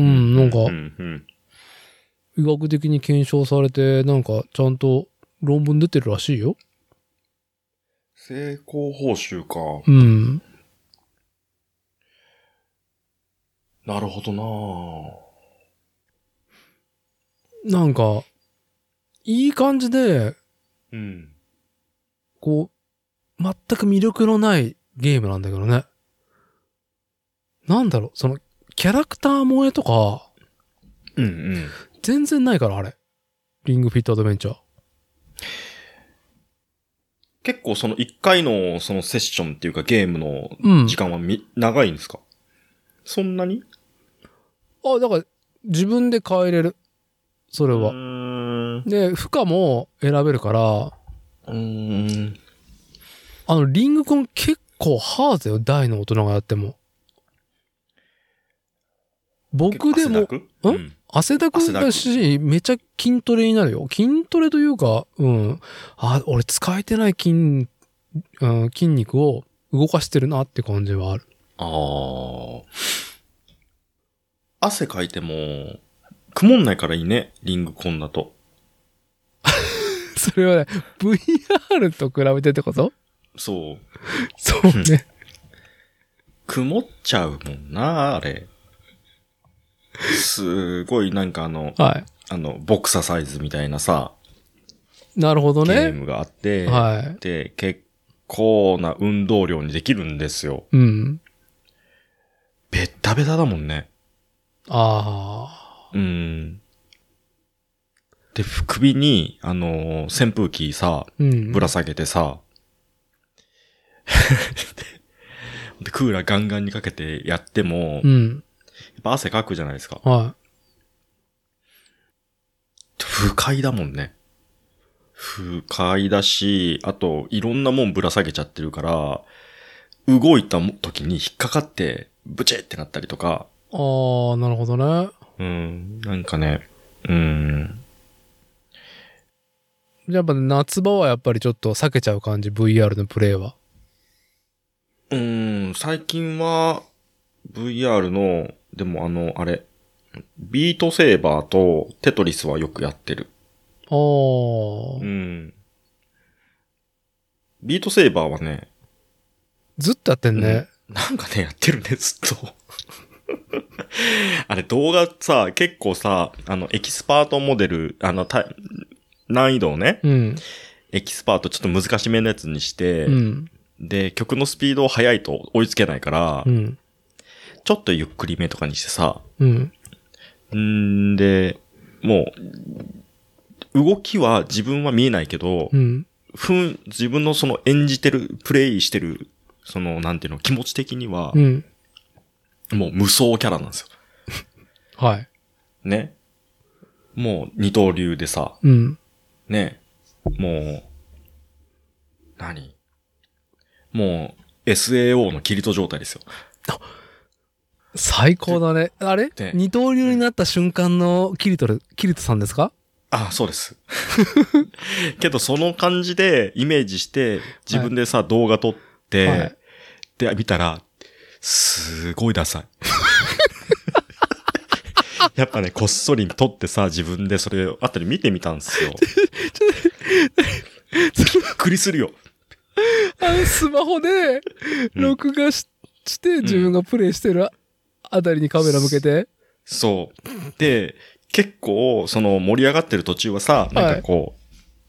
Speaker 2: んなんか
Speaker 1: うんうん。
Speaker 2: 医学的に検証されて、なんかちゃんと論文出てるらしいよ。
Speaker 1: 成功報酬か。
Speaker 2: うん。
Speaker 1: なるほどなぁ
Speaker 2: なんか、いい感じで、
Speaker 1: うん。
Speaker 2: こう、全く魅力のないゲームなんだけどね。なんだろう、その、キャラクター萌えとか、
Speaker 1: うんうん。
Speaker 2: 全然ないから、あれ。リングフィットアドベンチャー。
Speaker 1: 結構その1回のそのセッションっていうかゲームの
Speaker 2: うん
Speaker 1: 時間はみ、長いんですか？そんなに？
Speaker 2: あ、だから、自分で変えれる。それ
Speaker 1: う
Speaker 2: は。で、負荷も選べるから、
Speaker 1: うーん。
Speaker 2: あの、リングコン結構ハードよ、大の大人がやっても。僕でも、
Speaker 1: 汗だく？うん？
Speaker 2: 汗だくだし、めちゃ筋トレになるよ。筋トレというか、うん。あ、俺使えてない筋、うん、筋肉を動かしてるなって感じはある。
Speaker 1: ああ。汗かいても、曇んないからいいね、リングコンだと。
Speaker 2: それはね、VR と比べてってこと？
Speaker 1: そう。
Speaker 2: そうね。
Speaker 1: 曇っちゃうもんな、あれ。すごいなんかあの、
Speaker 2: は
Speaker 1: あの、ボクササイズみたいなさ、
Speaker 2: い。なるほどね。
Speaker 1: ゲームがあって、
Speaker 2: はい。
Speaker 1: で、結構な運動量にできるんですよ。
Speaker 2: うん。
Speaker 1: ベッタベタだもんね。
Speaker 2: あ
Speaker 1: うん。で、首に、あのー扇風機さ。ぶら下げてさ、で、クーラーガンガンにかけてやっても、やっ
Speaker 2: うん。
Speaker 1: ぱ汗かくじゃないですか。
Speaker 2: は
Speaker 1: 不快だもんね。不快だし、あと、いろんなもんぶら下げちゃってるから、動いた時に引っかかって、ブチってなったりとか、
Speaker 2: い。ああ、なるほどね。
Speaker 1: うん、なんかね、うん、
Speaker 2: やっぱ夏場はやっぱりちょっと避けちゃう感じ、VR のプレイは。
Speaker 1: うん、最近は、VR の、でもあの、あれ、ビートセーバーとテトリスはよくやってる。
Speaker 2: ああ。
Speaker 1: うん。ビートセーバーはね、
Speaker 2: ずっとやってんね。
Speaker 1: なんかね、やってるね、ずっと。あれ、動画さ、結構さ、あの、エキスパートモデル、あの、た難易度をね、
Speaker 2: うん。
Speaker 1: エキスパートちょっと難しめのやつにして、
Speaker 2: うん。
Speaker 1: で、曲のスピードを速いと追いつけないから、
Speaker 2: うん。
Speaker 1: ちょっとゆっくりめとかにしてさ、
Speaker 2: うん。
Speaker 1: んで、もう、動きは自分は見えないけど、
Speaker 2: うん。
Speaker 1: ふん、自分のその演じてる、プレイしてる、その、なんていうの、気持ち的には
Speaker 2: う、ん。
Speaker 1: もう無双キャラなんですよ。
Speaker 2: はい。
Speaker 1: ね。もう二刀流でさ、
Speaker 2: うん。
Speaker 1: ね。もう、何？もう、SAO のキリト状態ですよ。
Speaker 2: 最高だね。あれ？
Speaker 1: で
Speaker 2: 二刀流になった瞬間のキリトル、キリトさんですか？
Speaker 1: あ、そうです。けど、その感じでイメージして、自分でさ、動画撮って、
Speaker 2: はい
Speaker 1: で、見たら、すごいダサい。やっぱね、こっそり撮ってさ、自分でそれを後で見てみたんですよ。びっくりするよ。
Speaker 2: あの、スマホで、録画し,、して、自分がプレイしてるあたりにカメラ向けて。
Speaker 1: そう。で、結構、その盛り上がってる途中はさ、なんかこう、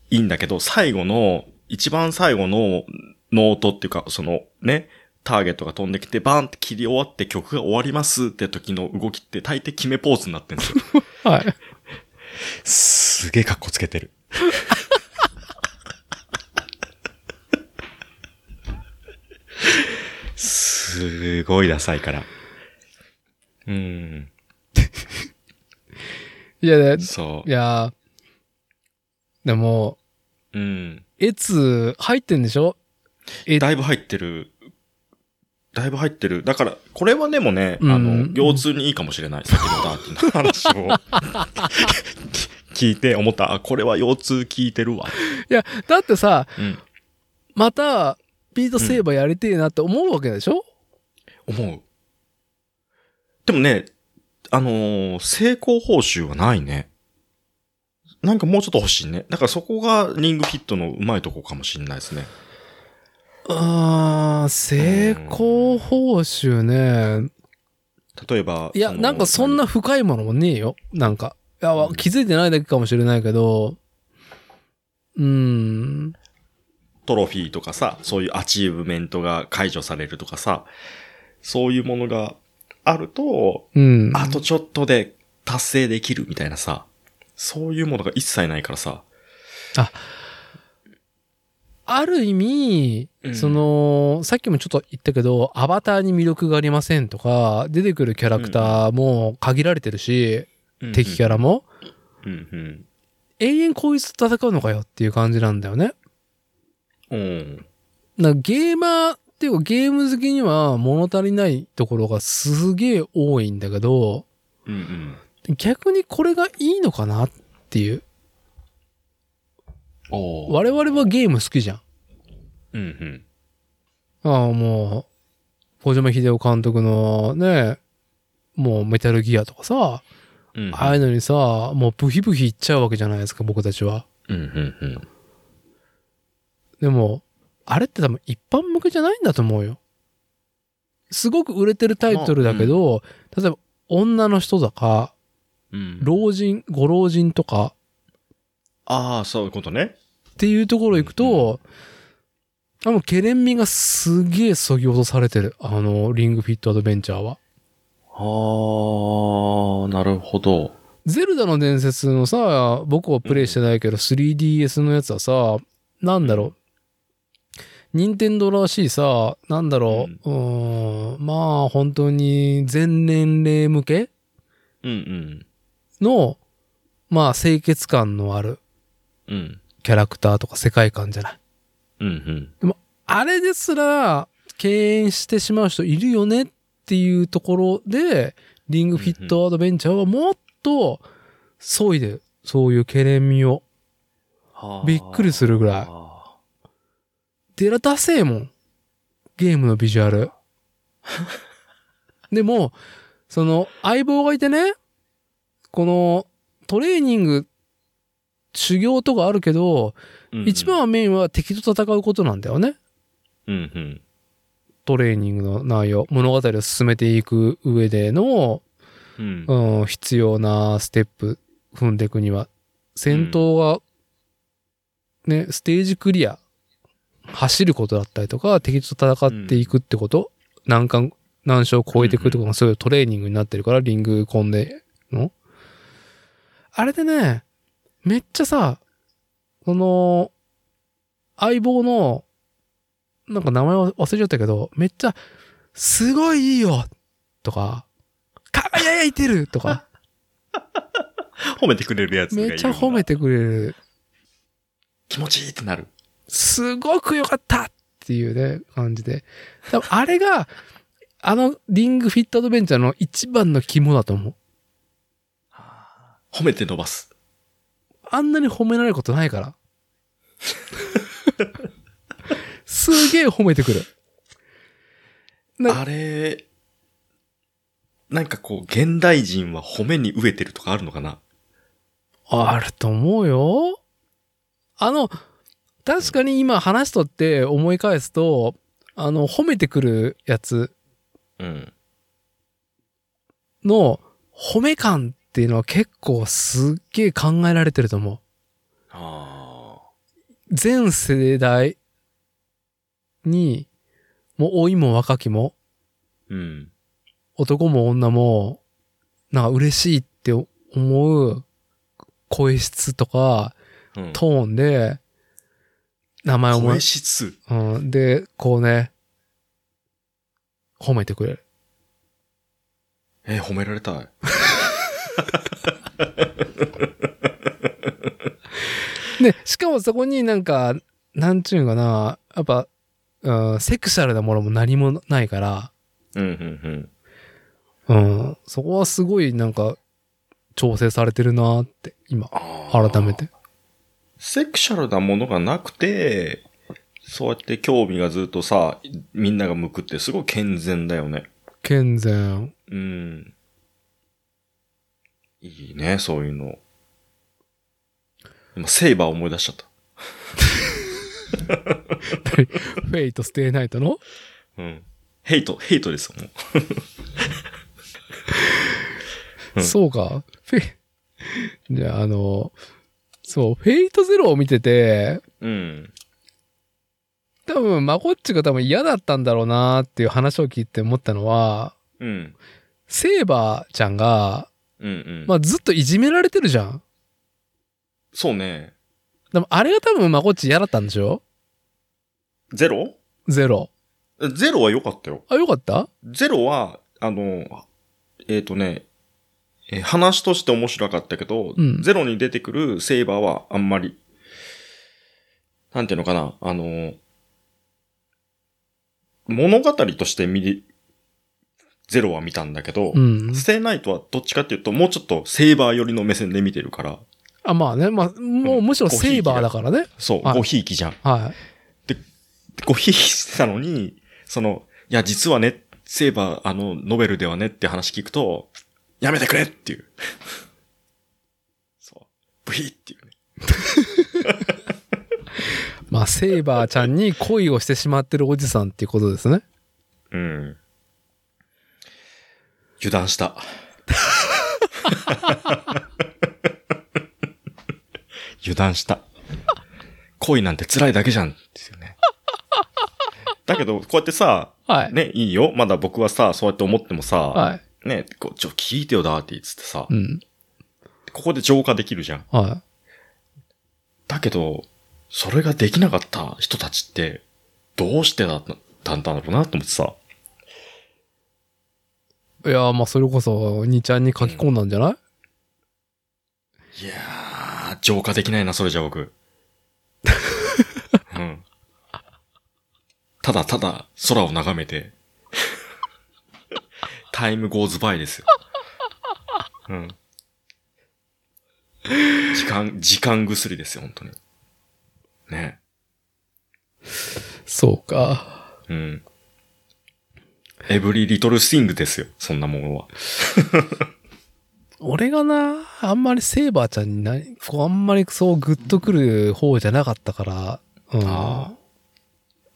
Speaker 1: い、いんだけど、最後の、一番最後のノートっていうか、そのね、ターゲットが飛んできて、バーンって切り終わって曲が終わりますって時の動きって大抵決めポーズになってるんですよ。
Speaker 2: はい。
Speaker 1: すげえ格好つけてる。すごいダサいから。うん。
Speaker 2: いやね、
Speaker 1: そ
Speaker 2: いやでも、
Speaker 1: う。うん。
Speaker 2: エツ入ってんでしょ？え
Speaker 1: だいぶ入ってる。だいぶ入ってる。だから、これはでもね、
Speaker 2: うん
Speaker 1: あの、腰痛にいいかもしれない。先のダーティの話を 聞いて思った。あ、これは腰痛効いてるわ。
Speaker 2: いや、だってさ、
Speaker 1: うん。
Speaker 2: また、ビートセーバーやりてえなって思うわけでしょ、
Speaker 1: 思う。でもね、あのー成功報酬はないね。なんかもうちょっと欲しいね。だからそこがリングフィットのうまいとこかもしれないですね。
Speaker 2: あー、成功報酬ね。
Speaker 1: 例えば。
Speaker 2: いや、
Speaker 1: の
Speaker 2: なんかそんな深いものもねえよ。なんか。いや、わ気づいてないだけかもしれないけど、うーん。
Speaker 1: トロフィーとかさ、そういうアチーブメントが解除されるとかさ、そういうものがあると、
Speaker 2: うん。
Speaker 1: あとちょっとで達成できるみたいなさ、そういうものが一切ないからさ。
Speaker 2: ある意味、
Speaker 1: うん
Speaker 2: その、さっきもちょっと言ったけど、アバターに魅力がありませんとか、出てくるキャラクターも限られてるし、敵キャラ。も、
Speaker 1: うんうん。
Speaker 2: 永遠こいつと戦うのかよっていう感じなんだよね。
Speaker 1: うん。
Speaker 2: なゲーマーっていうかゲーム好きには物足りないところがすげえ多いんだけど、
Speaker 1: うんうん。
Speaker 2: 逆にこれがいいのかなっていう。我々はゲーム好きじゃん。
Speaker 1: うん
Speaker 2: ああ、もう、小島秀夫監督のね、もうメタルギアとかさ、
Speaker 1: うん。うん。
Speaker 2: ああいうのにさ、もうブヒブヒいっちゃうわけじゃないですか、僕たちは。
Speaker 1: うんうんうん。
Speaker 2: でも、あれって多分一般向けじゃないんだと思うよ。すごく売れてるタイトルだけど、例えば女の人とか、
Speaker 1: うん。
Speaker 2: 老人、ご老人とか
Speaker 1: ああ、そういうことね。
Speaker 2: っていうところ行くと、あの、ケレン味がすげえ削ぎ落とされてる。あの、リングフィットアドベンチャーは。
Speaker 1: ああ、なるほど。
Speaker 2: ゼルダの伝説のさ、僕はプレイしてないけど、3DS のやつはさ、なんだろう。任天堂らしいさ、なんだろう。うーん、まあ、本当に全年齢向け
Speaker 1: うんうん。
Speaker 2: の、まあ、清潔感のある
Speaker 1: うん。
Speaker 2: キャラクターとか世界観じゃない。
Speaker 1: うんうん。
Speaker 2: あれですら、敬遠してしまう人いるよねっていうところで、リングフィットアドベンチャーはもっと、削いでる。そういうケレン味を。
Speaker 1: はあ
Speaker 2: びっくりするぐらいデラダセえもん。ゲームのビジュアル。でも、その、相棒がいてね、この、トレーニング、修行とかあるけど、
Speaker 1: うんうん
Speaker 2: 一番はメインは敵と戦うことなんだよね。
Speaker 1: うんうん。
Speaker 2: トレーニングの内容、物語を進めていく上での、
Speaker 1: うん。
Speaker 2: うん、必要なステップ踏んでいくには、戦闘が、ね、ステージクリア、走ることだったりとか、敵と戦っていくってこと、難関、難所を超えていくとがそういうトレーニングになってるから、リングコンでの。あれでね、めっちゃさ、その、相棒の、なんか名前忘れちゃったけど、めっちゃ、すごいいいよとか、輝いてるとか、
Speaker 1: 褒めてくれるやつがいるんだ
Speaker 2: めっちゃ褒めてくれる。
Speaker 1: 気持ちいいってなる。
Speaker 2: すごく良かったっていうね、感じで。多分あれが、あのリングフィットアドベンチャーの一番の肝だと思う。
Speaker 1: 褒めて伸ばす。
Speaker 2: あんなに褒められることないから。すげえ褒めてくる。な
Speaker 1: あれ、なんかこう、現代人は褒めに飢えてるとかあるのかな？
Speaker 2: あると思うよ。あの、確かに今話しとって思い返すと、あの、褒めてくるやつ
Speaker 1: うん。
Speaker 2: の褒め感っていうのは結構すっげえ考えられてると思う。
Speaker 1: あ
Speaker 2: 全世代に、もう老いも若きも、
Speaker 1: あ。うん。
Speaker 2: 男も女も、なんか嬉しいって思う声質とか
Speaker 1: うん。
Speaker 2: トーンで、名前をも
Speaker 1: 声質？
Speaker 2: うん、で、こうね、褒めてくれる。
Speaker 1: えー褒められたい。
Speaker 2: で、しかもそこになんか、なんちゅうんかな、やっぱ、うん、セクシャルなものも何もないから、
Speaker 1: うん、うん、うん。
Speaker 2: うん、そこはすごいなんか、調整されてるなって、今、改めて。
Speaker 1: セクシャルなものがなくて、そうやって興味がずっとさ、みんなが向くってすごい健全だよね。
Speaker 2: 健全。
Speaker 1: うん。いいね、そういうの。今、セイバー思い出しちゃった。
Speaker 2: フェイト、ステイナイトの？
Speaker 1: うん。フェイト、フェイトですよ、もう。うん
Speaker 2: そうか。フェイ、じゃあ、あの、そう、フェイトゼロを見てて、
Speaker 1: うん。
Speaker 2: 多分、マコッチが多分嫌だったんだろうなっていう話を聞いて思ったのは、
Speaker 1: うん。
Speaker 2: セーバーちゃんが、
Speaker 1: うんうん。
Speaker 2: まあ、ずっといじめられてるじゃん。
Speaker 1: そうね。
Speaker 2: でも、あれが多分、まこっち嫌だったんでしょ？
Speaker 1: ゼロ？
Speaker 2: ゼロ。
Speaker 1: ゼロは良かったよ。
Speaker 2: あ、よかった？
Speaker 1: ゼロは、あの、えっ、とね、えー話として面白かったけど、
Speaker 2: うん
Speaker 1: ゼロに出てくるセイバーはあんまり、なんていうのかな、あの、物語として見り、ゼロは見たんだけど、
Speaker 2: うん。
Speaker 1: ステイナイトはどっちかっていうと、もうちょっとセイバー寄りの目線で見てるから、
Speaker 2: あ、まあね。まあ、もうむしろセーバーだからね。
Speaker 1: そう、
Speaker 2: はい
Speaker 1: ごひいきじゃん。
Speaker 2: は
Speaker 1: ごひいきしてたのに、その、いや、実はね、セイバー、あの、ノベルではねって話聞くと、やめてくれっていう。そう。ブヒっていうね。
Speaker 2: い。まあ、セーバーちゃんに恋をしてしまってるおじさんっていうことですね。
Speaker 1: うん。油断した。油断した。恋なんて辛いだけじゃん。ですよね。だけど、こうやってさ、
Speaker 2: はい。
Speaker 1: ね、いいよ。まだ僕はさ、そうやって思ってもさ、
Speaker 2: はい。
Speaker 1: ね、こう、ちょ、聞いてよ、ダーティーっつってさ、
Speaker 2: うん。
Speaker 1: ここで浄化できるじゃん。
Speaker 2: は
Speaker 1: だけど、それができなかった人たちって、どうしてだったんだろうなと思ってさ。
Speaker 2: い。いや、まあ、それこそ、兄ちゃんに書き込んだんじゃない、
Speaker 1: いやー、浄化できないな、それじゃ僕。うん。ただただ空を眺めて、タイムゴーズバイですよ。うん。時間、時間薬ですよ、本当に。ね。
Speaker 2: そうか。
Speaker 1: うん。エブリリトルスイングですよ、そんなものは。
Speaker 2: 俺がな、あんまりセーバーちゃんにな、こう、あんまりそうグッとくる方じゃなかったから、うん。
Speaker 1: あ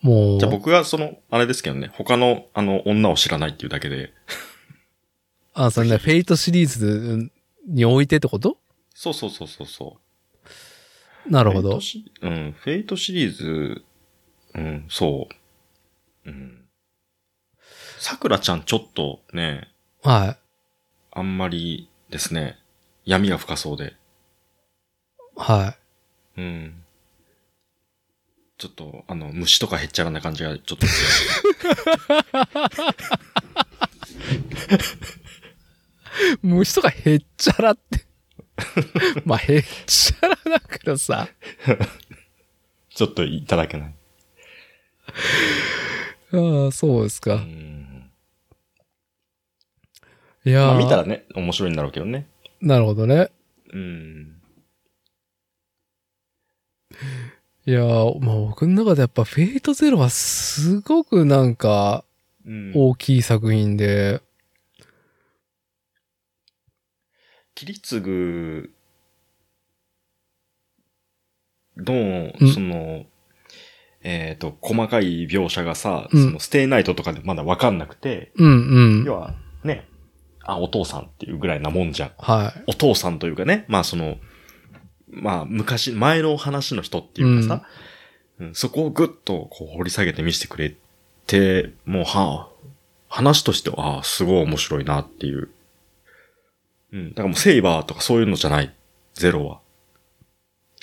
Speaker 2: もう、
Speaker 1: じゃあ僕がその、あれですけどね、他の、あの、女を知らないっていうだけで、
Speaker 2: あ、そのね、フェイトシリーズにおいてってこと？
Speaker 1: そうそうそうそうそう。
Speaker 2: なるほど
Speaker 1: うん、フェイトシリーズ、うん、そう。うん。桜ちゃんちょっとね、
Speaker 2: はい。
Speaker 1: あんまりですね、闇が深そうで、
Speaker 2: は
Speaker 1: うん。ちょっと、あの、虫とかへっちゃらな感じがちょっと強い。
Speaker 2: い。虫とかへっちゃらって。まあ、へっちゃらだけどさ。
Speaker 1: ちょっといただけない。
Speaker 2: ああ、そうです
Speaker 1: う
Speaker 2: か。
Speaker 1: ん。
Speaker 2: いやー
Speaker 1: まあ見たらね、面白いんだろうけどね。
Speaker 2: なるほどね。
Speaker 1: うん。
Speaker 2: いやーまあ僕の中でやっぱフェイトゼロはすごくなんか
Speaker 1: うん。
Speaker 2: 大きい作品で、
Speaker 1: 切り継ぐの
Speaker 2: うん、
Speaker 1: その、えっ、と、細かい描写がさ、
Speaker 2: うん
Speaker 1: そのステイナイトとかでまだわかんなくて、
Speaker 2: うんうん
Speaker 1: 要。はね、あ、お父さんっていうぐらいなもんじゃん。
Speaker 2: はい。
Speaker 1: お父さんというかね、まあその、まあ昔、前の話の人っていうかさ、うんそこをぐっとこう掘り下げて見せてくれて、もうはあ、話としては、ああ、すごい面白いなっていう。うん。だからもうセイバーとかそういうのじゃない。ゼロは。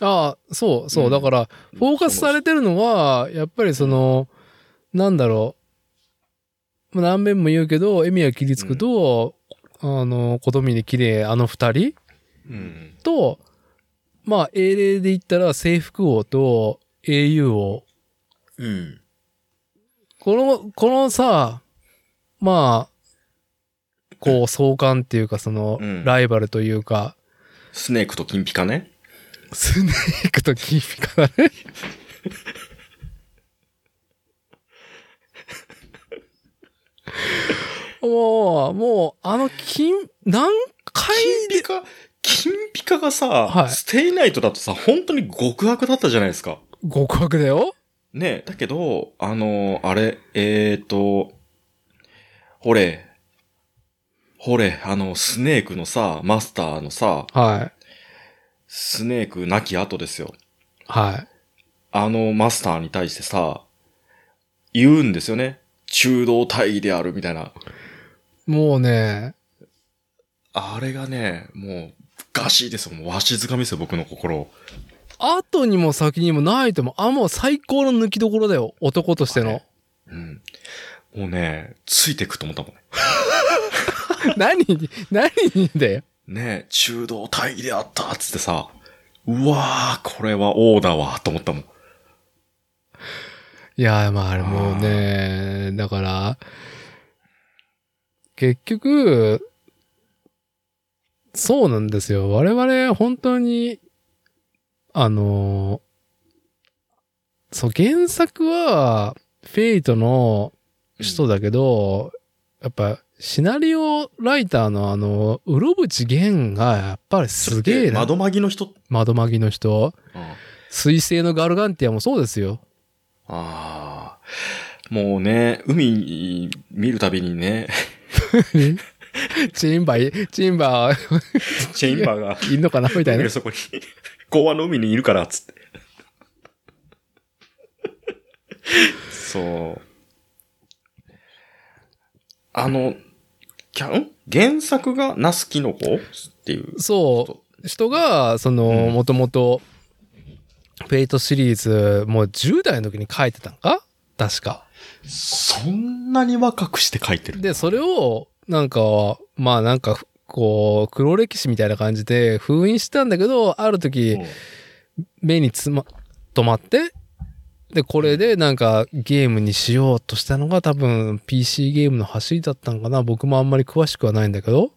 Speaker 2: ああ、そうそう。
Speaker 1: うん
Speaker 2: だから、フォーカスされてるのは、やっぱりその、なんだろう。まあ何遍も言うけど、エミヤ切りつくと、あの、小富で綺麗、あの二人？
Speaker 1: うん。
Speaker 2: と、まあ、英霊で言ったら、征服王と英雄王。
Speaker 1: うん。
Speaker 2: この、このさ、まあ、こう、相関っていうか、その、
Speaker 1: うん
Speaker 2: ライバルというか、
Speaker 1: スネークとキンピカね。
Speaker 2: スネークとキーピカだね。もう、もう、あの金、何回で、
Speaker 1: キンピカ、キンピカがさ、
Speaker 2: はい
Speaker 1: ステイナイトだとさ、本当に極悪だったじゃないですか。
Speaker 2: 極悪だよ
Speaker 1: ねだけど、あのあれ、えーと、ほれ、ほれ、あの、スネークのさ、マスターのさ、
Speaker 2: はい。
Speaker 1: スネーク亡き後ですよ。
Speaker 2: はい。
Speaker 1: あのマスターに対してさ、言うんですよね。中道大義であるみたいな。
Speaker 2: もうね、
Speaker 1: あれがね、もう、ガシですよ。もう、わしづかみですよ、僕の心を。
Speaker 2: 後にも先にもないとも、あ、もう最高の抜きどころだよ。男としての。
Speaker 1: うん。もうね、ついてくと思ったもんね。
Speaker 2: 何に、何にだよ。
Speaker 1: ね中道大義であったっつってさ、うわー、これは王だわ、と思ったもん。
Speaker 2: いや、まああれもうね、だから、結局、そうなんですよ。我々、本当に、あの、そう、原作は、フェイトの人だけど、やっぱ、シナリオライターのあの、うろぶち源が、やっぱりすげえな。
Speaker 1: 窓マギの人、
Speaker 2: 窓マギの人。
Speaker 1: あ
Speaker 2: 水星のガルガンティアもそうですよ。
Speaker 1: あー。もうね、海見るたびにね、
Speaker 2: チンバイ、チンバー、
Speaker 1: チェインバーが、
Speaker 2: いんのかなみたいな。
Speaker 1: そこに、港湾の海にいるから、つって。そう。あの、キャン原作がナスキノコ？っていう。
Speaker 2: そう。人が、その、
Speaker 1: うん
Speaker 2: もともと、フェイトシリーズ、もう10代の時に書いてたんか？確か。
Speaker 1: そんなに若くして書いてる。
Speaker 2: で、それを、なんか、まあなんか、こう、黒歴史みたいな感じで封印したんだけど、ある時、目につま、止まって、で、これでなんかゲームにしようとしたのが多分 PC ゲームの走りだったのかな僕もあんまり詳しくはないんだけど。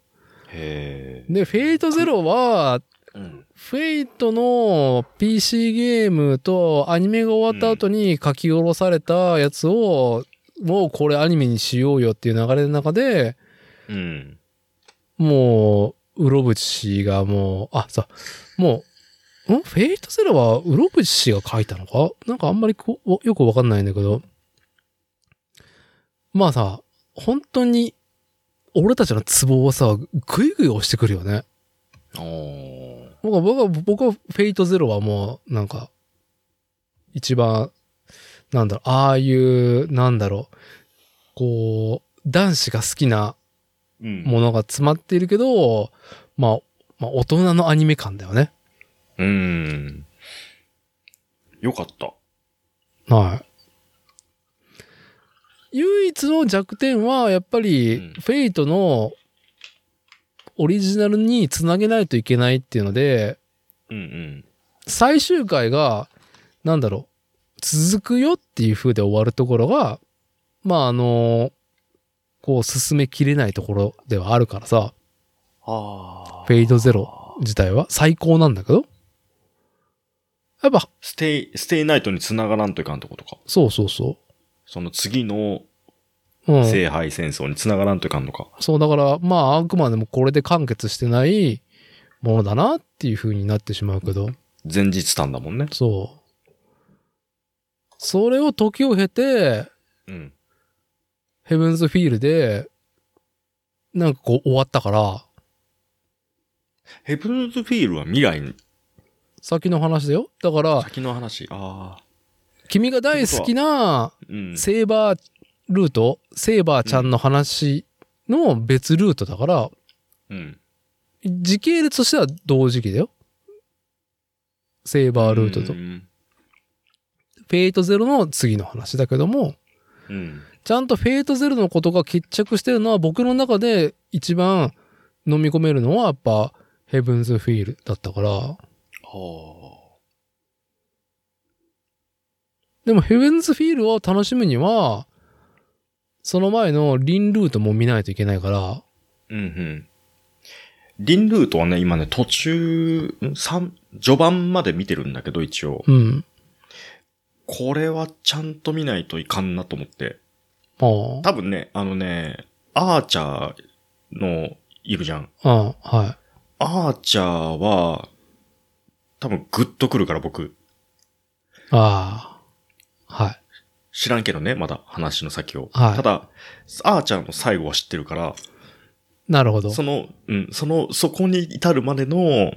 Speaker 1: へ
Speaker 2: で、フェイトゼロは、
Speaker 1: え。うん。
Speaker 2: フェイトの PC ゲームとアニメが終わった後に書き下ろされたやつを、もうこれアニメにしようよっていう流れの中で、
Speaker 1: うん。
Speaker 2: もう、うろぶちがもう、あ、さ、もう、ん？フェイトゼロはうろぶちが書いたのか？なんかあんまりこうよくわかんないんだけど。まあさ、本当に、俺たちのツボをさ、ぐいぐい押してくるよね。
Speaker 1: おー。
Speaker 2: 僕は、僕は、僕はフェイトゼロはもう、なんか、一番、なんだろう、ああいう、なんだろう、こう、男子が好きな
Speaker 1: うん
Speaker 2: ものが詰まっているけど、まあ、まあ、大人のアニメ感だよね。
Speaker 1: うん。よかった。
Speaker 2: はい。唯一の弱点は、やっぱり、
Speaker 1: うん
Speaker 2: フェイトのオリジナルにつなげないといけないっていうので、
Speaker 1: うんうん。
Speaker 2: 最終回が、なんだろう、続くよっていう風で終わるところが、まああの、こう進めきれないところではあるからさ。フェイトゼロ自体は最高なんだけど、やっぱ、
Speaker 1: ステイ、ステイナイトに繋がらんといかんとことか。
Speaker 2: そうそうそ
Speaker 1: その次の
Speaker 2: う。うん。
Speaker 1: 聖杯戦争に繋がらんといかんのか。
Speaker 2: そう、だから、まあ、あくまでもこれで完結してないものだなっていう風になってしまうけど、
Speaker 1: 前日短だもんね。
Speaker 2: そう。それを時を経て、
Speaker 1: うん。
Speaker 2: ヘブンズフィールで、なんかこう終わったから、
Speaker 1: ヘブンズフィールは未来に、
Speaker 2: 先の話だよ。だから、
Speaker 1: 先の話。ああ。
Speaker 2: 君が大好きな
Speaker 1: うん。
Speaker 2: セーバールート、セーバーちゃんの話の別ルートだから、
Speaker 1: うん。
Speaker 2: 時系列としては同時期だよ。セーバールートと
Speaker 1: う。ん。
Speaker 2: フェイトゼロの次の話だけども、
Speaker 1: うん。
Speaker 2: ちゃんとフェイトゼロのことが決着してるのは僕の中で一番飲み込めるのはやっぱヘブンズフィールだったから、
Speaker 1: は
Speaker 2: でもヘブンズフィールを楽しむには、その前のリンルートも見ないといけないから、
Speaker 1: あ。うんうん。リンルートはね、今ね、途中、ん三、序盤まで見てるんだけど、一応。
Speaker 2: うん。
Speaker 1: これはちゃんと見ないといかんなと思って。
Speaker 2: あ
Speaker 1: 多分ね、あのね、アーチャーの、いるじゃん。
Speaker 2: あ、ああ、はい。
Speaker 1: アーチャーは、多分グッとくるから僕。
Speaker 2: ああ、はい。
Speaker 1: 知らんけどね、まだ話の先を。
Speaker 2: はい
Speaker 1: ただ、アーチャーの最後は知ってるから、
Speaker 2: なるほど。
Speaker 1: その、うん、その、そこに至るまでの、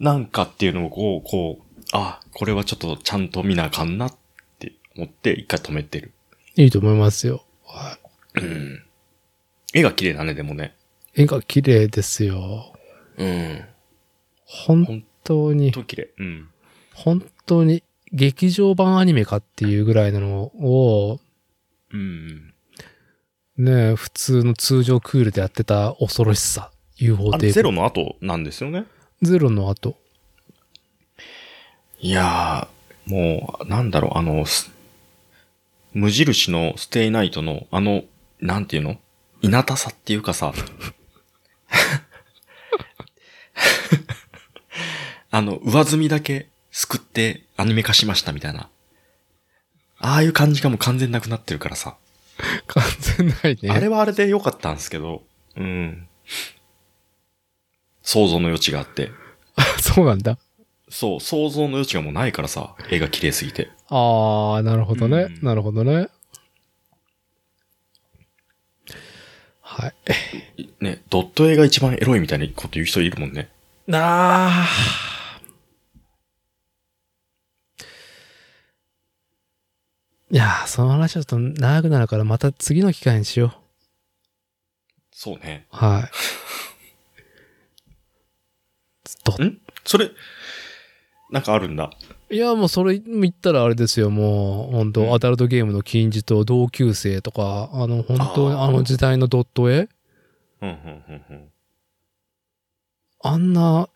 Speaker 1: なんかっていうのをこう、こう、あ、これはちょっとちゃんと見なあかんなって思って一回止めてる。
Speaker 2: いいと思いますよ。は
Speaker 1: うん。絵が綺麗だね、でもね。
Speaker 2: 絵が綺麗ですよ。
Speaker 1: うん。
Speaker 2: 本当に、
Speaker 1: と綺麗。うん。
Speaker 2: 本当に劇場版アニメかっていうぐらいなのを、
Speaker 1: うん。
Speaker 2: ね、普通の通常クールでやってた恐ろしさ。UFO
Speaker 1: あ
Speaker 2: テープ。
Speaker 1: れゼロの後なんですよね？
Speaker 2: ゼロの後。
Speaker 1: いやー、もう、なんだろう、あの、す無印のステイナイトの、あの、なんていうの？稲田さっていうかさ、あの、上積みだけすくってアニメ化しましたみたいな。ああいう感じがもう完全なくなってるからさ。
Speaker 2: 完全ないね。
Speaker 1: あれはあれで良かったんですけど、うん。想像の余地があって。
Speaker 2: そうなんだ。
Speaker 1: そう、想像の余地がもうないからさ、絵が綺麗すぎて。
Speaker 2: ああ、なるほどね。
Speaker 1: うん
Speaker 2: なるほどね。はい。
Speaker 1: ね、ドット絵が一番エロいみたいなこと言う人いるもんね。
Speaker 2: なあ。いやー、その話だと長くなるからまた次の機会にしよ
Speaker 1: そうね。
Speaker 2: う。はい。ど
Speaker 1: ん？それ、なんかあるんだ？
Speaker 2: いや、もうそれ言ったらあれですよ、もう、本当、
Speaker 1: うん
Speaker 2: アダルトゲームの金字と同級生とか、あの、本当に
Speaker 1: あ
Speaker 2: の時代のドット絵？
Speaker 1: うん、うん、うん、うん。
Speaker 2: あんな、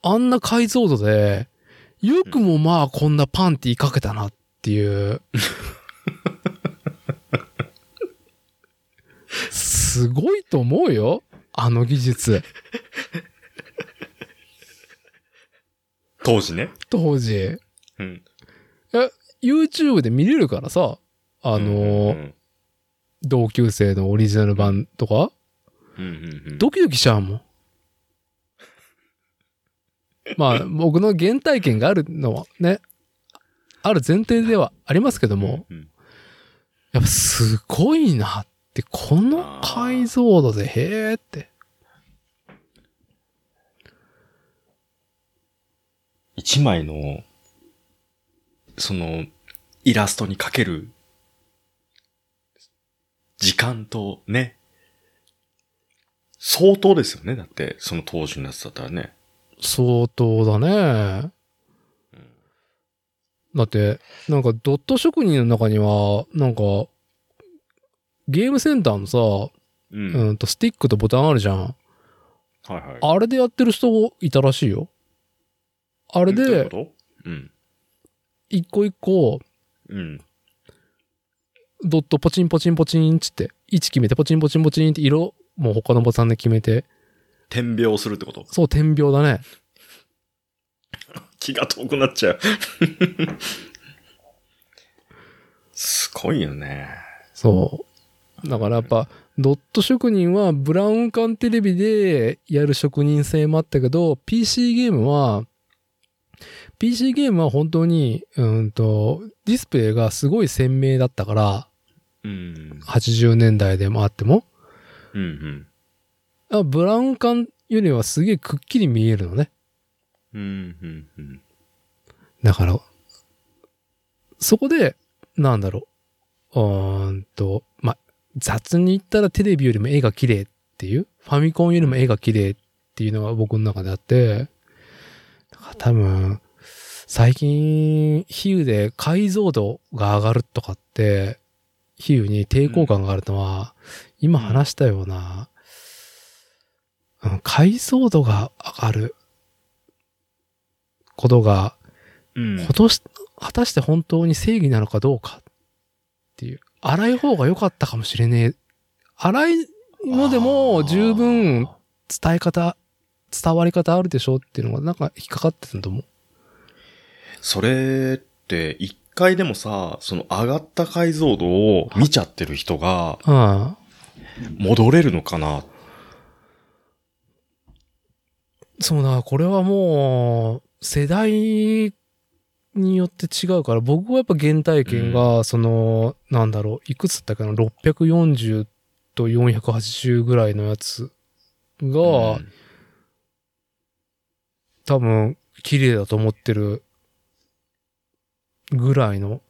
Speaker 2: あんな解像度で、よくもまあこんなパンティかけたなっていう。すごいと思うよ。あの技術。
Speaker 1: 当時ね。
Speaker 2: 当時。
Speaker 1: うん。
Speaker 2: YouTube で見れるからさ。あの、
Speaker 1: うん、
Speaker 2: 同級生のオリジナル版とか、
Speaker 1: うん、うん、うん。
Speaker 2: ドキドキしちゃうもん。まあ、僕の原体験があるのはね、ある前提ではありますけども、
Speaker 1: うん、
Speaker 2: やっぱすごいなって、この解像度でへーって。
Speaker 1: 一枚の、その、イラストにかける、時間とね、相当ですよね。だって、その当時のやつだったらね。
Speaker 2: 相当だね。だって、なんかドット職人の中には、なんか、ゲームセンターのさ、
Speaker 1: うん。
Speaker 2: うんとスティックとボタンあるじゃん。
Speaker 1: はいはい。
Speaker 2: あれでやってる人いたらしいよ。あれで、
Speaker 1: どうん。
Speaker 2: 一個一個、
Speaker 1: うん。
Speaker 2: ドットポチンポチンポチンっつって、位置決めてポチンポチンポチンって色も他のボタンで決めて、
Speaker 1: 点描するってこと？
Speaker 2: そう、点描だね。
Speaker 1: 気が遠くなっちゃう。すごいよね。
Speaker 2: そう。だからやっぱ、ドット職人はブラウン管テレビでやる職人性もあったけど、PC ゲームは、PC ゲームは本当に、うんと、ディスプレイがすごい鮮明だったから、
Speaker 1: うん。
Speaker 2: 80年代でもあっても、
Speaker 1: うんうん。
Speaker 2: あブラウン管よりはすげえくっきり見えるのね。
Speaker 1: うんうんうん。
Speaker 2: だから、そこで、なんだろう。うーんと、ま、雑に言ったらテレビよりも絵が綺麗っていう、ファミコンよりも絵が綺麗っていうのが僕の中であって、だから多分、最近、比喩で解像度が上がるとかって、比喩に抵抗感があるのは、今話したような、うん解像度が上がることが、
Speaker 1: うん
Speaker 2: 今年、果たして本当に正義なのかどうかっていう。荒い方が良かったかもしれねえ。荒いのでも十分伝え方、伝わり方あるでしょっていうのがなんか引っかかってたと思う。
Speaker 1: それって、一回でもさ、その上がった解像度を見ちゃってる人が。戻れるのかな？
Speaker 2: そうだ、これはもう、世代によって違うから、僕はやっぱ原体験が、その、なんだろう、いくつだったかな、640と480ぐらいのやつが、
Speaker 1: うん
Speaker 2: 多分、綺麗だと思ってるぐらいの、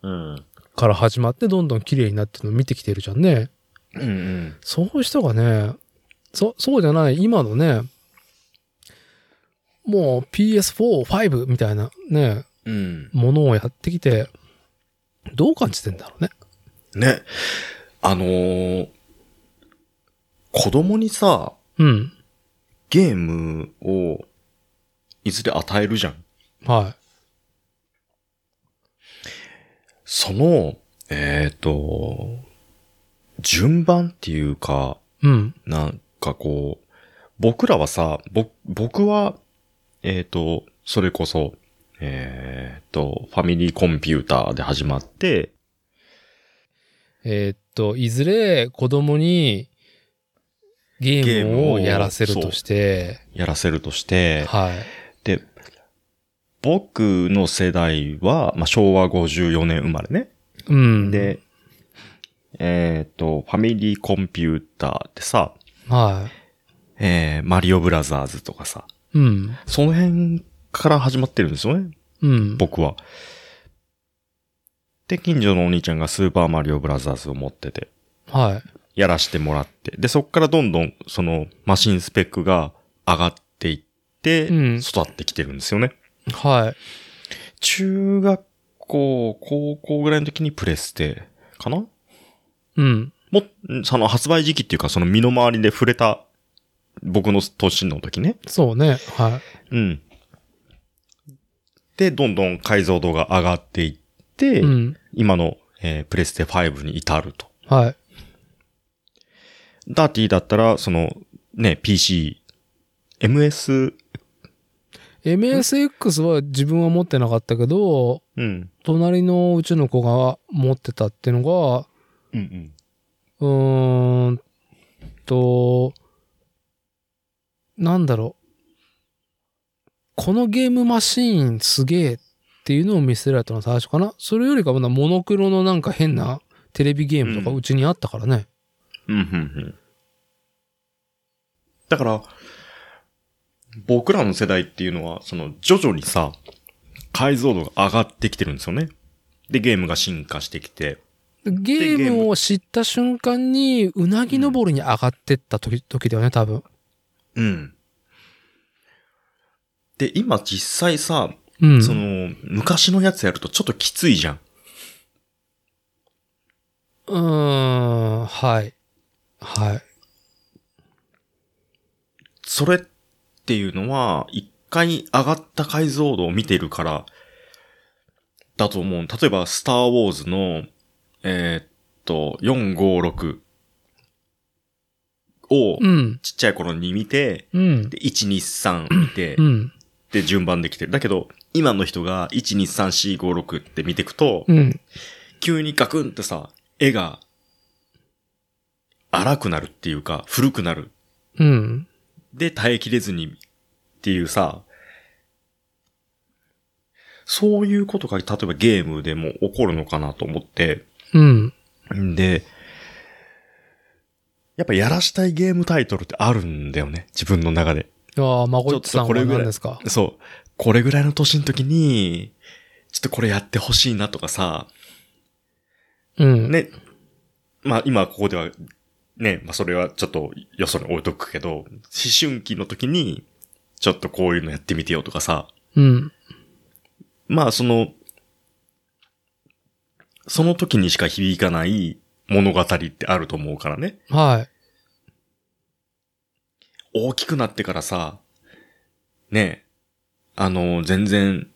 Speaker 1: うん。
Speaker 2: から始まって、どんどん綺麗になってるのを見てきてるじゃんね。
Speaker 1: うんうん。
Speaker 2: そういう人がね、そ、そうじゃない、今のね、もう PS4、5みたいなね、
Speaker 1: うん。
Speaker 2: ものをやってきて、どう感じてんだろうね。
Speaker 1: ね。あのー子供にさ、
Speaker 2: うん。
Speaker 1: ゲームをいずれ与えるじゃん。
Speaker 2: は
Speaker 1: その、えっ、と、順番っていうか、
Speaker 2: い。うん。
Speaker 1: なんかこう、僕らはさ、ぼ、僕は、えっ、と、それこそ、えっ、と、ファミリーコンピューターで始まって、
Speaker 2: えーっと、いずれ子供にゲームをやらせるとして、
Speaker 1: やらせるとして、
Speaker 2: はい。
Speaker 1: で、僕の世代は、まあ、昭和54年生まれね。
Speaker 2: うん。
Speaker 1: で、えっ、と、ファミリーコンピューターってさ、
Speaker 2: は
Speaker 1: えー、マリオブラザーズとかさ、
Speaker 2: い。うん。
Speaker 1: その辺から始まってるんですよね、
Speaker 2: うん。
Speaker 1: 僕は。で、近所のお兄ちゃんがスーパーマリオブラザーズを持ってて、
Speaker 2: はい。
Speaker 1: やらしてもらって、で、そっからどんどん、その、マシンスペックが上がっていって、
Speaker 2: うん
Speaker 1: 育ってきてるんですよね。
Speaker 2: はい。
Speaker 1: 中学校、高校ぐらいの時にプレステかな？
Speaker 2: うん。
Speaker 1: も、その発売時期っていうか、その身の回りで触れた、僕の年の時ね。
Speaker 2: そうね。は
Speaker 1: うん。で、どんどん解像度が上がっていって、
Speaker 2: い。うん。
Speaker 1: 今の、えープレステ5に至ると。
Speaker 2: はい。
Speaker 1: ダーティーだったら、その、ね、PC、MS、
Speaker 2: MSX は自分は持ってなかったけど、
Speaker 1: うん。
Speaker 2: 隣のうちの子が持ってたっていうのが、
Speaker 1: うん
Speaker 2: うーんと、なんだろう。このゲームマシーンすげえっていうのを見せられたのが最初かな。それよりかはモノクロのなんか変なテレビゲームとか
Speaker 1: う
Speaker 2: ちにあったからね。
Speaker 1: うん。うん、うん、うん。だから、僕らの世代っていうのは、その、徐々にさ、解像度が上がってきてるんですよね。で、ゲームが進化してきて。
Speaker 2: ゲームを知った瞬間にうなぎ登りに上がってった時,、時だよね、多分。
Speaker 1: うん。で、今実際さ、
Speaker 2: うん。
Speaker 1: その、昔のやつやるとちょっときついじゃん。
Speaker 2: うーん、はい。はい。
Speaker 1: それっていうのは、一回上がった解像度を見てるから、だと思う。例えば、スターウォーズの、えーっと、456を
Speaker 2: うん。
Speaker 1: ちっちゃい頃に見て、
Speaker 2: うん。
Speaker 1: で、1、2、3見て
Speaker 2: う、ん。
Speaker 1: で、順番できてる。だけど、今の人が1、2、3、4、5、6って見ていくと、
Speaker 2: うん。
Speaker 1: 急にガクンってさ、絵が荒くなるっていうか、古くなる。
Speaker 2: うん。
Speaker 1: で、耐えきれずにっていうさ、そういうことが、例えばゲームでも起こるのかなと思って、
Speaker 2: うん。
Speaker 1: んで、やっぱやらしたいゲームタイトルってあるんだよね。自分の中で。
Speaker 2: いやー、まこいつさん
Speaker 1: らい
Speaker 2: 何ですか？
Speaker 1: そう。これぐらいの年の時に、ちょっとこれやってほしいなとかさ、
Speaker 2: うん。
Speaker 1: ね、まあ今ここでは、ね、まあそれはちょっとよそに置いとくけど、思春期の時に、ちょっとこういうのやってみてよとかさ、
Speaker 2: うん。
Speaker 1: まあその、その時にしか響かない物語ってあると思うからね。
Speaker 2: はい。
Speaker 1: 大きくなってからさ、ね、あの、全然、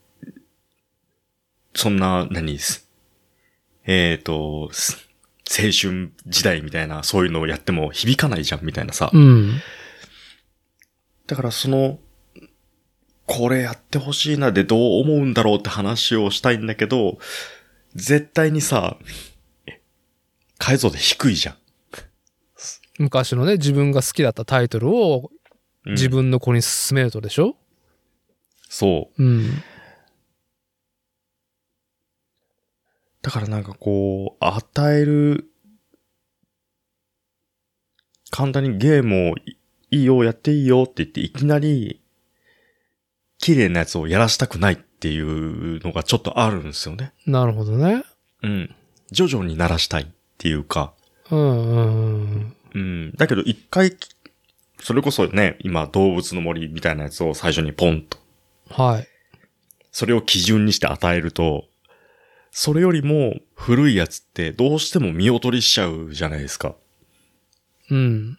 Speaker 1: そんな、何す、えっ、と、す青春時代みたいな、そういうのをやっても響かないじゃん、みたいなさ。
Speaker 2: うん。
Speaker 1: だからその、これやってほしいなでどう思うんだろうって話をしたいんだけど、絶対にさ、え解像度低いじゃん。
Speaker 2: 昔のね、自分が好きだったタイトルを
Speaker 1: うん
Speaker 2: 自分の子に勧めるとでしょ？
Speaker 1: そう。
Speaker 2: うん。
Speaker 1: だからなんかこう、与える、簡単にゲームをいいいよ、やっていいよって言って、いきなり、綺麗なやつをやらしたくないっていうのがちょっとあるんですよね。
Speaker 2: なるほどね。
Speaker 1: うん。徐々に鳴らしたいっていうか、
Speaker 2: うんうんうん。
Speaker 1: うん。だけど一回、それこそね、今動物の森みたいなやつを最初にポンと、
Speaker 2: はい。
Speaker 1: それを基準にして与えると、それよりも古いやつってどうしても見劣りしちゃうじゃないですか。
Speaker 2: うん。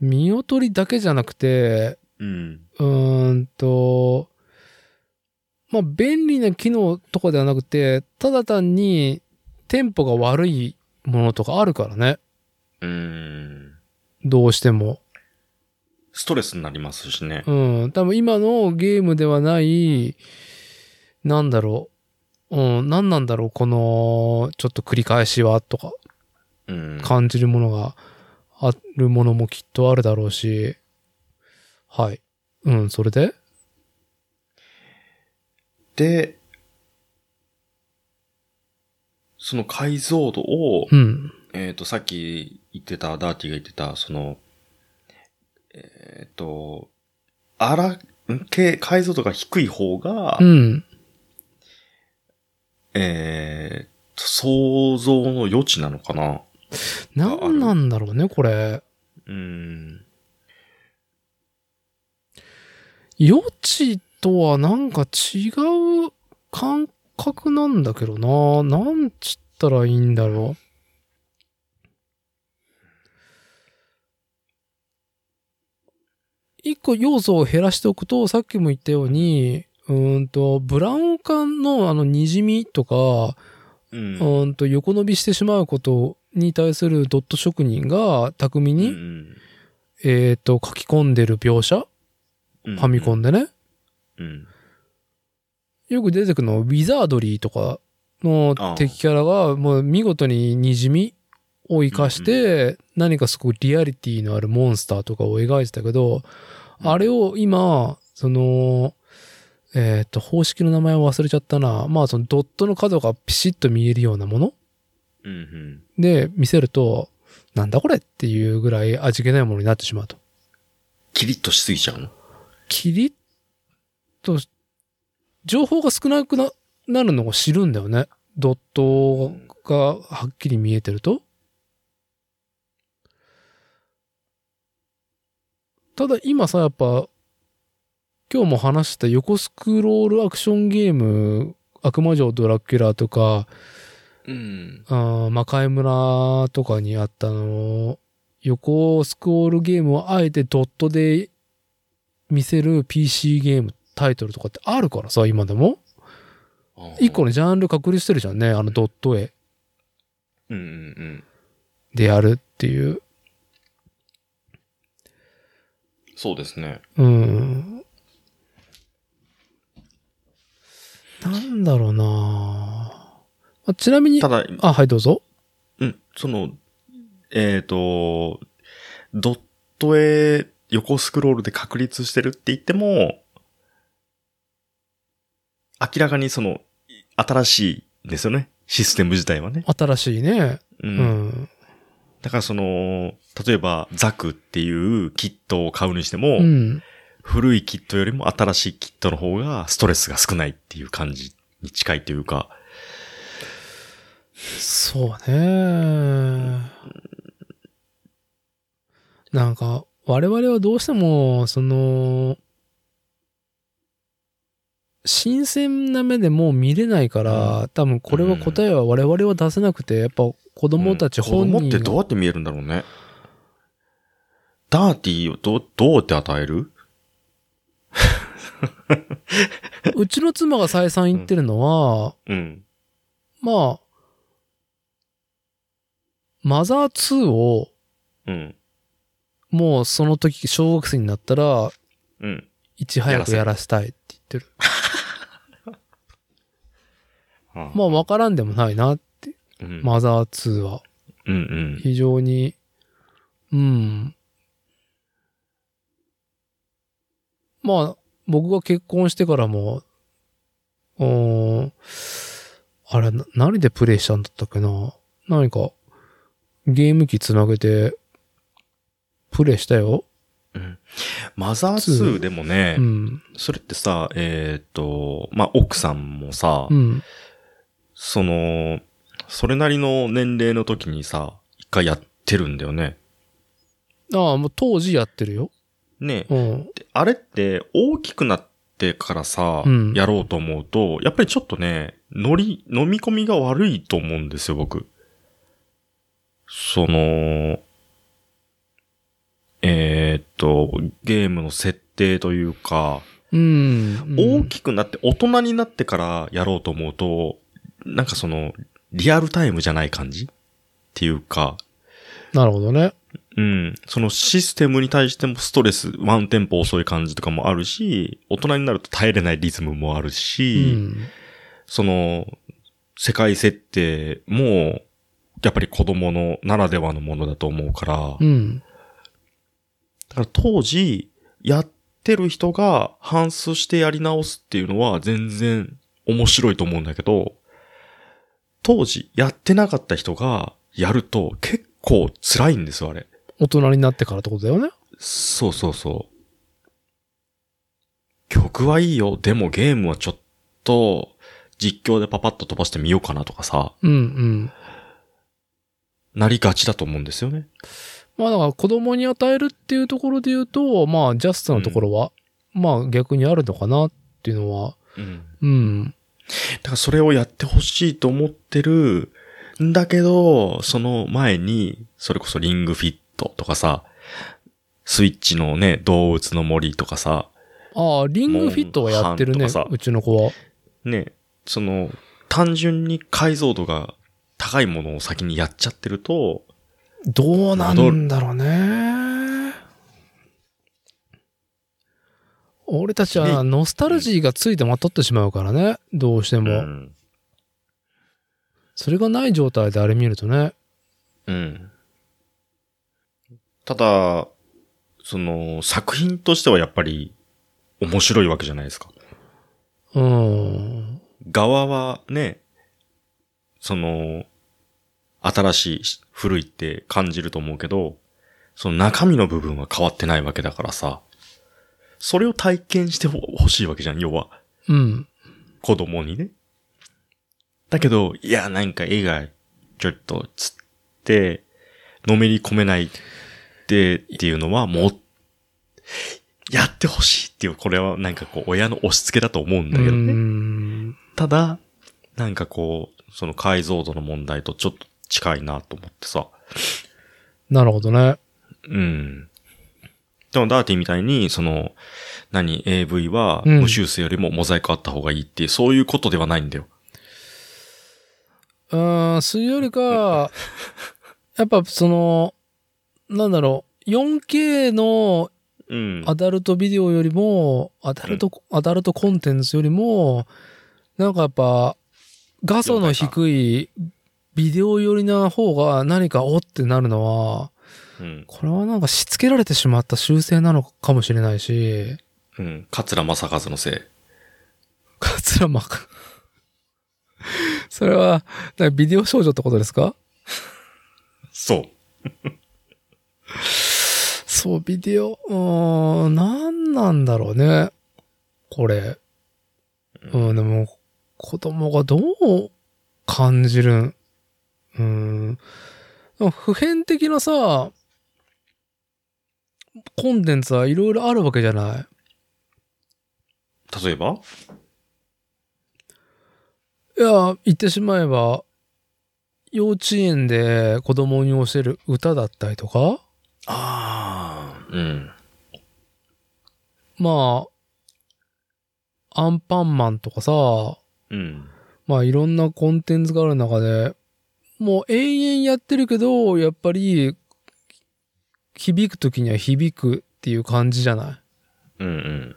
Speaker 2: 見劣りだけじゃなくて、
Speaker 1: うん。
Speaker 2: うーんと、まあ、便利な機能とかではなくて、ただ単にテンポが悪いものとかあるからね。
Speaker 1: うーん。
Speaker 2: どうしても。
Speaker 1: ストレスになりますしね。
Speaker 2: うん。多分今のゲームではない、なんだろう。うん、何なんだろう、この、ちょっと繰り返しは、とか、
Speaker 1: うん。
Speaker 2: 感じるものがあるものもきっとあるだろうし、はい。うん、それで？
Speaker 1: で、その解像度を、
Speaker 2: うん。
Speaker 1: えっ、と、さっき言ってた、ダーティが言ってた、その、えっ、と、あら、解像度が低い方が、
Speaker 2: うん。
Speaker 1: えー、想像の余地なのかな
Speaker 2: 何なんだろうね、これ。
Speaker 1: うん。
Speaker 2: 余地とはなんか違う感覚なんだけどな。なんちったらいいんだろう。一個要素を減らしておくと、さっきも言ったように、うーんと、ブラウン管のあの滲みとか、
Speaker 1: うん。
Speaker 2: うーんと横伸びしてしまうことに対するドット職人が巧みに、
Speaker 1: うん
Speaker 2: えっ、と、書き込んでる描写？
Speaker 1: うん
Speaker 2: ファミコンでね。
Speaker 1: うん。
Speaker 2: よく出てくるのは、ウィザードリーとかの敵キャラが、もう見事に滲みを活かして、何かすごくリアリティのあるモンスターとかを描いてたけど、
Speaker 1: うん
Speaker 2: あれを今、その、えっ、と、方式の名前を忘れちゃったな。まあ、そのドットの角がピシッと見えるようなもの
Speaker 1: うんうん。
Speaker 2: で見せると、なんだこれっていうぐらい味気ないものになってしまうと。
Speaker 1: キリッとしすぎちゃうの？
Speaker 2: キリッと、情報が少なくななるのを知るんだよね。ドットがはっきり見えてると。ただ今さ、やっぱ、今日も話した横スクロールアクションゲーム、悪魔城ドラキュラとか、
Speaker 1: うん。
Speaker 2: あー魔界村とかにあったの、横スクロールゲームをあえてドットで見せる PC ゲームタイトルとかってあるからさ、今でも？一個のジャンル確立してるじゃんね、あのドット絵
Speaker 1: うんうんうん。
Speaker 2: でやるっていう。
Speaker 1: そうですね。
Speaker 2: うん。なんだろうなあちなみに
Speaker 1: た、だ、
Speaker 2: あ、はい、どうぞ。
Speaker 1: うん、その、えっ、と、ドットへ横スクロールで確立してるって言っても、明らかにその、新しいんですよね。システム自体はね。
Speaker 2: 新しいね。
Speaker 1: う。
Speaker 2: うんん。
Speaker 1: だからその、例えばザクっていうキットを買うにしても、
Speaker 2: うん。
Speaker 1: 古いキットよりも新しいキットの方がストレスが少ないっていう感じに近いというか、
Speaker 2: そうね。なんか、我々はどうしても、その、新鮮な目でもう見れないから、多分これは答えは我々は出せなくて、やっぱ子供たち本
Speaker 1: うん子供ってどうやって見えるんだろうね。ダーティーをどう、どうやって与える？
Speaker 2: うちの妻が再三言ってるのは、
Speaker 1: うん。
Speaker 2: まあ、マザー2を、
Speaker 1: うん。
Speaker 2: もうその時小学生になったら、
Speaker 1: うん。
Speaker 2: いち早くやらせたいって言ってる。
Speaker 1: ま
Speaker 2: まあ、わからんでもないな。
Speaker 1: うん、
Speaker 2: マザー2は。
Speaker 1: うんうん。
Speaker 2: 非常に、うん。まあ、僕が結婚してからも、うーん、あれ、な何でプレイしたんだったっけな何か、ゲーム機つなげて、プレイしたよ。
Speaker 1: うんマザー2でもね、
Speaker 2: うん。
Speaker 1: それってさ、えっ、と、まあ、奥さんもさ、
Speaker 2: うん。
Speaker 1: その、それなりの年齢の時にさ、一回やってるんだよね。
Speaker 2: ああ、もう当時やってるよ。
Speaker 1: ね
Speaker 2: うん。
Speaker 1: であれって大きくなってからさ、
Speaker 2: うん
Speaker 1: やろうと思うと、やっぱりちょっとね、乗り、飲み込みが悪いと思うんですよ、僕。その、えーっと、ゲームの設定というか、
Speaker 2: うん。
Speaker 1: 大きくなって大人になってからやろうと思うと、なんかその、リアルタイムじゃない感じっていうか、
Speaker 2: なるほどね。
Speaker 1: うん。そのシステムに対してもストレス、ワンテンポ遅い感じとかもあるし、大人になると耐えれないリズムもある
Speaker 2: う
Speaker 1: し、
Speaker 2: ん。
Speaker 1: その、世界設定も、やっぱり子供のならではのものだと思うから、
Speaker 2: うん。
Speaker 1: だから当時、やってる人が反数してやり直すっていうのは全然面白いと思うんだけど、当時やってなかった人がやると結構辛いんですよ、あれ。
Speaker 2: 大人になってからってことだよね。
Speaker 1: そうそうそう。曲はいいよ。でもゲームはちょっと実況でパパッと飛ばしてみようかなとかさ、
Speaker 2: うんうん。
Speaker 1: なりがちだと思うんですよね。
Speaker 2: まあだから子供に与えるっていうところで言うと、まあジャストなところは、まあ逆にあるのかなっていうのは、
Speaker 1: うん。
Speaker 2: うん。
Speaker 1: だからそれをやってほしいと思ってるんだけど、その前に、それこそリングフィットとかさ、スイッチのね、動物の森とかさ、
Speaker 2: ああ、リングフィットはやってるねうちの子は。
Speaker 1: ね、その、単純に解像度が高いものを先にやっちゃってると、
Speaker 2: どうなんだろうね。俺たちはノスタルジーがついてまとってしまうからね。どうしても。
Speaker 1: うん。
Speaker 2: それがない状態であれ見るとね。
Speaker 1: うん。ただ、その、作品としてはやっぱり面白いわけじゃないですか。
Speaker 2: うん。
Speaker 1: 側はね、その、新しい、古いって感じると思うけど、その中身の部分は変わってないわけだからさ、それを体験してほ欲しいわけじゃん、要は。
Speaker 2: うん。
Speaker 1: 子供にね。だけど、いや、なんか絵が、ちょっと、つって、のめり込めないって、っていうのは、もう、やってほしいっていう、これはなんかこう、親の押し付けだと思うんだけど
Speaker 2: う
Speaker 1: ね。
Speaker 2: ん。
Speaker 1: ただ、なんかこう、その解像度の問題とちょっと近いなと思ってさ。
Speaker 2: なるほどね。
Speaker 1: うん。でもダーティーみたいに、その、何、AV は
Speaker 2: うん
Speaker 1: 無修正よりもモザイクあった方がいいっていう、そういうことではないんだよ。
Speaker 2: うーん、それよりか、やっぱその、なんだろう、4K の
Speaker 1: うん。
Speaker 2: アダルトビデオよりも、アダルト、アダルトコンテンツよりも、なんかやっぱ、画素の低いビデオ寄りな方が何かおってなるのは、
Speaker 1: うん。
Speaker 2: これはなんかしつけられてしまった修正なのかもしれないし、
Speaker 1: うん。桂正和のせい。
Speaker 2: 桂まか。それは、なんかビデオ少女ってことですか？
Speaker 1: そう。
Speaker 2: そう、ビデオ、うーん、なんなんだろうね。これ。うん、でも、子供がどう感じるん？うん。普遍的なさ、コンテンツはいろいろあるわけじゃない。
Speaker 1: 例えば？
Speaker 2: いや、言ってしまえば、幼稚園で子供に教える歌だったりとか、
Speaker 1: ああ。うん。
Speaker 2: まあ、アンパンマンとかさ、
Speaker 1: うん。
Speaker 2: まあいろんなコンテンツがある中で、もう永遠やってるけど、やっぱり、響くときには響くっていう感じじゃない？
Speaker 1: うん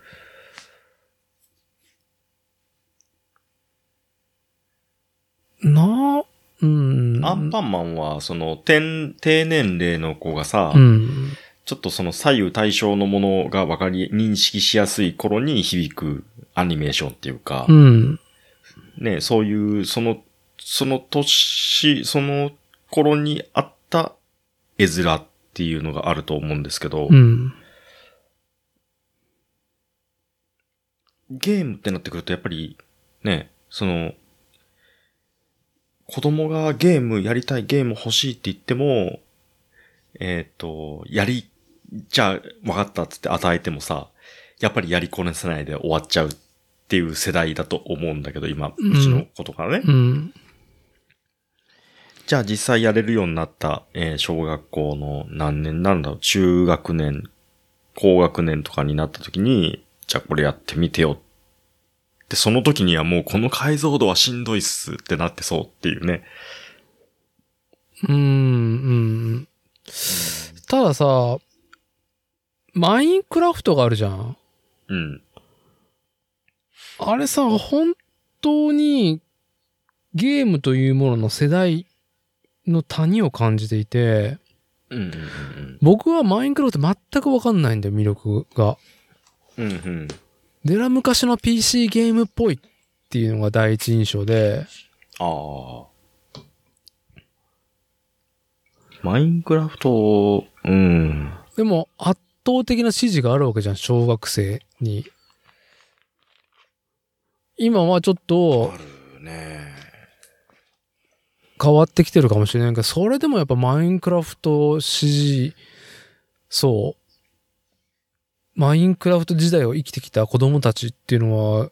Speaker 1: うん。
Speaker 2: なあ、うん。
Speaker 1: アンパンマンは、その、低、低年齢の子がさ、
Speaker 2: うん。
Speaker 1: ちょっとその左右対称のものが分かり、認識しやすい頃に響くアニメーションっていうか、
Speaker 2: うん。
Speaker 1: ね、そういう、その、その年、その頃にあった絵面っていうのがあると思うんですけど、
Speaker 2: うん。
Speaker 1: ゲームってなってくるとやっぱり、ね、その、子供がゲームやりたい、ゲーム欲しいって言っても、えっ、と、やりじゃあ、分かったっつって与えてもさ、やっぱりやりこなせないで終わっちゃうっていう世代だと思うんだけど、今、うちの子とかね。
Speaker 2: うん。
Speaker 1: じゃあ実際やれるようになった、えー小学校の何年なんだろう、中学年、高学年とかになった時に、じゃあこれやってみてよ。で、その時にはもうこの解像度はしんどいっすってなってそうっていうね。
Speaker 2: うん、うん。たださ、マインクラフトがあるじゃん。
Speaker 1: うん。
Speaker 2: あれさ、本当にゲームというものの世代の谷を感じていて、
Speaker 1: うんうんうん
Speaker 2: 僕はマインクラフト全くわかんないんだよ、魅力が。
Speaker 1: うん。うんうん。
Speaker 2: でら昔の PC ゲームっぽいっていうのが第一印象で、
Speaker 1: ああ。マインクラフト、うん。
Speaker 2: でも圧倒的な支持があるわけじゃん、小学生に。今はちょっと
Speaker 1: あるね。
Speaker 2: 変わってきてるかもしれないけど、それでもやっぱマインクラフト支持、そう。マインクラフト時代を生きてきた子供たちっていうのは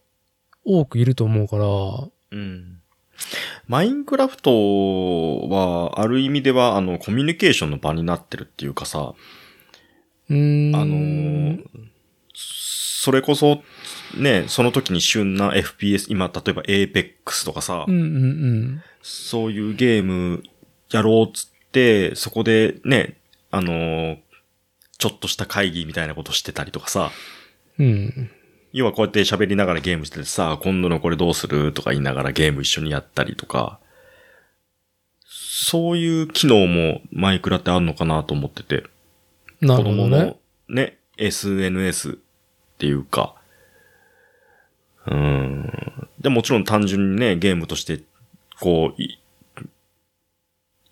Speaker 2: 多くいると思うから、
Speaker 1: うん。マインクラフトは、ある意味では、あの、コミュニケーションの場になってるっていうかさ、
Speaker 2: うーん。
Speaker 1: あのーそれこそ、ね、その時に旬な FPS、今、例えば Apex とかさ、
Speaker 2: うんうんうん。
Speaker 1: そういうゲームやろうっつって、そこでね、あのーちょっとした会議みたいなことしてたりとかさ、
Speaker 2: うん。
Speaker 1: 要はこうやって喋りながらゲームしててさ、今度のこれどうするとか言いながらゲーム一緒にやったりとか、そういう機能もマイクラってあるのかなと思ってて、子
Speaker 2: なるほどね
Speaker 1: 供の。ね、SNS っていうか、うーん。で、もちろん単純にね、ゲームとして、こう、い、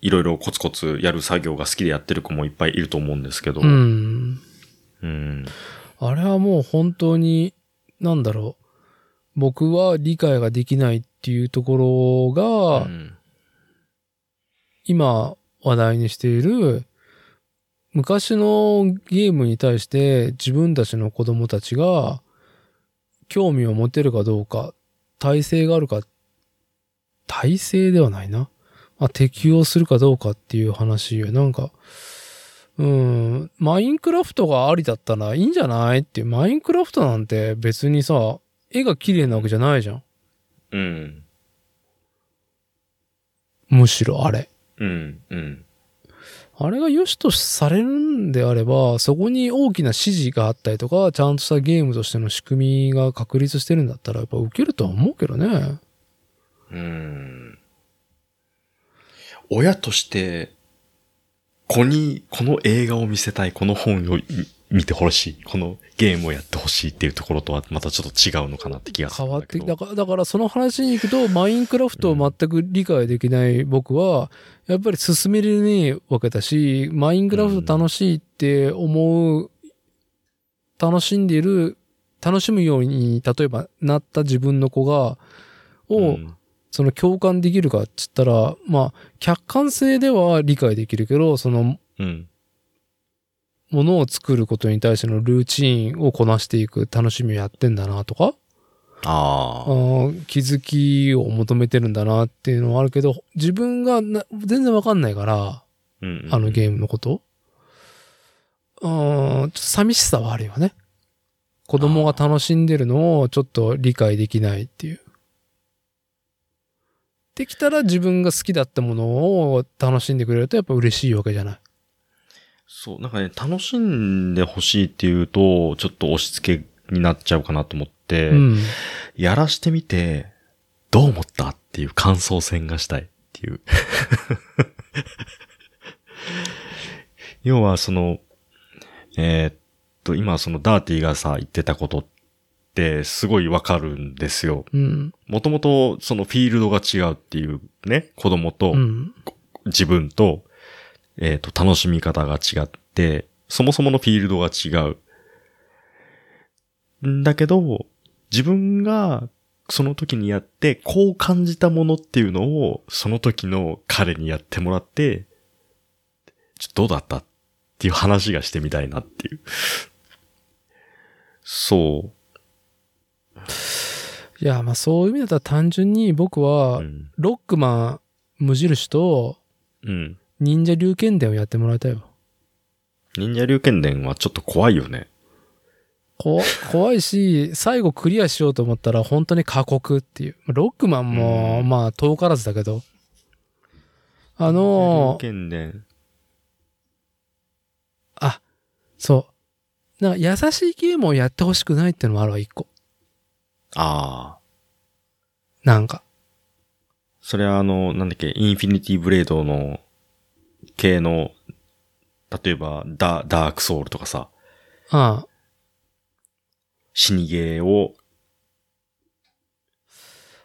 Speaker 1: いろいろコツコツやる作業が好きでやってる子もいっぱいいると思うんですけど、
Speaker 2: う。ん。
Speaker 1: うん。
Speaker 2: あれはもう本当に、なんだろう。僕は理解ができないっていうところが、
Speaker 1: うん
Speaker 2: 今話題にしている昔のゲームに対して自分たちの子供たちが興味を持てるかどうか、体制があるか、体制ではないな。まあ、適用するかどうかっていう話よ。なんか、うん、マインクラフトがありだったらいいんじゃないっていう。マインクラフトなんて別にさ、絵が綺麗なわけじゃないじゃん。
Speaker 1: うん。
Speaker 2: むしろあれ。
Speaker 1: うん。うん。
Speaker 2: あれが良しとされるんであれば、そこに大きな指示があったりとか、ちゃんとしたゲームとしての仕組みが確立してるんだったら、やっぱ受けるとは思うけどね。
Speaker 1: うん。親として、子にこの映画を見せたい、この本をい見てほしい、このゲームをやってほしいっていうところとはまたちょっと違うのかなって気がする
Speaker 2: 変わって。
Speaker 1: だ
Speaker 2: から、だからその話に行くと、マインクラフトを全く理解できない僕は、やっぱり進めれねえわけだし、マインクラフト楽しいって思う、楽しんでいる、楽しむように、例えばなった自分の子が、を、
Speaker 1: うん
Speaker 2: その共感できるかっつったら、まあ、客観性では理解できるけど、その、
Speaker 1: うん。
Speaker 2: ものを作ることに対してのルーチンをこなしていく楽しみをやってんだなとか、
Speaker 1: ああ。
Speaker 2: 気づきを求めてるんだなっていうのはあるけど、自分がな全然わかんないから、
Speaker 1: うん
Speaker 2: あのゲームのこと。うーん、ちょっと寂しさはあるよね。子供が楽しんでるのをちょっと理解できないっていう。できたら自分が好きだったものを楽しんでくれるとやっぱ嬉しいわけじゃない。
Speaker 1: そう、なんかね、楽しんでほしいっていうと、ちょっと押し付けになっちゃうかなと思って、
Speaker 2: うん。
Speaker 1: やらしてみて、どう思ったっていう感想戦がしたいっていう。要はその、えーっと、今そのダーティがさ、言ってたことってすごいわかるんですよ。
Speaker 2: うん。
Speaker 1: もともとそのフィールドが違うっていうね、子供と
Speaker 2: うん。
Speaker 1: 自分と、えーっと、楽しみ方が違って、そもそものフィールドが違う。んだけど、自分がその時にやって、こう感じたものっていうのを、その時の彼にやってもらって、ちょどうだったっっていう話がしてみたいなっていう。そう。
Speaker 2: いや、まあそういう意味だったら単純に僕は
Speaker 1: う、ん。
Speaker 2: ロックマン無印と
Speaker 1: うん。
Speaker 2: 忍者龍剣伝をやってもらいたいわ。
Speaker 1: 忍者龍剣伝はちょっと怖いよね。
Speaker 2: こ怖いし、最後クリアしようと思ったら本当に過酷っていう。ロックマンも、
Speaker 1: うん
Speaker 2: まあ遠からずだけど。あの
Speaker 1: 龍剣伝。
Speaker 2: あ、そう。なんか優しいゲームをやってほしくないってのもあるわ、一個。
Speaker 1: ああ。
Speaker 2: なんか。
Speaker 1: それはあの、なんだっけ、インフィニティブレードの系の、例えば、ダ、ダークソウルとかさ、
Speaker 2: ああ
Speaker 1: 死にゲーを、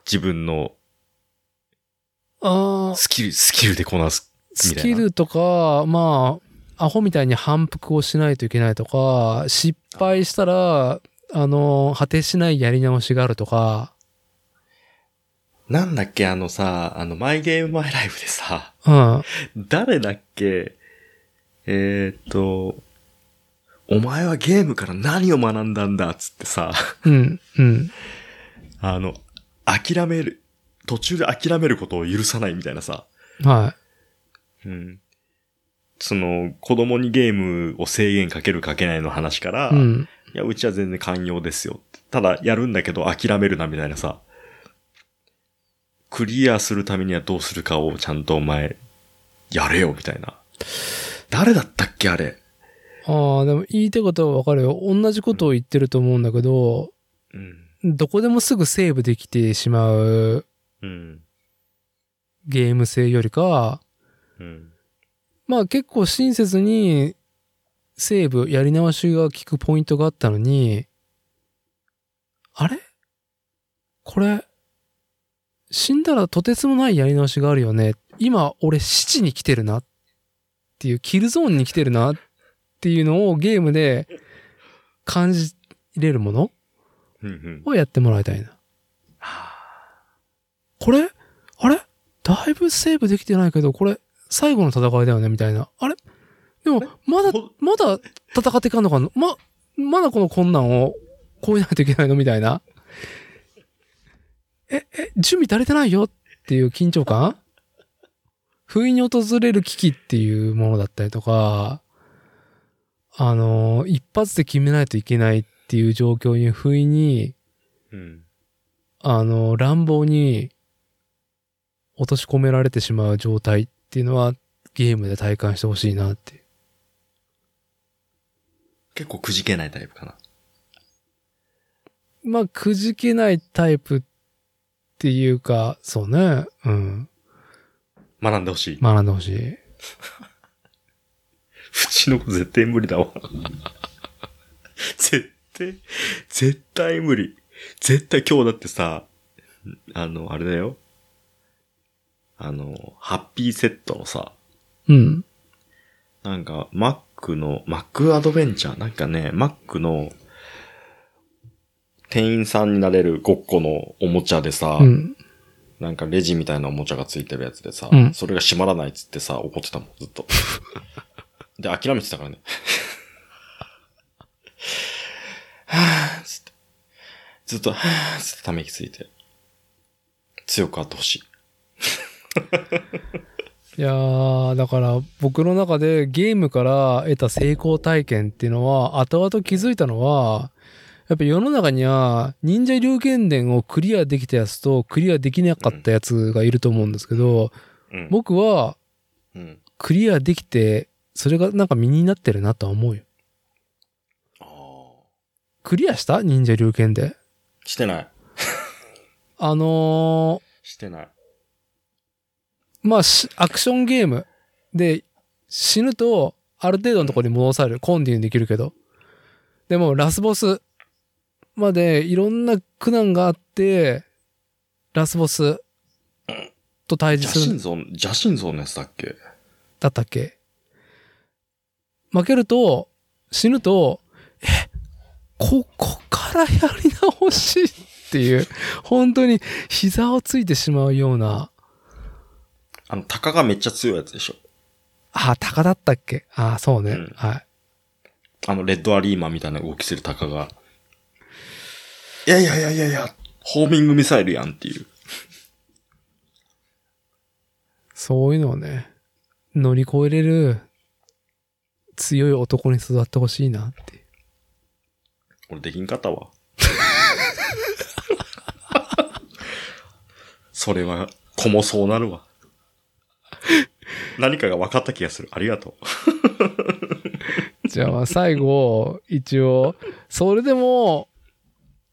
Speaker 1: 自分の
Speaker 2: ああ
Speaker 1: スキル、スキルでこなす。
Speaker 2: スキルとか、まあ、アホみたいに反復をしないといけないとか、失敗したら、あの、果てしないやり直しがあるとか、
Speaker 1: なんだっけ、あのさ、あの、マイゲームマイライフでさ、
Speaker 2: うん。
Speaker 1: 誰だっけ、えー、っと、お前はゲームから何を学んだんだっつってさ、
Speaker 2: うん。うん。
Speaker 1: あの、諦める、途中で諦めることを許さないみたいなさ、
Speaker 2: は
Speaker 1: うん。その、子供にゲームを制限かけるかけないの話から、
Speaker 2: い。うん。
Speaker 1: いや、うちは全然寛容ですよ。ただ、やるんだけど諦めるなみたいなさ、クリアするためにはどうするかをちゃんとお前、やれよみたいな。誰だったっけあれ。
Speaker 2: ああ、でも言いたいことはわかるよ。同じことを言ってると思うんだけど、
Speaker 1: うん。
Speaker 2: どこでもすぐセーブできてしまう
Speaker 1: うん。
Speaker 2: ゲーム性よりか、
Speaker 1: うん。
Speaker 2: まあ結構親切にセーブ、やり直しが効くポイントがあったのに、あれ？これ、死んだらとてつもないやり直しがあるよね。今俺死地に来てるなっていう、キルゾーンに来てるなっていうのをゲームで感じれるもの？をやってもらいたいな。これ？あれ？だいぶセーブできてないけど、これ最後の戦いだよね？みたいな。あれ？でも、まだ
Speaker 1: ほ、
Speaker 2: まだ戦っていかんのかな？ま、まだこの困難を超えないといけないの？みたいな。え、え、準備足りてないよ？っていう緊張感？不意に訪れる危機っていうものだったりとか、あの、一発で決めないといけないっていう状況に不意に、
Speaker 1: うん。
Speaker 2: あの、乱暴に落とし込められてしまう状態っていうのはゲームで体感してほしいなって。
Speaker 1: 結構くじけないタイプかな。
Speaker 2: まあ、くじけないタイプっていうか、そうね。うん。
Speaker 1: 学んでほしい。
Speaker 2: 学んでほしい。
Speaker 1: うちの子絶対無理だわ。絶対、絶対無理。絶対今日だってさ、あの、あれだよ。あの、ハッピーセットのさ、
Speaker 2: うん。
Speaker 1: なんか、Mac の、Mac アドベンチャーなんかね、Mac の、店員さんになれる5個のおもちゃでさ、
Speaker 2: うん。
Speaker 1: なんかレジみたいなおもちゃがついてるやつでさ、
Speaker 2: うん
Speaker 1: それが閉まらないっつってさ、怒ってたもん、ずっと。で、諦めてたからね。はぁつって。ずっと、はぁつってため息ついて。強くあってほしい。
Speaker 2: いやー、だから僕の中でゲームから得た成功体験っていうのは、後々気づいたのは、やっぱ世の中には忍者龍剣伝をクリアできたやつとクリアできなかったやつがいると思うんですけど、
Speaker 1: うん。
Speaker 2: 僕は
Speaker 1: うん。
Speaker 2: クリアできて、それがなんか身になってるなとは思うよ。
Speaker 1: あ
Speaker 2: クリアした？忍者龍剣伝？
Speaker 1: ーしてない。
Speaker 2: あの
Speaker 1: してない。
Speaker 2: ー、まあ、しアクションゲームで死ぬとある程度のところに戻される。コンティニューできるけど。でもラスボスまでいろんな苦難があって、ラスボスと対峙する
Speaker 1: 邪神。像、邪神像のやつだっけ？
Speaker 2: だったっけ？負けると、死ぬと、え、ここからやり直しっていう、本当に膝をついてしまうような、
Speaker 1: あの、鷹がめっちゃ強いやつでしょ。
Speaker 2: あ、鷹だったっけ？ああ、そうね。
Speaker 1: うん
Speaker 2: はい。
Speaker 1: あの、レッドアリーマンみたいな動きするタカが。いやいやいやいやいや、ホーミングミサイルやんっていう。
Speaker 2: そういうのをね、乗り越えれる強い男に育ってほしいなって。
Speaker 1: 俺できんかったわ。それは、子もそうなるわ。何かが分かった気がする。ありがとう。
Speaker 2: じゃあまあ最後、一応、それでも、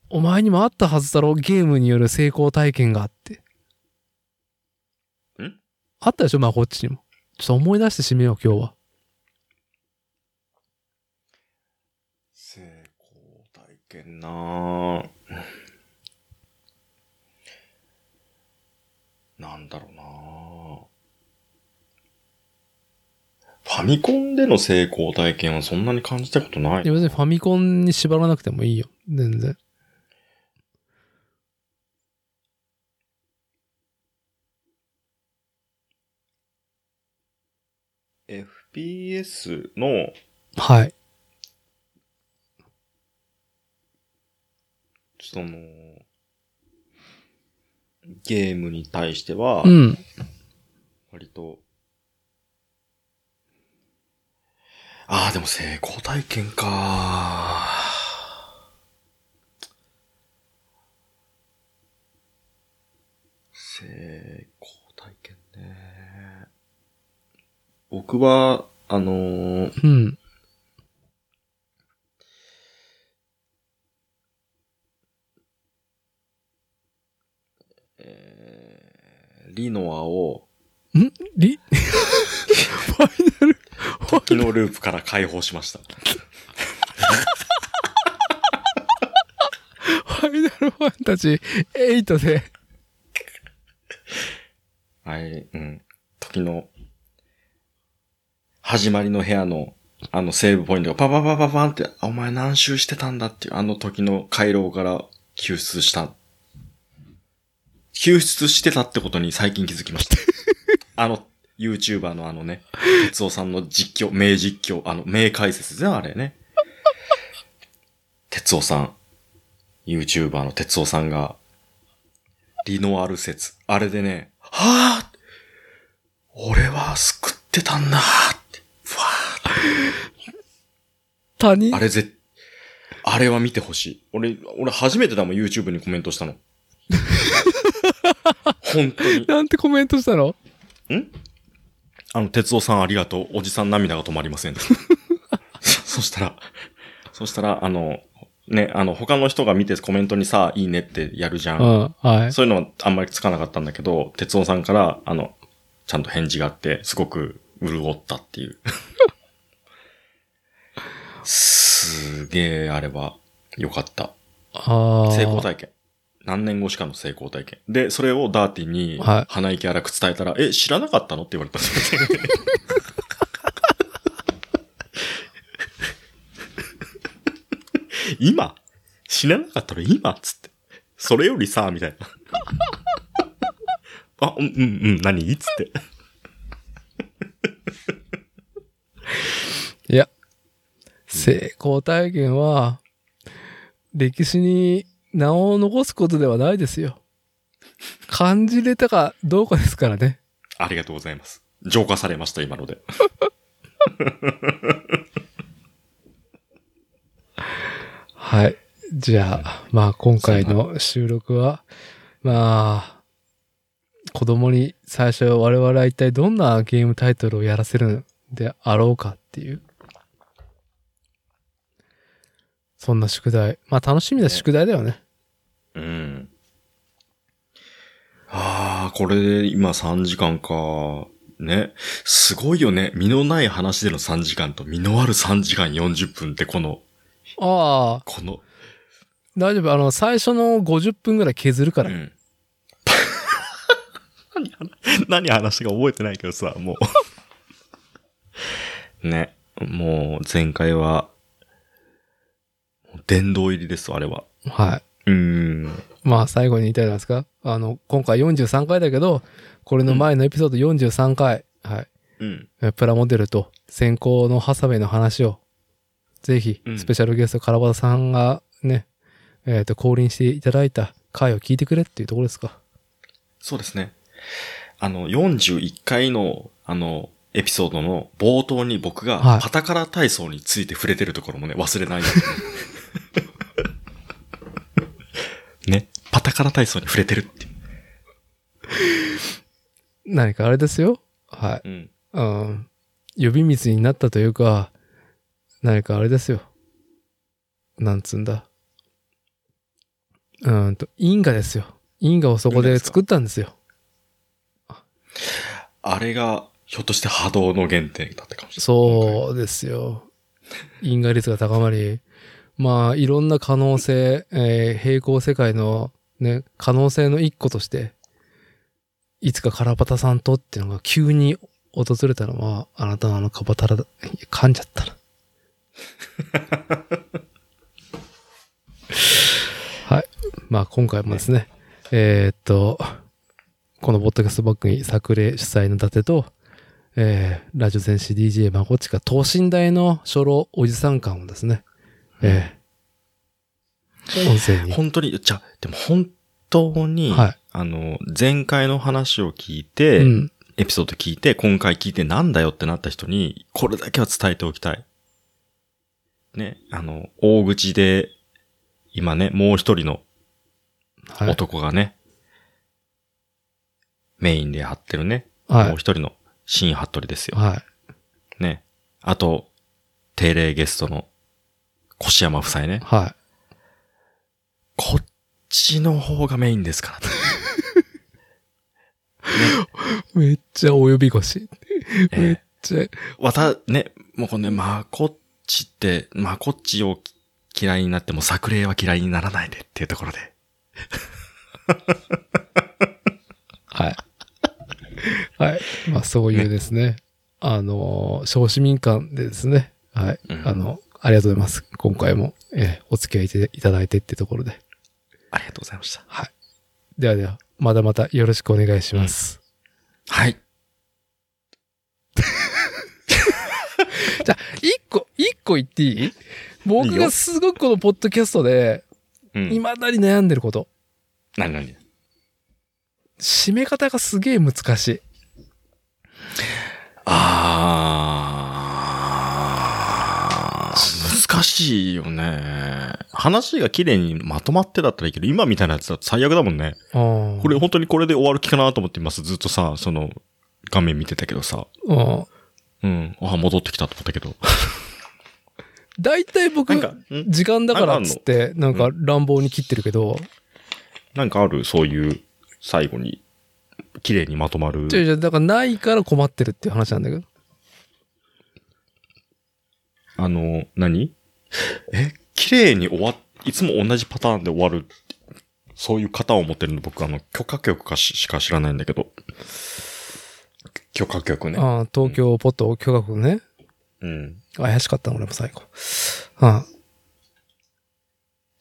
Speaker 2: お前にもあったはずだろゲームによる成功体験があって。
Speaker 1: ん？
Speaker 2: あったでしょ？まあこっちにも。ちょっと思い出して締めよう今日は。
Speaker 1: 成功体験なぁ。なんだろうなぁ。ファミコンでの成功体験はそんなに感じたことない
Speaker 2: いや別にファミコンに縛らなくてもいいよ。全然。
Speaker 1: FPS の
Speaker 2: はい。
Speaker 1: その、ゲームに対しては
Speaker 2: う、ん。
Speaker 1: 割と、ああ、でも成功体験か。成功体験ね。僕は、あのー
Speaker 2: うん。
Speaker 1: えーリノアを
Speaker 2: リ？ファイナル、
Speaker 1: 時のループから解放しました。
Speaker 2: イナルファンタジー8で、
Speaker 1: はい、うん。時の、始まりの部屋の、あのセーブポイントがパパパパパンって、あお前何周してたんだっていう、あの時の回廊から救出した。救出してたってことに最近気づきました。あの、YouTuber のあのね、哲夫さんの実況、名実況、あの、名解説ですね、あれね。哲夫さん、YouTuber の哲夫さんが、リノアル説。あれでね、はぁ俺は救ってたんだって。ふわ
Speaker 2: 他人
Speaker 1: ーあれぜ、あれは見てほしい。俺、俺初めてだもん YouTube にコメントしたの。本当に。
Speaker 2: なんてコメントしたの？
Speaker 1: あの、哲夫さんありがとう。おじさん涙が止まりません。そ そしたら、そしたら、あの、ね、あの、他の人が見てコメントにさ、いいねってやるじゃん。
Speaker 2: うん、はい。
Speaker 1: そういうのはあんまりつかなかったんだけど、哲夫さんから、あの、ちゃんと返事があって、すごく潤ったっていう。すげえ、あれは、よかった。
Speaker 2: ああ。
Speaker 1: 成功体験。何年後しかの成功体験。で、それをダーティに
Speaker 2: はい
Speaker 1: 鼻息荒く伝えたら、え、知らなかったの？って言われたんですよ。今？知らなかったら今？っつって。それよりさ、みたいな。あ、うん、うん、うん、何？っつって。
Speaker 2: いや、成功体験は、歴史に名を残すことではないですよ。感じれたかどうかですからね。
Speaker 1: ありがとうございます。浄化されました、今ので。
Speaker 2: はい。じゃあ、まあ今回の収録は、まあ、子供に最初我々は一体どんなゲームタイトルをやらせるんであろうかっていう。そんな宿題。まあ楽しみな宿題だよね。
Speaker 1: うん。ああ、これで今3時間か。ね。すごいよね。身のない話での3時間と身のある3時間40分ってこの、
Speaker 2: ああ、
Speaker 1: この、
Speaker 2: 大丈夫。あの、最初の50分ぐらい削るから。
Speaker 1: うん。何話、か覚えてないけどさ、もう。ね。もう、前回は、殿堂入りです、あれは。
Speaker 2: はい。
Speaker 1: うーん。
Speaker 2: まあ最後に言いたいのはですか？あの、今回43回だけど、これの前のエピソード43回。はい。
Speaker 1: うん。
Speaker 2: えプラモデルと先行のハサウェイの話を、ぜひ
Speaker 1: う、ん
Speaker 2: スペシャルゲスト、カラバタさんがね、えっ、と、降臨していただいた回を聞いてくれっていうところですか？
Speaker 1: そうですね。あの、41回の、あの、エピソードの冒頭に僕
Speaker 2: はい
Speaker 1: がパタカラ体操について触れてるところもね、忘れないように。パタカラ体操に触れてるっていう。
Speaker 2: 何かあれですよ。は
Speaker 1: うん。
Speaker 2: い。うん。呼び水になったというか、何かあれですよ。なんつうんだ。うーんと、因果ですよ。因果をそこで作ったんですよ。
Speaker 1: あれが、ひょっとして波動の原点だったかもしれない。
Speaker 2: そうですよ。因果率が高まり、まあ、いろんな可能性、えー平行世界のね、可能性の一個として、いつかカラパタさんとっていうのが急に訪れたのは、あなたのあのカバタラだ、噛んじゃったな。はい。まあ、今回もですね、えーっと、このポッドキャストバッグに作例主催の伊達と、えー、ラジオ戦士 DJ まこっちが等身大の初老おじさん感をですね、えー、音声に。
Speaker 1: 本当に、じゃあでも本当に、
Speaker 2: はい
Speaker 1: あの、前回の話を聞いて、
Speaker 2: うん。
Speaker 1: エピソード聞いて、今回聞いてなんだよってなった人に、これだけは伝えておきたい。ね、あの、大口で、今ね、もう一人の
Speaker 2: はい。
Speaker 1: 男がね、メインで張ってるね、
Speaker 2: はい
Speaker 1: もう一人の新服部ですよ。
Speaker 2: はい。
Speaker 1: ね。あと、定例ゲストの越山夫妻ね。
Speaker 2: は
Speaker 1: こっちの方がメインですから。
Speaker 2: い。めっちゃお呼び腰。
Speaker 1: え
Speaker 2: めっ
Speaker 1: え
Speaker 2: ちゃ、
Speaker 1: わた、ね、もうこのね、まこっちって、まこっちを嫌いになっても作例は嫌いにならないでっていうところで。
Speaker 2: はい。はい。まあ、そういうですね、あの、小市民館でですね、はい。
Speaker 1: うん
Speaker 2: あの、ありがとうございます。今回も、えーお付き合いいていただいてってところで。
Speaker 1: ありがとうございました。
Speaker 2: はい。ではでは、まだまたよろしくお願いします。
Speaker 1: はい。
Speaker 2: じゃあ、一個、一個言っていい？僕がすごくこのポッドキャストで、
Speaker 1: うん。
Speaker 2: 未だに悩んでること。
Speaker 1: 何？何？
Speaker 2: 締め方がすげえ難しい。
Speaker 1: あー、難しいよね。話が綺麗にまとまってだったらいいけど、今みたいなやつだと最悪だもんね。
Speaker 2: こ
Speaker 1: これ本当にこれで終わる気かなと思ってます。ずっとさ、その、画面見てたけどさ。
Speaker 2: うん。
Speaker 1: うん。あ、戻ってきたと思ったけど。
Speaker 2: 大体僕時間だからっつって、なんか乱暴に切ってるけど、
Speaker 1: なんかある？そういう、最後に、綺麗にまとまる？
Speaker 2: じゃじゃだからないから困ってるっていう話なんだけど。
Speaker 1: あの、何？え、綺麗に終わっ、いつも同じパターンで終わる。そういう型を持ってるの僕あの、許可局かししか知らないんだけど。許可局ね。
Speaker 2: ああ東京ポット許可局ね。
Speaker 1: うん。
Speaker 2: 怪しかったの俺も最後。あ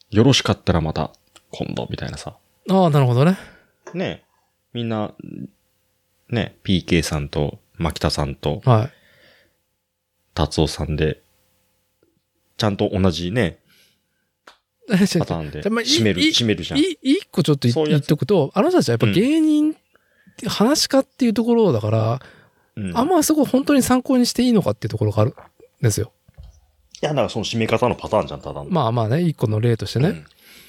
Speaker 1: よろしかったらまた、今度、みたいなさ。
Speaker 2: あああ、なるほどね。
Speaker 1: ねえみんな、ね、PK さんと、牧田さんと、
Speaker 2: はい。
Speaker 1: 達夫さんで、ちゃんと同じね、パターンで、締める、
Speaker 2: い
Speaker 1: 締めるじゃん。
Speaker 2: い一個ちょっと言っとくと、あの人たちはやっぱ芸人って、話し家っていうところだから、
Speaker 1: うん
Speaker 2: あんまそこ本当に参考にしていいのかっていうところがあるんですよ。
Speaker 1: いや、だからその締め方のパターンじゃん、ただの。
Speaker 2: まあまあね、一個の例としてね。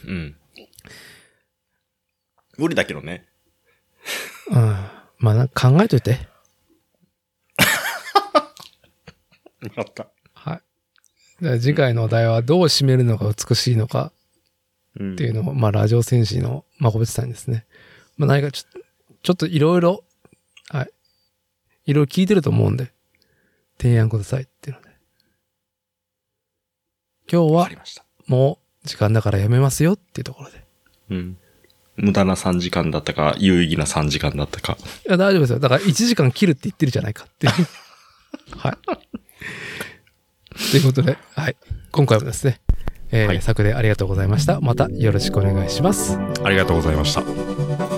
Speaker 1: うん。うん。無理だけどね。
Speaker 2: うん。まあな考えといて。
Speaker 1: 分かった。
Speaker 2: 次回のお題はどう締めるのが美しいのか
Speaker 1: うん
Speaker 2: っていうのを、まあラジオ戦士のまこべつさんにですね。まあ何かちょっと、ちょっといろいろ、はい。いろいろ聞いてると思うんで、提案くださいっていうので。今日は。もう時間だからやめますよっていうところで。
Speaker 1: うん。無駄な3時間だったか、有意義な3時間だったか。
Speaker 2: いや、大丈夫ですよ。だから1時間切るって言ってるじゃないかっていう。はい。ということで、はい。今回もですね、えー
Speaker 1: はい
Speaker 2: 作でありがとうございました。またよろしくお願いします。
Speaker 1: ありがとうございました。